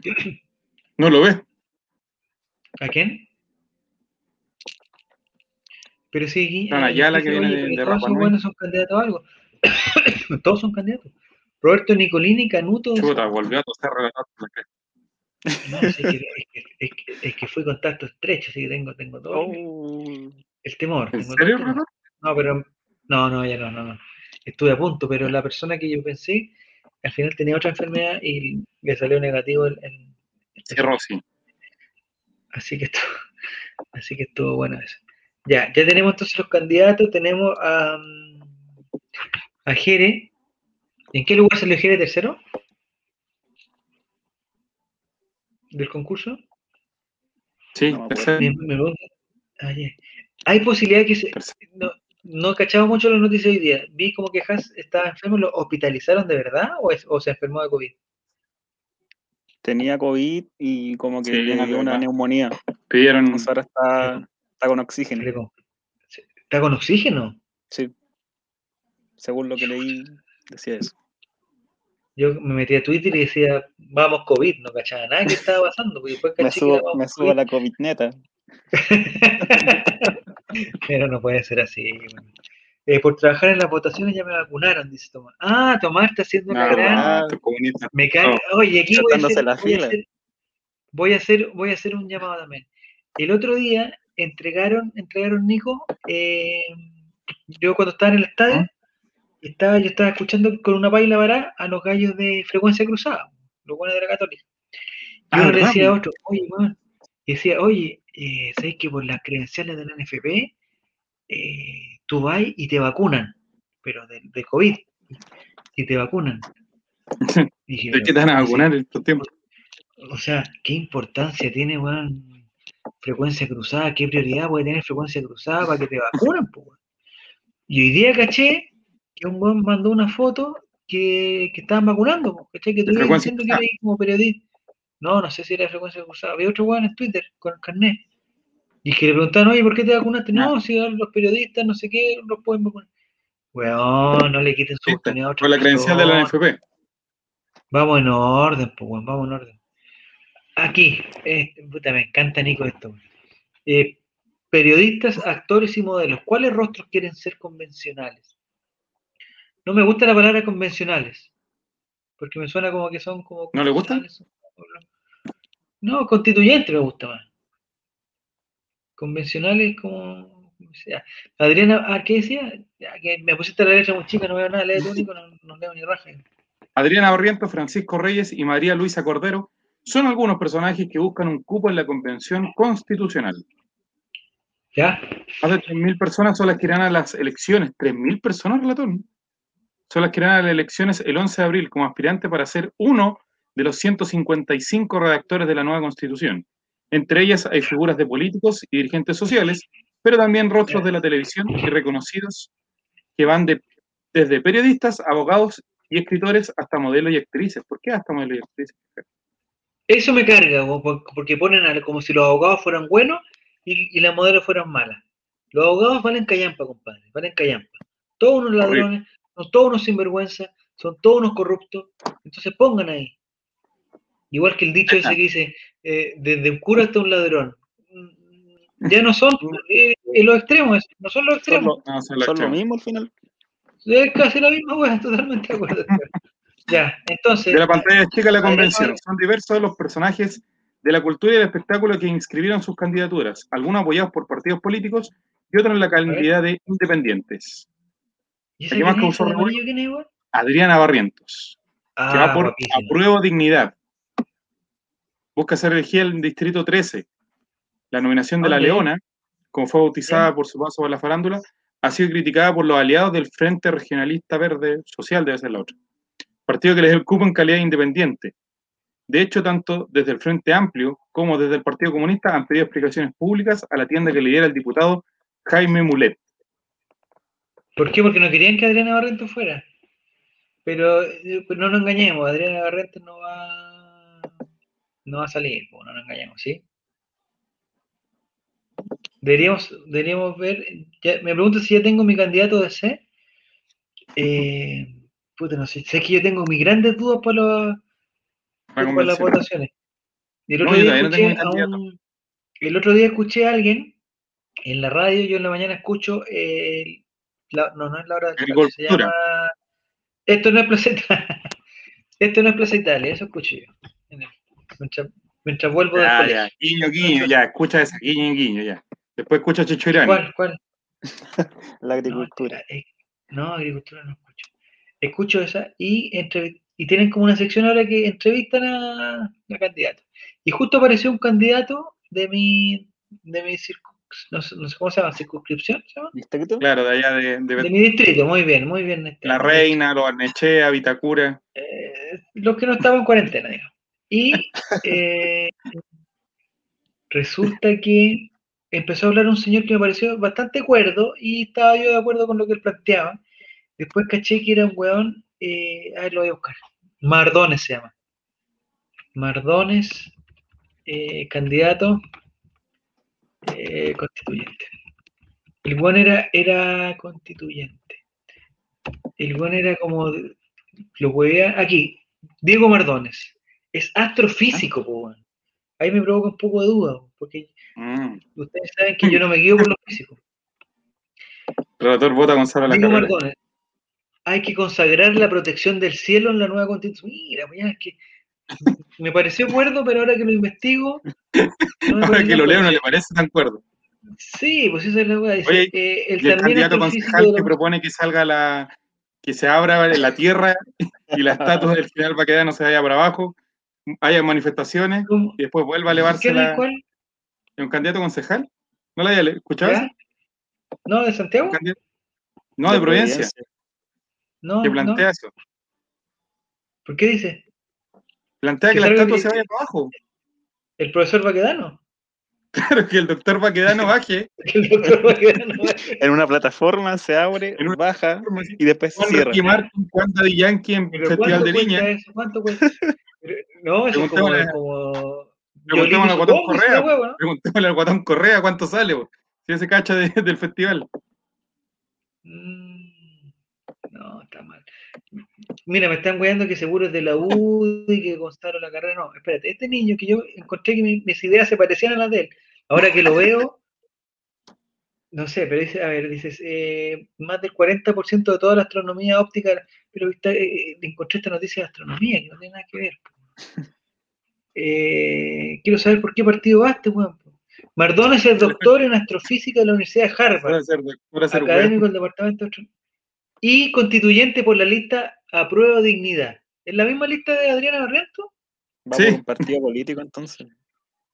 No lo ves. ¿A quién? Pero sí, Fran eh, Ayala, dice, que viene oye, de- de todos Rapa son Nui. buenos, son candidatos a algo. [COUGHS] todos son candidatos. Roberto Nicolini, Canuto. Chuta, volvió a toser la. No, sí, es, que, es, que, es, que, es que fui contacto estrecho, así que tengo, tengo todo el- Oh. el temor. ¿En tengo serio, el temor. No, pero no, no, ya no, no, no. Estuve a punto, pero la persona que yo pensé, al final tenía otra enfermedad y le salió negativo el, el- Sí, Rosy. Así que estuvo, [LAUGHS] así que estuvo bueno eso. Ya, ya tenemos entonces los candidatos, tenemos a, a Jere. ¿En qué lugar salió Jere tercero? ¿Del concurso? Sí, No tercero. Me, me pregunta- ah. Hay posibilidad que se, no, no cachaba mucho las noticias hoy día. Vi como que Haas estaba enfermo, ¿lo hospitalizaron de verdad o, es- o se enfermó de COVID? Tenía COVID y como que Sí, dio una verdad. neumonía. Pidieron. Entonces ahora está, está con oxígeno. ¿Está con oxígeno? Sí. Según lo que leí, decía eso. Yo me metí a Twitter y decía, vamos COVID, no cachaba nada que estaba pasando, porque después Me caché que era subo, me subo a la COVID neta. [LAUGHS] Pero no puede ser así. Eh, por trabajar en las votaciones ya me vacunaron, dice Tomás. Ah, Tomás está haciendo No, gran. Me cae. Oye, aquí voy a, hacer, la voy, a hacer, voy a hacer voy a hacer un llamado también. El otro día entregaron, entregaron Nico, eh, yo cuando estaba en el estadio, ¿Ah? estaba, yo estaba escuchando con una paila vará a los gallos de frecuencia cruzada, los buenos de la católica. Y Ah, uno le ¿verdad, decía a otro, oye, weón, y decía, oye, eh, ¿sabes que por las credenciales del NFP eh, tú vas y te vacunan, pero de, de COVID, y te vacunan? [LAUGHS] Dije, ¿De qué te van a "Pero, vacunar en estos tiempos? o sea, ¿qué importancia tiene, weón, frecuencia cruzada? ¿Qué prioridad puede tener frecuencia cruzada para que te vacunen, weón? Y hoy día caché que un weón mandó una foto que, que estaban vacunando, po, ¿cachai? Que frecuencia diciendo que era como periodista. No, no sé si era de frecuencia cruzada. Había otro weón en Twitter con el carnet. Y que le preguntaban, oye, ¿por qué te vacunaste? No, si los periodistas, no sé qué, no los pueden vacunar. Weón, no le quiten su oportunidad a otra Con la credencial de la. NFP. Vamos en orden, pues, weón, vamos en orden. Aquí, eh, puta, me encanta Nico esto. Eh, periodistas, actores y modelos, ¿cuáles rostros quieren ser convencionales? No me gusta la palabra convencionales, porque me suena como que son como... ¿No le gusta? No, constituyente me gusta más. Convencionales como... sea. Adriana, ah, ¿qué decía? Que me pusiste la letra muy chica, no veo nada, lee tú, Nico, no, no leo ni raja. Adriana Barrientos, Francisco Reyes y María Luisa Cordero son algunos personajes que buscan un cupo en la Convención Constitucional. ¿Ya? Más de 3.000 personas son las que irán a las elecciones. ¿3.000 personas, relator? Son las que irán a las elecciones el 11 de abril como aspirante para ser uno de los 155 redactores de la nueva Constitución. Entre ellas hay figuras de políticos y dirigentes sociales, pero también rostros de la televisión y reconocidos que van de, desde periodistas, abogados y escritores hasta modelos y actrices. ¿Por qué hasta modelos y actrices? Eso me carga, porque ponen a- como si los abogados fueran buenos y, y las modelos fueran malas. Los abogados valen callampa, compadre, valen callampa. Todos unos ladrones, son todos unos sinvergüenza, son todos unos corruptos. Entonces pongan ahí. Igual que el dicho ese que dice, eh, desde un cura hasta un ladrón. Mm, Ya no son [LAUGHS] eh, eh, los extremos, no son los Son extremos. lo, No, son lo que- mismo al final. Es casi la misma, [LAUGHS] totalmente de acuerdo. ya, entonces. De la pantalla chica de la Adriana convención. Barrientos. Son diversos los personajes de la cultura y el espectáculo que inscribieron sus candidaturas, algunos apoyados por partidos políticos y otros en la calidad de independientes. ¿Y ese ¿Qué más. Adriana Barrientos. que va Ah, por. Apruebo Dignidad. Busca ser elegida el Distrito 13. La nominación de La. Leona, como fue bautizada por su paso por la farándula, ha sido criticada por los aliados del Frente Regionalista Verde Social, debe ser la otra. Partido que les el cupo en calidad de independiente. De hecho, tanto desde el Frente Amplio como desde el Partido Comunista han pedido explicaciones públicas a la tienda que lidera el diputado Jaime Mulet. ¿Por qué? Porque no querían que Adriana Barrento fuera. Pero, eh, pero no nos engañemos, Adriana Barrento no va, no va a salir, no nos engañemos, ¿sí? Deberíamos, deberíamos ver, ya- me pregunto si ya tengo mi candidato de C. Eh, puta, no sé, sé que yo tengo mis grandes dudas para, los, para las votaciones. Y el otro, día no escuché a candidato. un- el otro día escuché a alguien en la radio, yo en la mañana escucho, eh, la- no, no es la hora se llama, esto no es Plaza Italia, [LAUGHS] esto no es Plaza Italia, eso escucho yo, el- mientras, mientras vuelvo del Ya, colegio. ya, guiño, guiño, ya, escucha esa, guiño, guiño, ya. Después escucha a Checho Irán. ¿Cuál, cuál? [LAUGHS] La No, agricultura. eh, no, agricultura no escucho. Escucho esa y, entrevi- y tienen como una sección ahora que entrevistan a la candidata. Y justo apareció un candidato de mi, de mi circu- no sé, no sé cómo se llama, circunscripción, ¿se llama? ¿Distrito? Claro, de allá de, de De mi distrito, muy bien, muy bien. este, La Reina, Los Arnechea, Vitacura. eh, los que no estaban en cuarentena, digamos. Y eh, resulta que empezó a hablar un señor que me pareció bastante cuerdo y estaba yo de acuerdo con lo que él planteaba. Después caché que era un weón, eh, a ver, lo voy a buscar. Mardones se llama. Mardones, eh, candidato eh, constituyente. El weón era, era constituyente. El weón era como, lo huevea, aquí, Diego Mardones. Es astrofísico, po, weón. Ahí me provoca un poco de duda, porque Mm. ustedes saben que yo no me guío por los físicos. Relator vota Gonzalo la hay que consagrar la protección del cielo en la nueva constitución. Mira, pues ya es que me pareció cuerdo, pero ahora que lo investigo. no me [LAUGHS] Ahora que lo leo no le parece tan cuerdo. Sí, pues esa es la weá. Eh, el el candidato concejal que la- propone que salga la. que se abra la tierra y la [LAUGHS] estatua del final Baquedano se vaya para abajo, haya manifestaciones ¿Cómo? y después vuelva a elevarse ¿Quién es la. cuál? ¿Un candidato concejal? ¿No la había escuchado? ¿Ya? ¿No, de Santiago? No, de Providencia, No, que no. plantea eso. ¿Por qué dice? Plantea Que la estatua que- se vaya para abajo. ¿El profesor Baquedano? [LAUGHS] Claro, que el doctor Baquedano baje. [LAUGHS] Que el doctor Baquedano. [LAUGHS] En una plataforma se abre, En una baja y después se cierra. Ricky Martin, Juan Daddy Yankee en Festival ¿cuánto de eso? ¿Cuánto cuesta? Pero- no, eso es como... Preguntémosle a- como... Preguntémosle a Yolito Guatón Correa. huevo, ¿no? Preguntémosle al Guatón Correa cuánto sale, bo, si ese cacha de- del festival. Mm, No, está mal. Mira, me están weando que seguro es de la U y que constaron la carrera. No, espérate, este niño que yo encontré que mi- mis ideas se parecían a las de él. Ahora que lo veo, no sé, pero dice, a ver, dices, eh, más del 40% de toda la astronomía óptica, pero está, eh, eh, encontré esta noticia de astronomía que no tiene nada que ver. Eh, quiero saber por qué partido va este weón. po. Mardones es doctor en astrofísica de la Universidad de Harvard Puede ser, puede ser académico del departamento de y constituyente por la lista Aprueba Dignidad. ¿Es la misma lista de Adriana Barriento? Va Sí. un partido político entonces.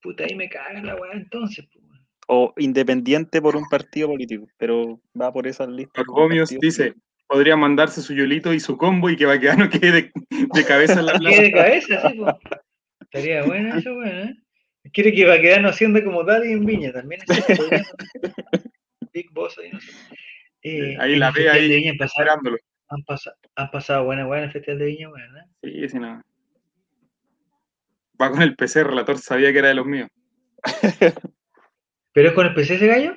Puta, ahí me caga la weá entonces. weón. O independiente por un partido político, pero va por esas listas. Gomios dice, podría mandarse su yolito y su combo y que Baquedano quede de, de cabeza en la [LAUGHS] Quede plaza. de cabeza, sí, po. Estaría bueno eso, weón, ¿eh? Quiere que va quedando haciendo como Daddy en Viña también. Big Boss ahí, no sé. Eh, Ahí la ve ahí de Viña han pasado, esperándolo. han pasado, han pasado buenas weas en el Festival de Viña, weón, ¿eh? Sí, sí, no. Va con el PC, el relator sabía que era de los míos. [LAUGHS] ¿Pero es con el PC ese gallo?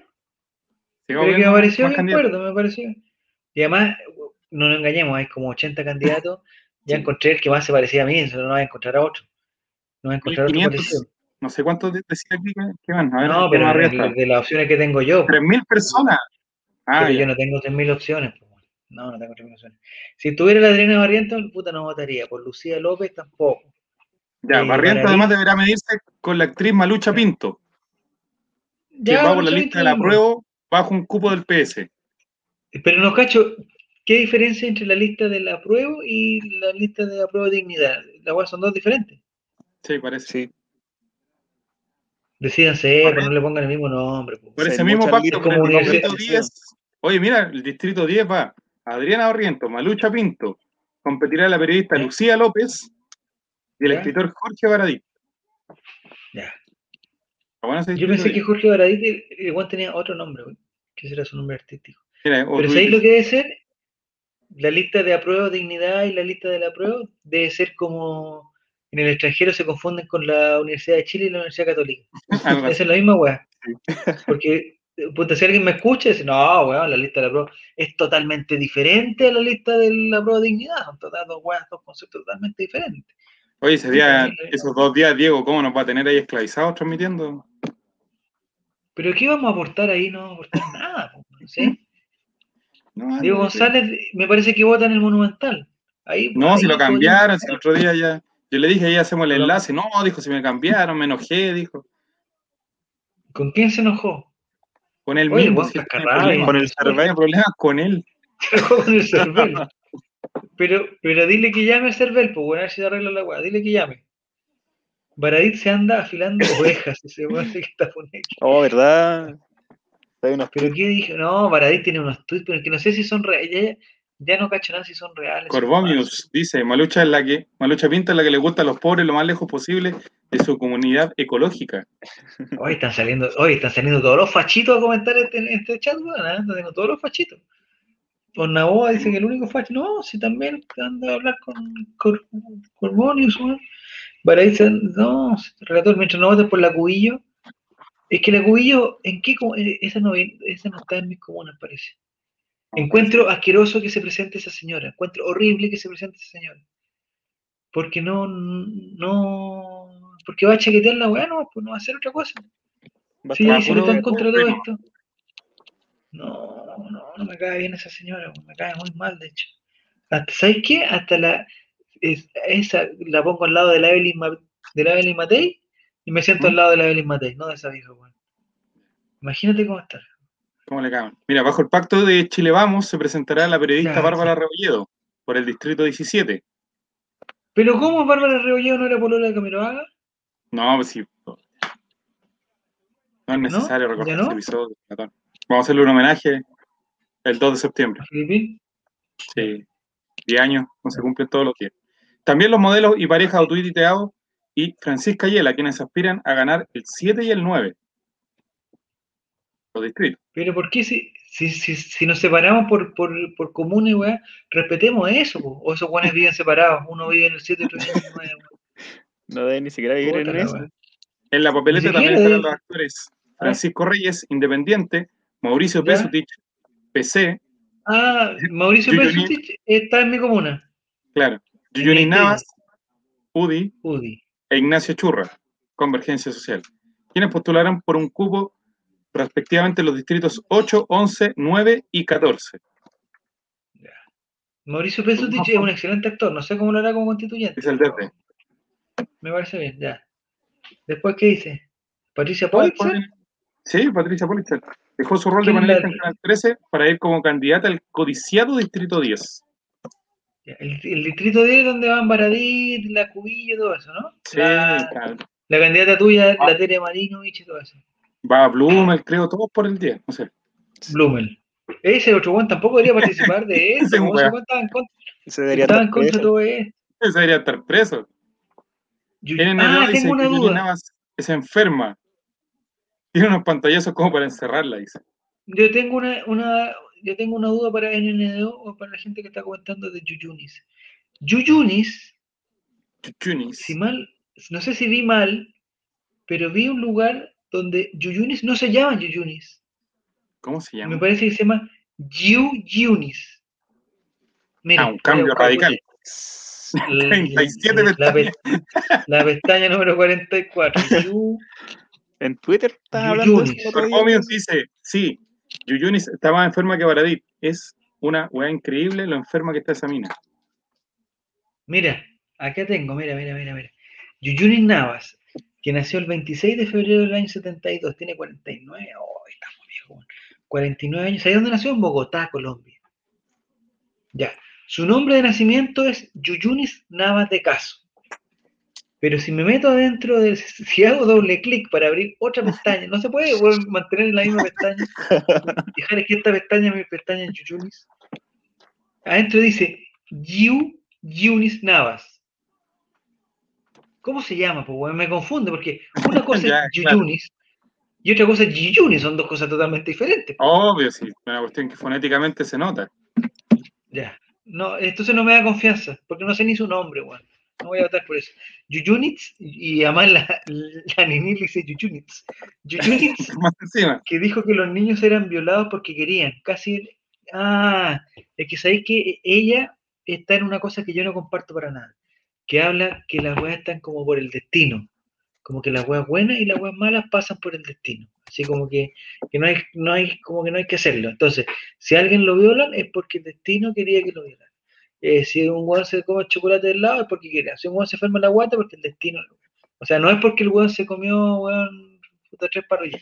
Pero que me pareció bien candidatos. cuerdo, me pareció. Y además, no nos engañemos, hay como 80 candidatos. Ya Sí. encontré el que más se parecía a mí, eso no va a encontrar a otro. No va a encontrar a otro 1500, parecido. No sé cuántos de- decía aquí que, van. A ver, No, ¿qué más pero de, las opciones que tengo yo. pues, 3.000 personas. Ah, pero yo no tengo 3.000 opciones. pues. No, no tengo 3.000 opciones. Si tuviera la Adriana Barriento, puta no votaría. Por Lucía López tampoco. Ya, eh, Barriento Maraví- además deberá medirse con la actriz Malucha Pinto, que Ya, va por la Lucho lista de la prueba bajo un cupo del PS. Pero no cacho, ¿qué diferencia entre la lista del apruebo y la lista de apruebo de dignidad? Las weas son dos diferentes. Sí, parece. Sí. Decídanse, pero no le pongan el mismo nombre. po. Por ese mismo pacto, por el como distrito universidad. 10. Oye, mira, el distrito 10 va Adriana Barriento, Malucha Pinto, competirá la periodista. Lucía López y el ¿Ya? escritor Jorge Baradí. Ya. Bueno Yo pensé que 10. Jorge Baradit igual tenía otro nombre, güey. ¿Qué será su nombre artístico? Mira, Pero ¿sabéis lo que debe ser? La lista de apruebo dignidad y la lista de la apruebo debe ser como en el extranjero se confunden con la Universidad de Chile y la Universidad Católica. [LAUGHS] Esa es la misma weá. [LAUGHS] Porque, puta, si alguien me escucha, dice, no, weón, la lista de la prueba es totalmente diferente a la lista de la prueba de dignidad. Son dos weas, dos conceptos totalmente diferentes. Oye, Sí, sí. esos dos días, Diego, ¿cómo nos va a tener ahí esclavizados transmitiendo? Pero ¿qué vamos a aportar ahí? No vamos a aportar nada, ¿sí? No, Diego no, sí. González me parece que vota en el Monumental. Ahí, No, ahí si lo podemos- cambiaron, si el otro día ya. Yo le dije, ahí hacemos el enlace. No, dijo, si me cambiaron, me enojé, dijo. ¿Con quién se enojó? Con él Oye, mismo. Si. Con el tiene problemas con él. [LAUGHS] Con el Cervel. Pero, pero dile que llame a Cervel, pues bueno, a ver si arregla la weá. Dile que llame. Baradit se anda afilando [LAUGHS] ovejas, ese weón sí que está poniendo. Oh, ¿verdad? Hay unos ¿Pero qué dije? No, Baradit tiene unos tweets, pero que no sé si son reales. Ya, ya no cacho nada si son reales. Corbomius dice, Malucha es la que, Malucha Pinto es la que le gusta a los pobres lo más lejos posible de su comunidad ecológica. Hoy están saliendo, hoy están saliendo todos los fachitos a comentar este, en este chat, weón, ¿eh? Están saliendo todos los fachitos. Por Naboa dice que el único facho, no, si también anda a hablar con, con. Baradit se- no, relator, mientras no votes por la cubillo, es que la cubillo, ¿en qué? eh, Esa no, esa no está en mis comunas, parece. Encuentro asqueroso que se presente esa señora, encuentro horrible que se presente esa señora. Porque no, no, porque va a chaquetear la weá, no, pues no va a hacer otra cosa. Va a Sí, estar ahí se puro está en contra todo esto. No, no, no me cae bien esa señora, me cae muy mal, de hecho. Hasta, ¿Sabes qué? Hasta la, es- esa la pongo al lado de la Evelyn, de la Evelyn Matei y me siento ¿Mm? al lado de la Evelyn Matei, no de esa vieja, weón. Imagínate cómo está. ¿Cómo le cagan? Mira, bajo el pacto de Chile Vamos se presentará la periodista Bárbara Rebolledo por el distrito 17. Pero ¿cómo Bárbara Rebolledo no era polola de Camiroaga? No, pues sí. No es necesario ¿Ya recordar no? ese episodio. Platón. Vamos a hacerle un homenaje el 2 de septiembre. ¿A Filipín? Sí. 10 años, no se cumplen todos los días. También los modelos y parejas Autuit y Francisca Yela, quienes aspiran a ganar el 7 y el 9. Los distritos. Pero ¿por qué si, si, si, si nos separamos por, por, por comunes, weá, respetemos eso, po? o esos guanes viven separados, uno vive en el 7 y otro vive en el 9, weá. No debe ni siquiera vivir en la eso. weá. En la papeleta también de- los actores Francisco Reyes, Independiente, Mauricio ¿Ya? Pesutich, PC, Ah, Mauricio Yuyuni. Pesutich está en mi comuna. claro, En Yuyuni Navas, UDI UDI. e Ignacio Churra, Convergencia Social, quienes postularán por un cupo respectivamente en los distritos 8, 11, 9 y 14. Mauricio Pesutich es un excelente actor, no sé cómo lo hará como constituyente. Es el verde. Me parece bien, ya. Después, ¿qué dice? Patricia Politzer. Sí, Patricia Politzer. Dejó su rol de ¿Quién es panelista en Canal 13 para ir como candidata al codiciado Distrito 10. Ya, El, el distrito 10 donde van Baradit, la Cubillo, todo eso, ¿no? Sí, La, claro. la candidata tuya, Ah. la Tere Marinovich y todo eso. Va a Blumel, creo, todos por el 10. No sé. Blumel. Ese otro buen tampoco debería participar de [LAUGHS] eso. Ese weón estaba en contra, Se debería estaba en estar contra todo. Ese debería estar preso. NNO Ah, tengo una duda. Es enferma. Tiene unos pantallazos como para encerrarla, dice. Yo tengo una, una, yo tengo una duda para NNDO o para la gente que está comentando de Yuyunis. Yuyunis, Chuchunis. si mal, no sé si vi mal, pero vi un lugar donde Yuyunis no se llaman Yuyunis. ¿Cómo se Me llama? parece que se llama Yuyunis. Mira, Ah, un cambio radical. 37 la, [LAUGHS] pe- la pestaña número 44. [LAUGHS] En Twitter estás hablando de Yuyunis. eso dice, sí, Yuyunis está más enferma que Baradit. Es una weá increíble lo enferma que está esa mina. Mira, acá tengo, mira, mira, mira, mira. Yuyunis Navas, que nació el 26 de febrero del año 72, tiene 49, oh, está muy viejo. weón. 49 años. ¿Sabes dónde nació? En Bogotá, Colombia. Ya. Su nombre de nacimiento es Yuyunis Navas de Caso. Pero si me meto adentro de. [LAUGHS] Si hago doble clic para abrir otra pestaña, no se puede [LAUGHS] mantener en la misma pestaña. Dejar que esta pestaña mi pestaña en Yuyunis. Adentro dice Yu Yunis Navas. ¿Cómo se llama? Pues, me confunde porque una cosa [LAUGHS] Ya, es claro. Yuyunis y otra cosa es Yuyunis, son dos cosas totalmente diferentes. Obvio, sí. Una cuestión que fonéticamente se nota. Ya. No, entonces no me da confianza, porque no sé ni su nombre, weón. No voy a votar por eso. Yuyunits, y además la, la Nini le dice Yuyunits. Yuyunits, [LAUGHS] que dijo que los niños eran violados porque querían. Casi. Ah, es que sabéis que ella está en una cosa que yo no comparto para nada. Que habla que las weas están como por el destino. Como que las weas buenas y las weas malas pasan por el destino. Así como que, que no hay, no hay, como que no hay que hacerlo. Entonces, si alguien lo violan es porque el destino quería que lo violan. Eh, si un weón se come chocolate del lado es porque quería. Si un weón se enferma en la guata es porque el destino. O sea, no es porque el weón se comió, weón, puta tres parrillas.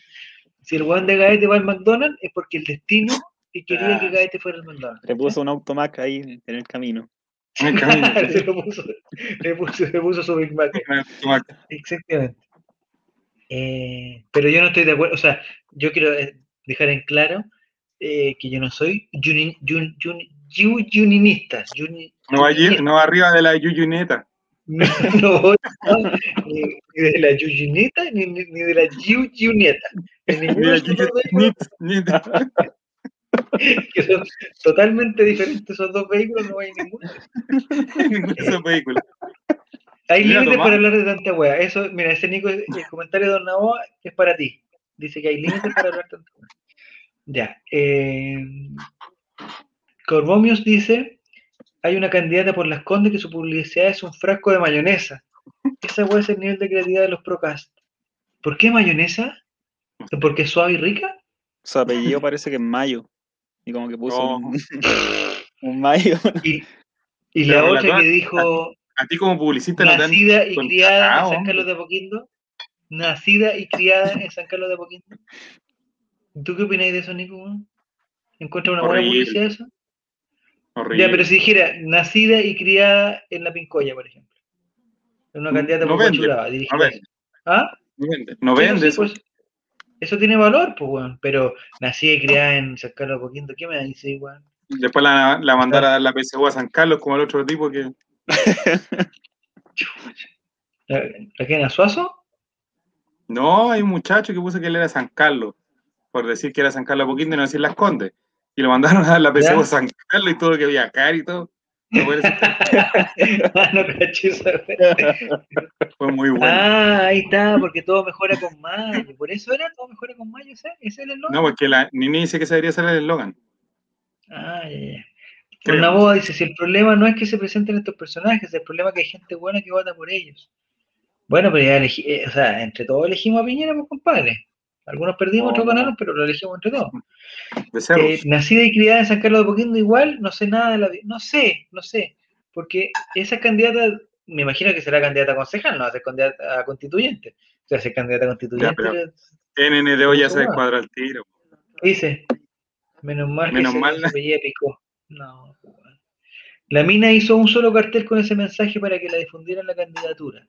Si el weón de Gaete va al McDonald's es porque el destino y quería que. Gaete fuera al McDonald's. Le puso un automac ahí en el camino. En el camino. [LAUGHS] se lo puso, le puso, le puso su Big Mac. Exactamente. Eh, pero yo no estoy de acuerdo, o sea, yo quiero eh, dejar en claro eh, que yo no soy yu- yuninista. yuni- No va, allí- no arriba de la yuyuneta. No, [LAUGHS] no no, ni, ni de la yuyunita ni, ni, ni de la yuyuneta. [LAUGHS] [LAUGHS] Que son totalmente diferentes esos dos vehículos, no hay ninguno. Ninguno de esos vehículos. Hay límites para hablar de tanta wea. Eso, mira, ese Nico, el comentario de Don Naboa es para ti. Dice que hay límites para hablar de tanta wea. Ya. Eh, Corbomios dice: hay una candidata por las Condes que su publicidad es un frasco de mayonesa. Esa wea es el nivel de creatividad de los Procast. ¿Por qué mayonesa? ¿Porque es suave y rica? Su apellido parece que es Mayo. Y como que puso Oh. un, [LAUGHS] un Mayo. Y, y la otra toda- que dijo: A ti como publicista no nacida y criada en San. Carlos de Apoquindo. Nacida y criada en San Carlos de Apoquindo. ¿Tú qué opináis de eso, Nico? ¿Encuentras una buena publicidad eso? Horrible. Ya, pero si dijera nacida y criada en la Pincoya, por ejemplo. Una candidata no dirigida. vende. ¿Ah? No vende, no vende eso. pues, eso tiene valor, pues, weón. Pero nacida y criada en San Carlos de Apoquindo, ¿qué me dice, weón? Después la, la mandar a la PSU a San Carlos como el otro tipo que. [LAUGHS] ¿La, la que en Suazo? No, hay un muchacho que puso que él era San Carlos, por decir que era San Carlos Poquín y no decir Las Condes. Y lo mandaron a la ¿Ya? a San Carlos y todo que viajar y todo. [LAUGHS] No ah. [LAUGHS] Fue muy bueno. Ah, ahí está, porque todo mejora con mayo. Por eso era todo mejora con mayo, ¿ese? ¿Ese era el nombre? No, porque la Nini dice que se debería ser el eslogan. Ah, ya, ya. Creo. Una boda dice, si el problema no es que se presenten estos personajes, el problema es que hay gente buena que vota por ellos. Bueno, pero ya elegí, eh, o sea, entre todos elegimos a Piñera, pues compadre. Algunos perdimos, otros No. ganaron, pero lo elegimos entre todos. [LAUGHS] Eh, nacida y criada en San Carlos de Poquindo, igual, no sé nada de la vida. No sé, no sé. Porque esa candidata, me imagino que será candidata a concejal, no va a ser candidata a constituyente. O sea, ser candidata a constituyente, de hoy ya se descuadra el tiro. dice. Menos mal Menos que mal. se, apellida Picó. No, pues. La mina hizo un solo cartel con ese mensaje para que la difundieran la candidatura.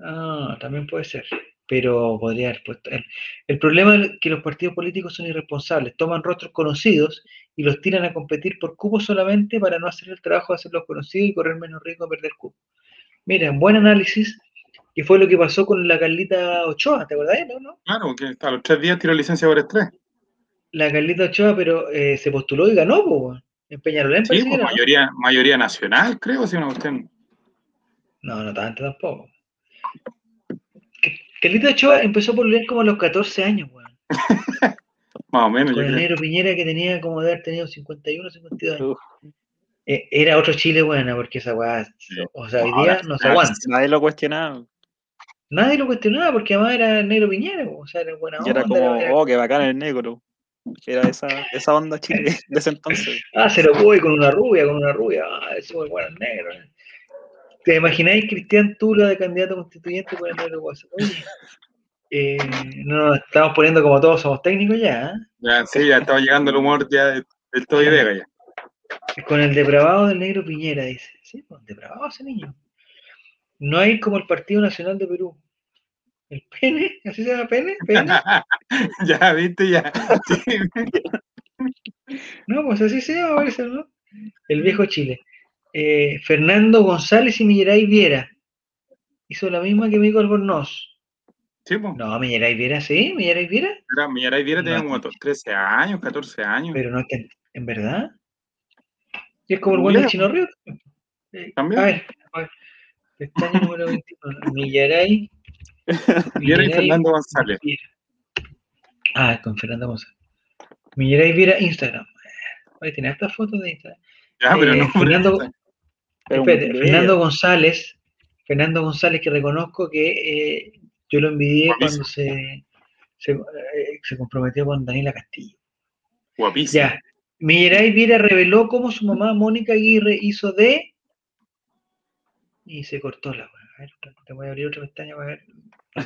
Ah, también puede ser. Pero podría haber puesto. El, el problema es que los partidos políticos son irresponsables. Toman rostros conocidos y los tiran a competir por cupos solamente para no hacer el trabajo de hacerlos conocidos y correr menos riesgo de perder cupos. Mira, buen análisis, que fue lo que pasó con la Carlita Ochoa, ¿te acordás? No, no. Claro, que a los tres días tiró licencia por estrés. La Carlita Ochoa, pero eh, se postuló y ganó, po, en Peñalolén Sí, pues, mayoría, mayoría nacional, creo, si una cuestión. No, no tanto tampoco. Carlita Ochoa empezó por leer como a los 14 años, weón. [LAUGHS] Más o menos, Con el negro Piñera que tenía como de haber tenido 51, 52 años. Uf. Eh, era otro Chile buena, porque esa weá, o sea, hoy día no se aguanta. Nadie lo cuestionaba. Nadie lo cuestionaba porque además era el negro Piñera, po, o sea, era buena Y era onda. como, era- oh, qué bacán el negro. Que era esa, esa onda chile [LAUGHS] de ese entonces. Ah, se lo voy con una rubia, con una rubia. Ah, ese muy bueno el negro. eh. ¿Te imagináis Cristian Tula de candidato constituyente por el negro? Oye, eh, no nos estamos poniendo como todos somos técnicos ya. ¿eh? Ya, sí, ya estaba llegando el humor ya de- del todo y Vega ya. Con el depravado del negro Piñera, dice. Sí, pues, depravado ese niño. No hay como el Partido Nacional de Perú. ¿El pene? ¿Así se llama pene? ¿Pene? [LAUGHS] ya, viste, ya. Sí. [LAUGHS] No, pues así se llama, ¿no? El viejo Chile. Eh, Fernando González y Milleray Viera. Hizo la misma que Mico Albornoz. Sí, pues. No, Milleray Viera, sí, Milleray Viera. Era, Millaray Viera tenía No. como 13 años, 14 años. Pero no es que, en verdad. Y es como el bueno del Chino Río. Eh, También. A ver, a ver. Pestaña número 21. [LAUGHS] Millaray. Viera y Fernando González. Viera. Ah, con Fernando González. Millaray Viera Instagram. Oye, tiene estas fotos de Instagram. Ya, pero Eh, no. Fernando- Pero Fernando. González, Fernando González, que reconozco que eh, yo lo envidié Guapísimo. cuando se, se, eh, se comprometió con Daniela Castillo. Guapísimo. Ya, Milleray Viera reveló cómo su mamá Mónica Aguirre hizo de y se cortó la. A ver, te voy a abrir otra pestaña para ver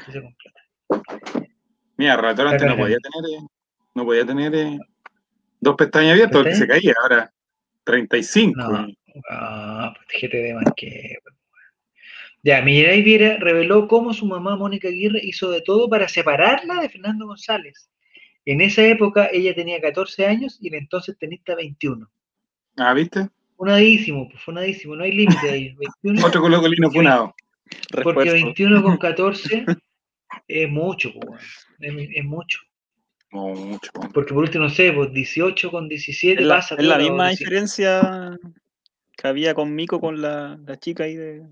si se completa. Mira, Relator antes no Acá, podía tener, eh, no podía tener eh, dos pestañas abiertas porque se caía. Ahora 35. No. Ah, pues GTD más que. Ya, Milleray Viera reveló cómo su mamá Mónica Aguirre hizo de todo para separarla de Fernando González. En esa época ella tenía 14 años y el entonces tenista 21. Ah, ¿viste? Funadísimo, pues funadísimo, no hay límite ahí. [LAUGHS] 21, Otro colocolino funado. porque Refuerzo. 21 con [LAUGHS] 14 es mucho, pues, es, es mucho. No, mucho. Porque por último, no sé, pues 18 con 17 Es la, pasa. es la misma o 17. diferencia que había con Mico con la, la chica ahí de,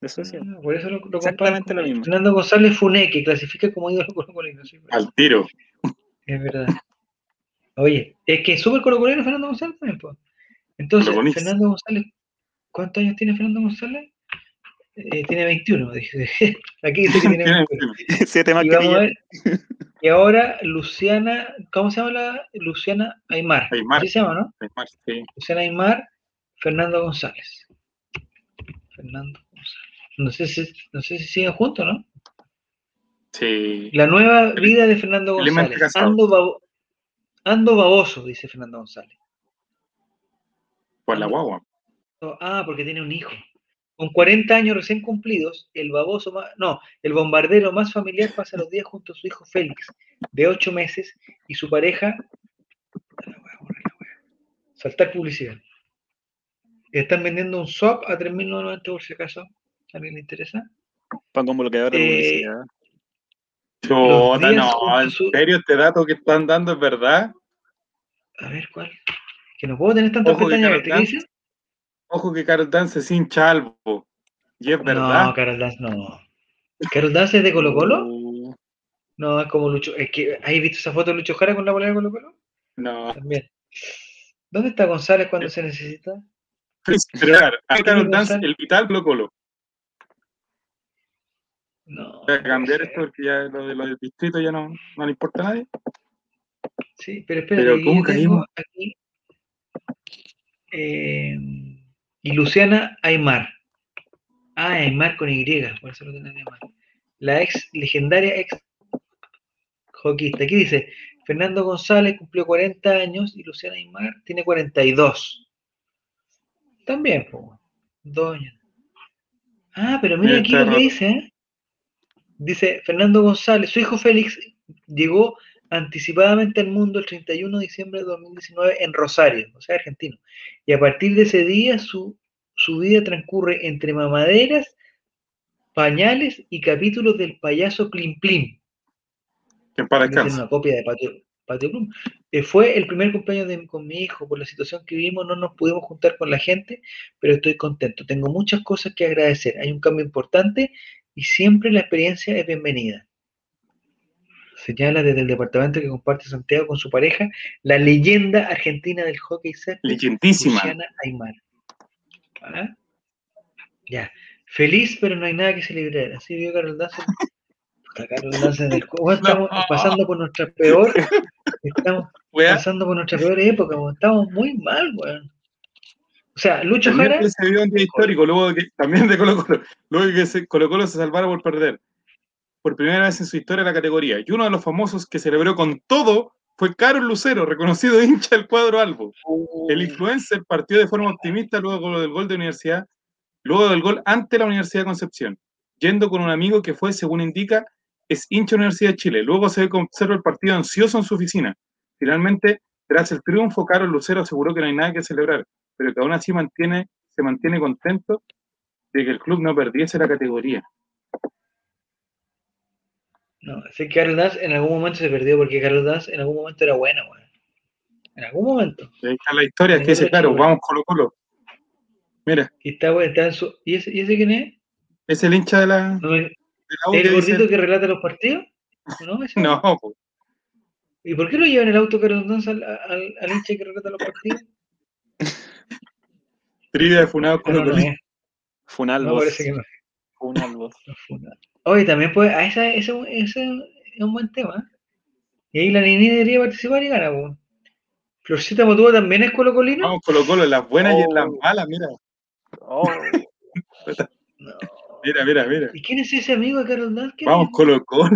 de Suecia. Ah, Por eso lo, lo Exactamente lo mismo. Fernando González Funé, que clasifica como ídolo [LAUGHS] colocolino. sí, Al tiro. Es verdad. Oye, es que es súper colocolino Fernando González también, pues. Entonces. Fernando González, ¿cuántos años tiene Fernando González? Eh, tiene 21, dije. [LAUGHS] Aquí dice que tiene Tiene- 21. Siete más Y que vamos a ella. ver. Y ahora Luciana, ¿cómo se llama la? Luciana Aymar. Aymar. Se llama, ¿no? Sí. Luciana Aymar, Fernando González. Fernando González. No sé si, no sé si siguen juntos, ¿no? Sí. La nueva vida de Fernando González. Ando, babo- ando baboso, dice Fernando González. Por la guagua. Ah, porque tiene un hijo. Con 40 años recién cumplidos, el baboso más, no, el bombardero más familiar pasa los días junto a su hijo Félix, de 8 meses, y su pareja. Saltar publicidad. Están vendiendo un swap a 3.990 por si acaso. ¿A alguien le interesa? Pan con bloqueador de Eh, publicidad. No, en serio, este dato que están dando es verdad. A ver cuál. Que no puedo tener tantas pestañas. ¿Qué Dance- dice? Ojo que Carol Dance es hincha albo. Y es verdad. No, Carol Dance no. ¿Carol Dance es de Colo Colo? Uh, No, es como Lucho. Es que, ¿Has visto esa foto de Lucho Jara con la bolera de Colo Colo? No. También. ¿Dónde está González cuando se necesita? Pero claro, a ¿Qué Carol tiene Dance, el vital Colo Colo. No. Voy a cambiar esto porque ya lo, de, lo del distrito ya no, no le importa a nadie. Sí, pero que ¿cómo caímos? aquí. eh, y Luciana Aymar. Ah, Aymar con Y, por eso lo tenía Aymar. La ex, legendaria ex hockeyista. Aquí dice, Fernando González cumplió 40 años y Luciana Aymar tiene 42. También, pues, años. Ah, pero mira Mira, aquí lo que dice, ¿eh? Dice Fernando González, su hijo Félix llegó anticipadamente al mundo el 31 de diciembre de 2019 en Rosario, o sea, argentino. Y a partir de ese día su, su vida transcurre entre mamaderas, pañales y capítulos del payaso Plim Plim. Que para descanso. una copia de Patio, Patio. Eh, fue el primer cumpleaños de- con mi hijo, por la situación que vivimos, no nos pudimos juntar con la gente, pero estoy contento. Tengo muchas cosas que agradecer. Hay un cambio importante y siempre la experiencia es bienvenida. Señala desde el departamento que comparte Santiago con su pareja, la leyenda argentina del hockey césped, Leyentísima. Luciana Aymar. ¿Ah? Ya. Feliz, pero no hay nada que celebrar. Así vio Carol. [LAUGHS] Puta, Carol del. [LAUGHS] Estamos pasando por nuestra peor. [LAUGHS] Estamos Wea, pasando por nuestra peor época, weón. Estamos muy mal, weón. O sea, Lucho el Jara, se vio un día histórico, luego de que, también de Colo Colo, luego de que se- Colo Colo se salvara por perder. Por primera vez en su historia la categoría. Y uno de los famosos que celebró con todo fue Carlos Lucero, reconocido [LAUGHS] hincha del cuadro Albo. El influencer partió de forma optimista luego del gol de universidad, luego del gol ante la Universidad de Concepción, yendo con un amigo que fue, según indica, es hincha de la Universidad de Chile. Luego se observa el partido ansioso en su oficina. Finalmente, tras el triunfo, Carlos Lucero aseguró que no hay nada que celebrar, pero que aún así mantiene, se mantiene contento de que el club no perdiese la categoría. No, sé que Carlos Dance en algún momento se perdió porque Carlos Dance en algún momento era bueno, weón. En algún momento. Ahí está la historia, que dice, claro, vamos Colo Colo. Mira, Y está, weón, está en su. ¿Y ese, ¿Y ese quién es? es el hincha de la, ¿No es el gordito que relata los partidos? ¿No? [LAUGHS] No, po. ¿Y por qué lo llevan en el auto Carlos al, al, al hincha que relata los partidos? [LAUGHS] trivia de Funado No, Colo no, no, Colo. no, parece que no. No nada. [LAUGHS] Oye, también puede. Ah, ese, ese, ese es un buen tema. ¿eh? Y ahí la Nini debería participar y gana. Florcita Motúa también es colocolino. Vamos Colo Colo, en las buenas y en las Oh. malas, mira, Oh, No. Mira, mira, mira. ¿Y quién es ese amigo de Carlos Dance? ¿Quién Vamos? Colo Colo.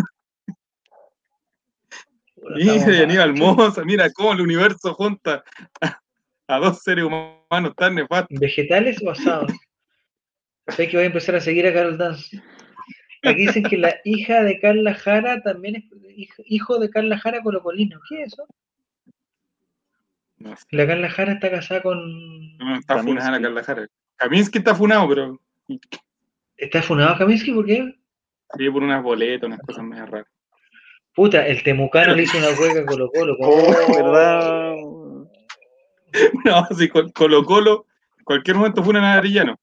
Mira, Aníbal. Moza, mira cómo el universo junta a, a dos seres humanos tan nefastos. ¿Vegetales o asados? Sé que voy a empezar a seguir a Carol Dance. Aquí dicen que la hija de Carla Jara también es hijo- de Carla Jara colocolino. ¿Qué es eso? No sé, La Carla Jara está casada con. no está funada la Carla Jara. Kaminsky está funado, pero ¿Está funado Kaminsky? ¿Por qué? sí por unas boletas, unas cosas más raras. Puta, el temucano le hizo una hueca a Colo Colo. oh, [LAUGHS] ¿verdad? No, si Col- Colo Colo, cualquier momento funan a Arellano.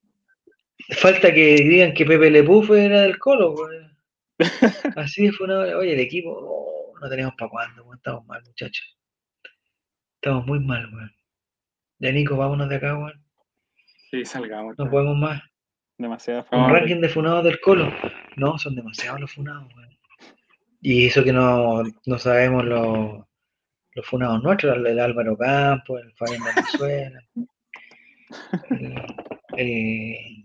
Falta que digan que Pepe Le Puf era del Colo. pues. Así fue una. Oye, el equipo. oh, no tenemos para cuándo, weón, Estamos mal, muchachos. Estamos muy mal, weón. Ya, Nico, vámonos de acá, weón. Sí, salgamos. No podemos más. Demasiada Un ranking de funados del Colo. No, son demasiados los funados, weón. Y eso que no, no sabemos los, los funados nuestros, el, el Álvaro Campos, el Fabián Venezuela, el, el,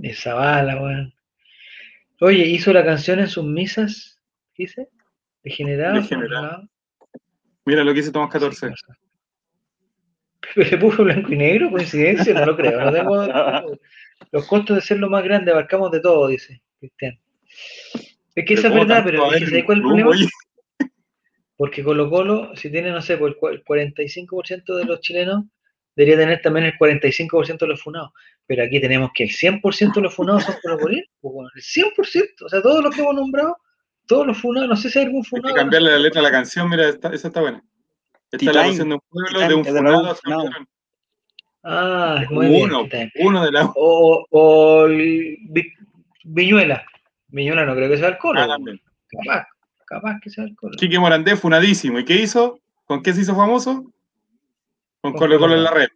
el Zavala, weón. Oye, hizo la canción en sus misas, ¿qué dice? Degenerado. Degenerado. Mira lo que hizo Tomás Sí, 14. pasa. Pepe Le puso blanco y negro, coincidencia, no lo creo. No tengo, [LAUGHS] los costos de ser lo más grande abarcamos de todo, dice Cristian. Es que esa es ¿cómo verdad, pero es que haber ¿sabes en cuál es el problema? oye? Porque Colo Colo, si tiene, no sé, por el cua- el 45% de los chilenos, debería tener también el 45% de los funados. Pero aquí tenemos que el 100% de los funados son colocolinos. pues, bueno, El 100%, o sea, todos los que hemos nombrado, todos los funados, no sé si hay algún Hay funado. que cambiarle la letra a la canción, mira, esta- esa está buena. Esta es la canción de un pueblo, de un funado U, hacia un funado. ladrón. Ah, muy. Uno, bien. uno de la U. O, o el Vi- Viñuela. Viñuela no creo que sea el Colo. Ah, también. capaz, capaz que sea el Colo. Quique Morandé, funadísimo. ¿Y qué hizo? ¿Con qué se hizo famoso? Con Con Colo Colo en la red.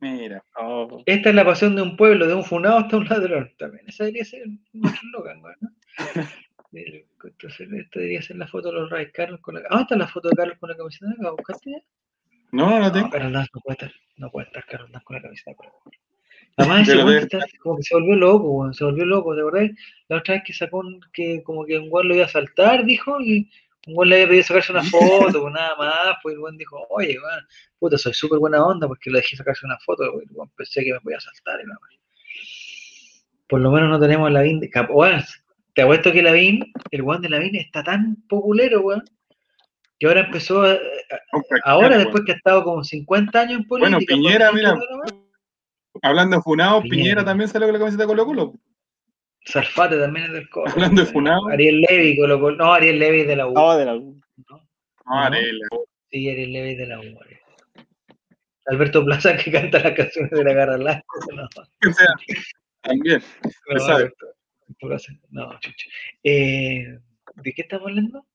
Mira. Oh, Esta es la pasión de un pueblo, de un funado hasta un ladrón. También esa debería ser eslogan, güey, ¿no? [LAUGHS] Entonces, esta debería ser la foto de los Ray Carlos con la. Ah, está la foto de Carlos con la camiseta. ¿La buscaste ya? No, no la No, tengo. Carlos Dance no puede estar. No puede estar Carlos Dance con la camiseta. Además, ese está- como que se volvió loco, güey, se volvió loco, ¿te acordás? La otra vez que sacó un, que como que un güey lo iba a saltar, dijo, y un güey le había pedido sacarse una foto, pues nada más, pues el güey dijo, oye, güey, puta, soy súper buena onda porque le dejé sacarse una foto, güey, güey, pensé que me podía saltar, y la madre. Por lo menos no tenemos la VIN de weón, te apuesto que la VIN, el güey de la VIN está tan populero, güey, que ahora empezó a- a- Con practicar, ahora pues. después que ha estado como 50 años en política. Bueno, Piñera, mira. Hablando de funado, Piñera. Piñera también salió con la camiseta de Colo Colo. Salfate también es del Colo. Hablando de funado. Ariel Levy, Colo Colo. No, Ariel Levy es de la U. oh, de la ¿no? No, Ajá. Arela. Sí, Ariel Levy es de la U. Ariel. Alberto Plaza que canta las canciones de la Garra Blanca. [LAUGHS] No, O sea, también. no, sabe. Alberto Plaza, no, chucho. Eh, ¿De qué estamos hablando?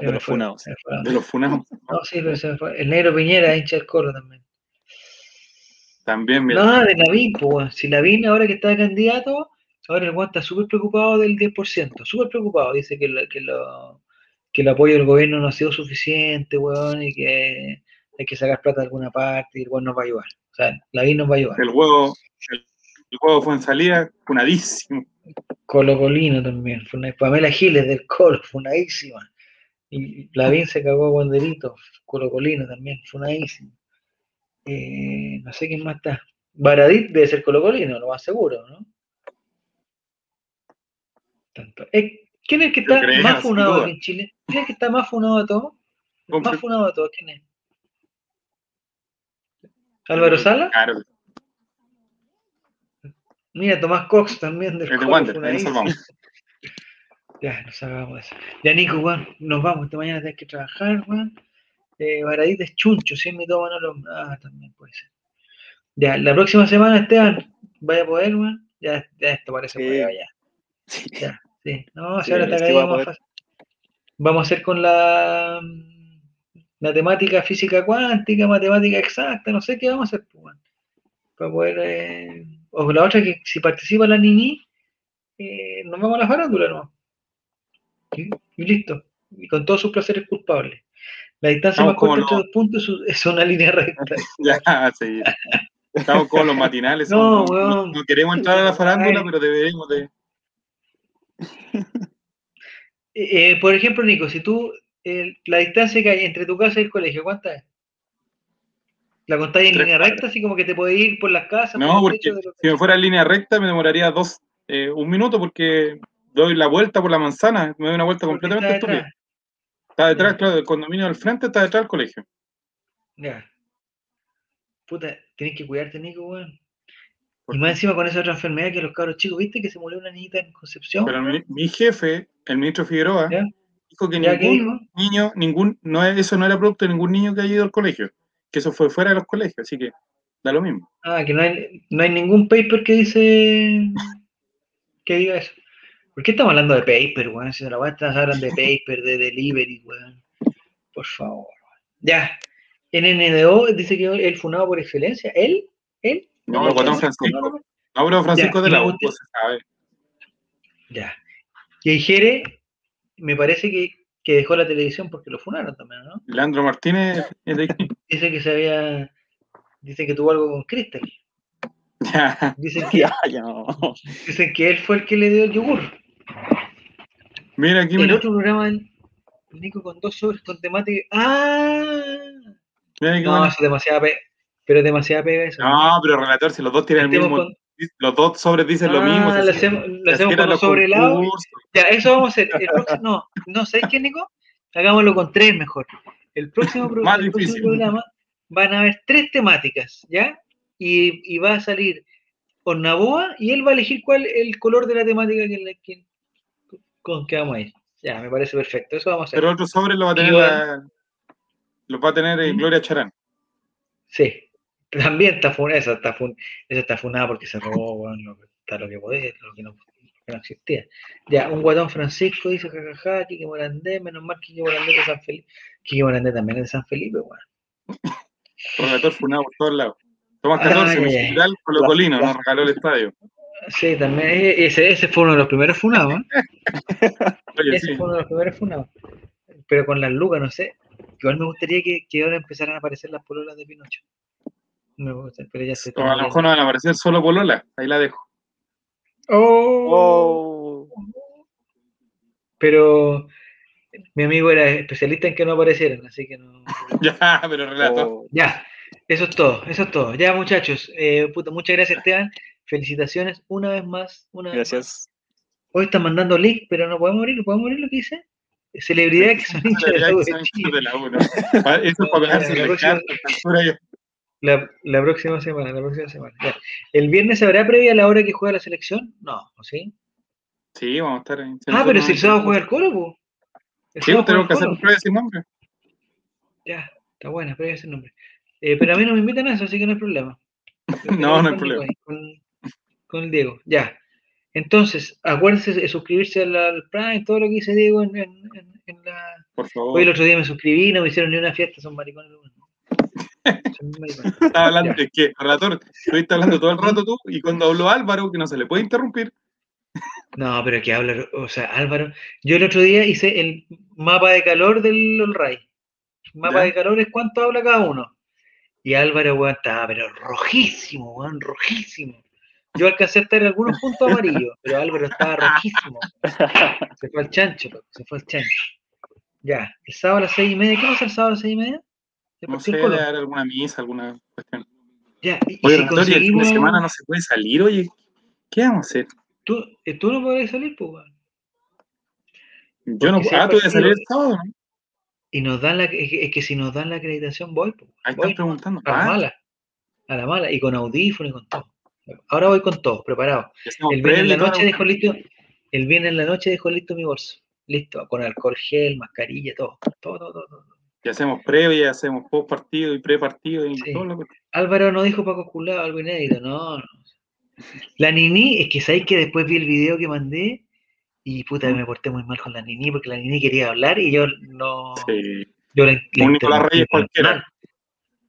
De los funados. De los funados. No, sí, pero se fue. El negro Piñera, hincha del Colo también. También, mira. Nada de Lavín, pues, si Lavín ahora que está de candidato, ahora el weón está súper preocupado del 10%, súper preocupado, dice que, lo- que, lo- que el apoyo del gobierno no ha sido suficiente, weón, y que hay que sacar plata de alguna parte y el weón nos va a ayudar. O sea, Lavín nos va a ayudar. El huevo, el, el huevo fue en salida, funadísimo. Colo Colino también, fue una, Pamela Giles del Colo, funadísima. Y Lavín se cagó a Wanderito, Colo Colino también, funadísimo. Eh, no sé quién más está. Baradit debe ser Colo Colino, lo más seguro, ¿no? Tanto. Eh, ¿Quién es el que está más funado aquí en Chile? ¿Quién es el que está más funado de todos? Más funado de todos, ¿quién es? ¿Álvaro Sala? Claro, Mira, Tomás Cox también del el de Colo, Wander, ahí nos funadísimo. salvamos. Ya, nos salgamos de eso. Ya, Nico, weón, nos vamos. Esta mañana tenés que trabajar, weón. Eh, Baradit es chuncho, si me toma no lo. Ah, también puede ser. Ya, la próxima semana, Esteban, vaya a poder, weón. Ya, ya esto parece Sí. prueba, ya. Sí. Ya, sí. No, si Sí, ahora está sí a más poder. fácil. Vamos a hacer con la, mm, la temática física cuántica, matemática exacta, no sé qué vamos a hacer, pues. Para poder. eh, O la otra que si participa la Nini, eh, nos vamos a la farándula, ¿no? Y, y listo. Y con todos sus placeres culpables. La distancia Estamos más corta entre los- dos puntos es- una línea [LAUGHS] recta. [LAUGHS] Ya, sí. Estamos como los matinales. No, weón. no queremos entrar a la farándula, Ay. pero deberíamos de. Eh, eh, por ejemplo, Nico, si tú, eh, la distancia que hay entre tu casa y el colegio, ¿cuánta es? ¿La contáis en Tres línea recta, así como que te puedes ir por las casas? No, porque si me fuera en línea recta me demoraría dos, eh, un minuto porque doy la vuelta por la manzana, me doy una vuelta porque completamente está estúpida. Está detrás, Ya. claro, del condominio del frente está detrás del colegio. Ya. Puta, tienes que cuidarte, Nico, weón. ¿Por Y más encima con esa otra enfermedad que los cabros chicos, ¿viste? Que se murió una niñita en Concepción. Pero mi, mi jefe, el ministro Figueroa, ¿Ya? dijo que ¿Ya qué ningún niño, ningún, no es- eso no era producto de ningún niño que haya ido al colegio, que eso fue fuera de los colegios, así que da lo mismo. Ah, que no hay, no hay ningún paper que dice [LAUGHS] que diga eso. ¿Por qué estamos hablando de paper, weón? Si la weá estás hablando de paper, de delivery, weón. Por favor. weón. Ya. NNDO dice que el funado por excelencia. ¿Él? ¿Él? No, el guatón Francisco. No, pero Francisco Ya, de la U, pues, se sabe. Ya. Y Jere, me parece que, que dejó la televisión porque lo funaron también, ¿no? Leandro Martínez es de aquí. Dice que se había. Dice que tuvo algo con Crystal. [LAUGHS] Dicen que, [LAUGHS] dicen que él fue el que le dio el yogur. Mira aquí, El mira, otro programa, el Nico con dos sobres con temática. ¡Ah! mira aquí, No, es demasiada pega. Pero es demasiada pega eso. No, pero relator, si los dos tienen el mismo, con- los dos sobres dicen lo Ah, mismo. se hacemos, se hacemos con los sobre concursos. Ya, eso vamos a hacer. El próximo, no, no, ¿sabes qué, Nico? Hagámoslo con tres mejor. El próximo, [LAUGHS] pro- Más el próximo programa van a haber tres temáticas, ¿ya? Y, y va a salir Ornaboa y él va a elegir cuál el color de la temática que, con que vamos a ir. Ya, me parece perfecto. Eso vamos a hacer. Pero otros sobres los va a tener, la- los va a tener eh, ¿Mm? Gloria Charán. Sí. También está funada, esa está, fun, esa está funada porque se robó, weón, lo está lo que podía, lo que no, lo no existía. Ya, un guatón Francisco dice jajaja, Kike Morandé, menos mal Kike Morandé de San Felipe. Kike Morandé también es de San Felipe, weón. Relator funado por todos lados. Tomás Ay, 14, ay, mi ay. hospital, Colo Colino, nos regaló el estadio. Sí, también, e- ese, ese fue uno de los primeros funados, ¿eh? [LAUGHS] Oye, Ese sí. fue uno de los primeros funados. Pero con las lucas, no sé. Igual me gustaría que, que ahora empezaran a aparecer las pololas de Pinocho. Me gusta, pero ya se O a lo mejor no van a aparecer solo Polola. Ahí la dejo. Oh. Oh. Pero mi amigo era especialista en que no aparecieran, así que no. [LAUGHS] Ya, pero relator. Oh. Ya, eso es todo, eso es todo. Ya, muchachos, eh, puta, muchas gracias, Esteban. Felicitaciones una vez más. Una vez más. Gracias. Hoy están mandando link, pero no podemos abrir, ¿podemos abrir lo que dice? Celebridad que son hinchas de la U de la U, ¿no? Pa- Eso es para La próxima-. La, la próxima semana, la próxima semana. ya. ¿El viernes se habrá previa a la hora que juega la selección? No, ¿o sí? Sí, vamos a estar en. Ah, pero si el sábado juega el Colo, pues. Sí, tenemos que hacer prueba sin nombre. Ya, está buena, previa ese nombre. Eh, pero a mí no me invitan a eso, así que no hay problema. [LAUGHS] No, no hay problema. Con, con el Diego, ya. Entonces, acuérdense de suscribirse al, al Prime, todo lo que dice Diego en, en- la... Por Hoy favor. el otro día me suscribí, no me hicieron ni una fiesta, son maricones. [LAUGHS] Estaba hablando, es que, relator, estuviste hablando todo el rato tú, y cuando habló Álvaro, que no se le puede interrumpir, No, pero que habla, o sea, Álvaro, yo el otro día hice el mapa de calor del Olray. Mapa Ya. de calor es cuánto habla cada uno. Y Álvaro, weón, estaba pero rojísimo, weón, rojísimo. Yo alcancé a estar en algunos puntos amarillos, pero Álvaro estaba rojísimo. Se fue al chancho, loco, se fue al chancho. Ya, el sábado a las seis y media. ¿Qué pasa el sábado a las seis y media? No sé, dar alguna misa, alguna cuestión. Ya, y, Oye, si Antonio, el fin de semana no se puede salir, oye. ¿Qué vamos a hacer? Tú, eh, tú no podés salir, pues, weón. Yo no Porque hay Ah, tú salir el sábado, ¿no? Y nos dan la, es que, es que si nos dan la acreditación, voy, pues. Ahí voy están preguntando. a la mala. A la mala. Y con audífono y con todo. Ahora voy con todo, preparado. El viernes en la y noche dejo listo. El viernes en la noche dejo listo mi bolso. Listo, con alcohol gel, mascarilla, todo. Todo, todo, todo. todo. Ya hacemos previa, hacemos post partido y pre partido y Sí. todo lo que. Álvaro no dijo Paco Culado algo inédito, no, no. La Nini, es que sabéis que después vi el video que mandé y puta, me porté muy mal con la Nini porque la Nini quería hablar y yo no. Sí. Yo la, la Reyes cualquiera.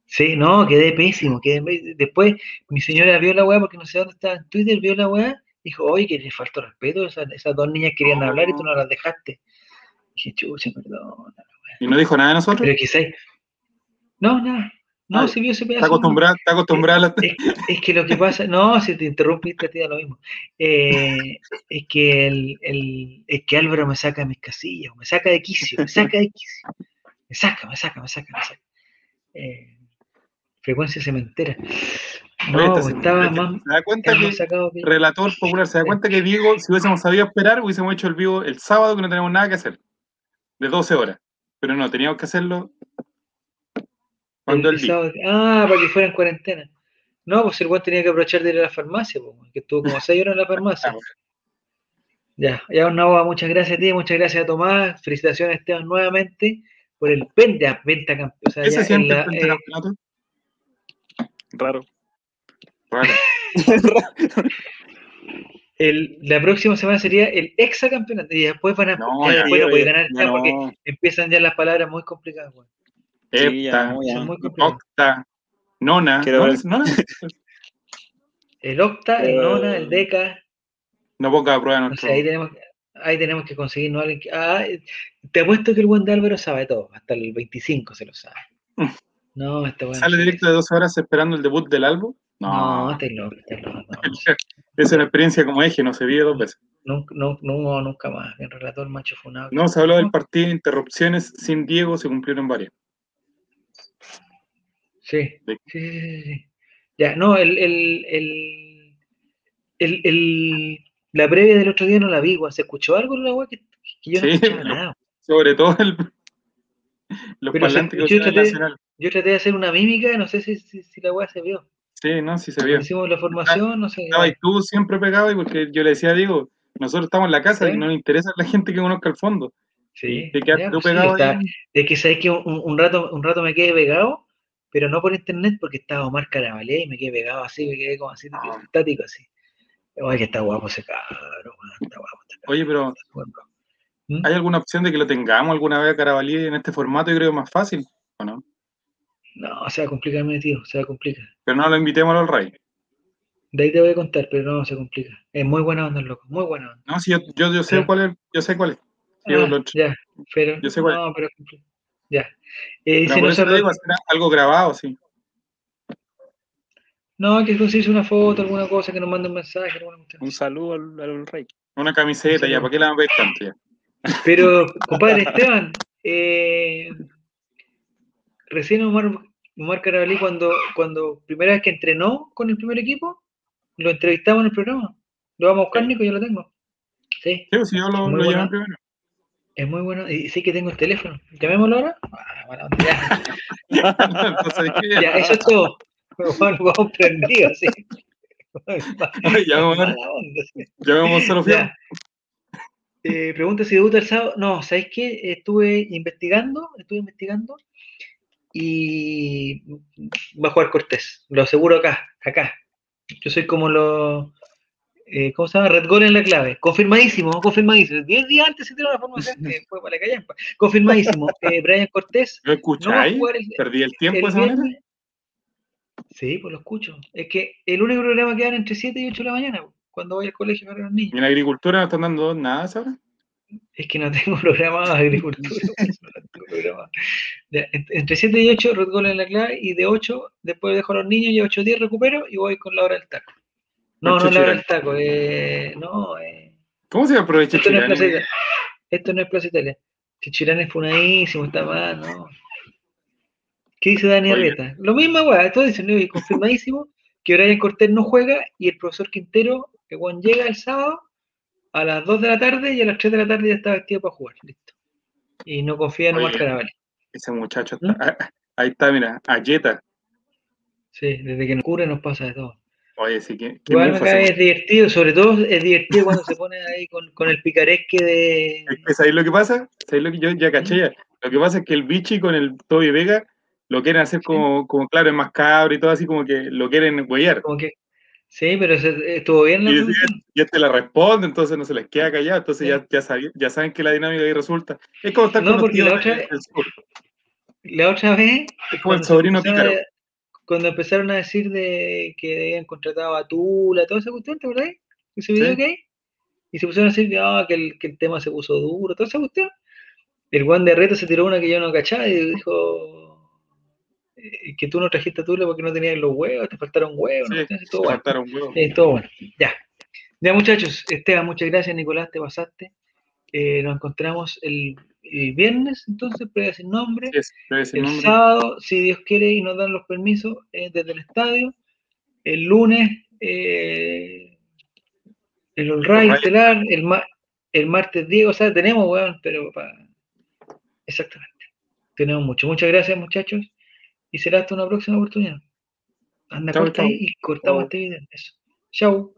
Sí, no, quedé pésimo. Quedé Después mi señora vio la weá porque no sé dónde estaba en Twitter, vio la weá, dijo, oye, que le faltó respeto, esas, esas dos niñas querían hablar y tú no las dejaste. dije, chucha, perdón. Y no dijo nada de nosotros. Pero quizás. No, nada. No, si vio ese Está pedazo. acostumbrada, está acostumbrada a la- Es, es que lo que pasa, no, si te interrumpiste, tía, lo mismo. Eh, es que el, el- es que Álvaro me saca de mis casillas, me saca de quicio, me saca de quicio. Me saca, me saca, me saca, me saca. Eh, frecuencia cementera. No, esta se- estaba ¿Se más, da cuenta que sacado que. relator popular, ¿se da cuenta que Diego, si hubiésemos sabido esperar, hubiésemos hecho el vivo el sábado que no tenemos nada que hacer? De 12 horas. Pero no, teníamos que hacerlo cuando el ah, para que fuera en cuarentena. No, pues el weón tenía que aprovechar de ir a la farmacia, pues, que estuvo como seis horas en la farmacia. [LAUGHS] Ah, bueno. Ya, ya Nava, muchas gracias a ti, muchas gracias a Tomás, felicitaciones Esteban nuevamente por el venta, venta campeón. O sea, ¿Qué ya se en siente la, el eh, campeonato? Raro. Raro. [LAUGHS] el- la próxima semana sería el hexacampeonato y después van a No, ya ya, después Sí, no puede ganar ya ya porque no. empiezan ya las palabras muy complicadas, weón. Sí, Hepta, complicadas. octa, nona. Quiero ¿Nona? ver- ¿Nona? El octa, el nona, el deca, No ponga a prueba nuestro. sé, ahí tenemos, ahí tenemos que conseguirnos alguien que, ah, eh, te apuesto que el buen de Álvaro sabe todo, hasta el 25 se lo sabe. No, este weón. ¿Sale directo de 12 horas esperando el debut del álbum? No, No. estáis loco, estáis loco, no. [LAUGHS] Es una experiencia como eje, no se vive dos veces. Nunca, no, no, nunca más. El relator macho funado. No se habló del partido, interrupciones sin Diego, se cumplieron varias. Sí, De- sí, sí. Ya, no, el, el, el, el, el- la previa del otro día no la vi. ¿Se escuchó algo en la weá? Que, que yo no escuchaba nada. Sobre todo el, los Pero que yo traté-. Yo traté de hacer una mímica, no sé si, si, si la weá se vio. Sí, no, sí se vio. Hicimos la formación, no sé. Estaba y tú siempre pegado y porque yo le decía a Diego, nosotros estamos en la casa Sí. y no nos interesa la gente que conozca el fondo. Sí, Te quedaste ya, pues sí, está-. Es que sabes que un, un rato, un rato me quedé pegado, pero no por internet, porque estaba Omar Carabalé y me quedé pegado así, me quedé como así, Ah. estático así. Oye, que está guapo ese cabrón, está guapo. Está Oye, pero. ¿Mm? ¿hay alguna opción de que lo tengamos alguna vez a Carabalí en este formato? Yo creo que es más fácil, ¿o no? No, se va a complicar, mi tío, se va a complicar. Pero no lo invitemos al Rey. De ahí te voy a contar, pero no, se complica. Es muy buena onda, el loco, muy buena onda. No, sí, yo, yo, yo sé cuál es, yo sé cuál es. Sí, Ah, ya, pero yo sé cuál no, pero es Ya. Eh, eso te digo, algo grabado, sí. no, hay que conseguirse una foto, alguna cosa, que nos mande un mensaje. Un saludo al, al rey. Una camiseta, Sí. ya, ¿para qué la vamos a ver tanto ya? Pero, compadre Esteban, eh, recién Omar, Omar Carabalí, cuando, cuando primera vez que entrenó con el primer equipo, lo entrevistamos en el programa. Lo vamos a buscar, Sí. Nico, yo lo tengo. Sí, Sí, pues, si yo lo, lo llevé primero. Es muy bueno. Y sí que tengo el teléfono. ¿Llamémoslo ahora? Ah, [LAUGHS] ya. Eso es todo. Juan, vamos prendido, sí. Ya vamos a. Ya. Eh, pregunta si debuta el sábado. No, ¿sabéis qué? Estuve investigando, estuve investigando y va a jugar Cortés. Lo aseguro acá, acá. Yo soy como los. Eh, ¿Cómo se llama? Red Goal en la clave. Confirmadísimo, confirmadísimo. Diez días antes se tiró la formación que [LAUGHS] fue para la callampa. Confirmadísimo. [LAUGHS] Eh, Brian Cortés ¿Lo no jugar el, ¿Perdí el tiempo de el esa manera? viernes. Sí, pues lo escucho. Es que el único programa que dan entre 7 y 8 de la mañana, cuando voy al colegio para los niños. ¿Y en agricultura no están dando nada, ¿sabes? Es que no tengo [LAUGHS] programado agricultura. pues, no tengo programado. Ya, ent- Entre 7 y 8, red goal en la clave, y de 8, después dejo a los niños, y a 8 10 recupero y voy con la hora del taco. No, no del taco, eh, no, eh, ¿Cómo se aprovecha esto no es Plaza? Italia. Esto no es Plaza Italia. Chichirán es funadísimo, está mal, ¿no? ¿Qué dice Dani Oye. Arrieta? Lo mismo, weá, todos dicen, "Oye, confirmadísimo que Brian Cortés no juega y el profesor Quintero, que Juan llega el sábado a las 2 de la tarde y a las 3 de la tarde ya está vestido para jugar, listo. Y no confía en. Omar Caravales. Ese muchacho ¿Mm? está. ah, Ahí está, mira, Ayeta. Sí, desde que nos cubre nos pasa de todo. Oye, sí, que. Igual ese es divertido, sobre todo es divertido cuando se pone ahí con, con el picaresque de... Es que, ¿Sabéis lo que pasa? ¿Sabéis lo que yo ya caché ya? Lo que pasa es que el Vichy con el Toby Vega lo quieren hacer como, como claro, es más cabro y todo así, como que lo quieren huellar. Sí, pero se- estuvo bien la Y, y este la responde, entonces no se les queda callado, entonces ya, ya, sabi- ya saben que la dinámica ahí resulta. Es como estar No, con porque la otra- sur. La otra vez... Es como el sobrino pícaro. Cuando empezaron a decir de que habían contratado a Tula, toda esa cuestión, ¿te acordás? Ese video Sí. que hay. Y se pusieron a decir que, ah, que, el, que el tema se puso duro, toda esa cuestión. El Juan de Reto se tiró una que yo no cachaba y dijo eh, que tú no trajiste a Tula porque no tenías los huevos, te faltaron huevos, Sí, no todo bueno. faltaron huevos. Eh, todo bueno. Ya. Ya, muchachos. Esteban, muchas gracias. Nicolás, te pasaste. Eh, nos encontramos el, el viernes, entonces, previa sin nombre. Sí, El nombre. sábado, si Dios quiere y nos dan los permisos, eh, desde el estadio. El lunes, eh, el All Right All Right. estelar. El, ma- el martes, Diego. O sea, tenemos, weón, pero para. Exactamente. Tenemos mucho. Muchas gracias, muchachos. Y será hasta una próxima oportunidad. Anda, Chau, corta chau. ahí y cortamos Chau. este video. Eso. Chau.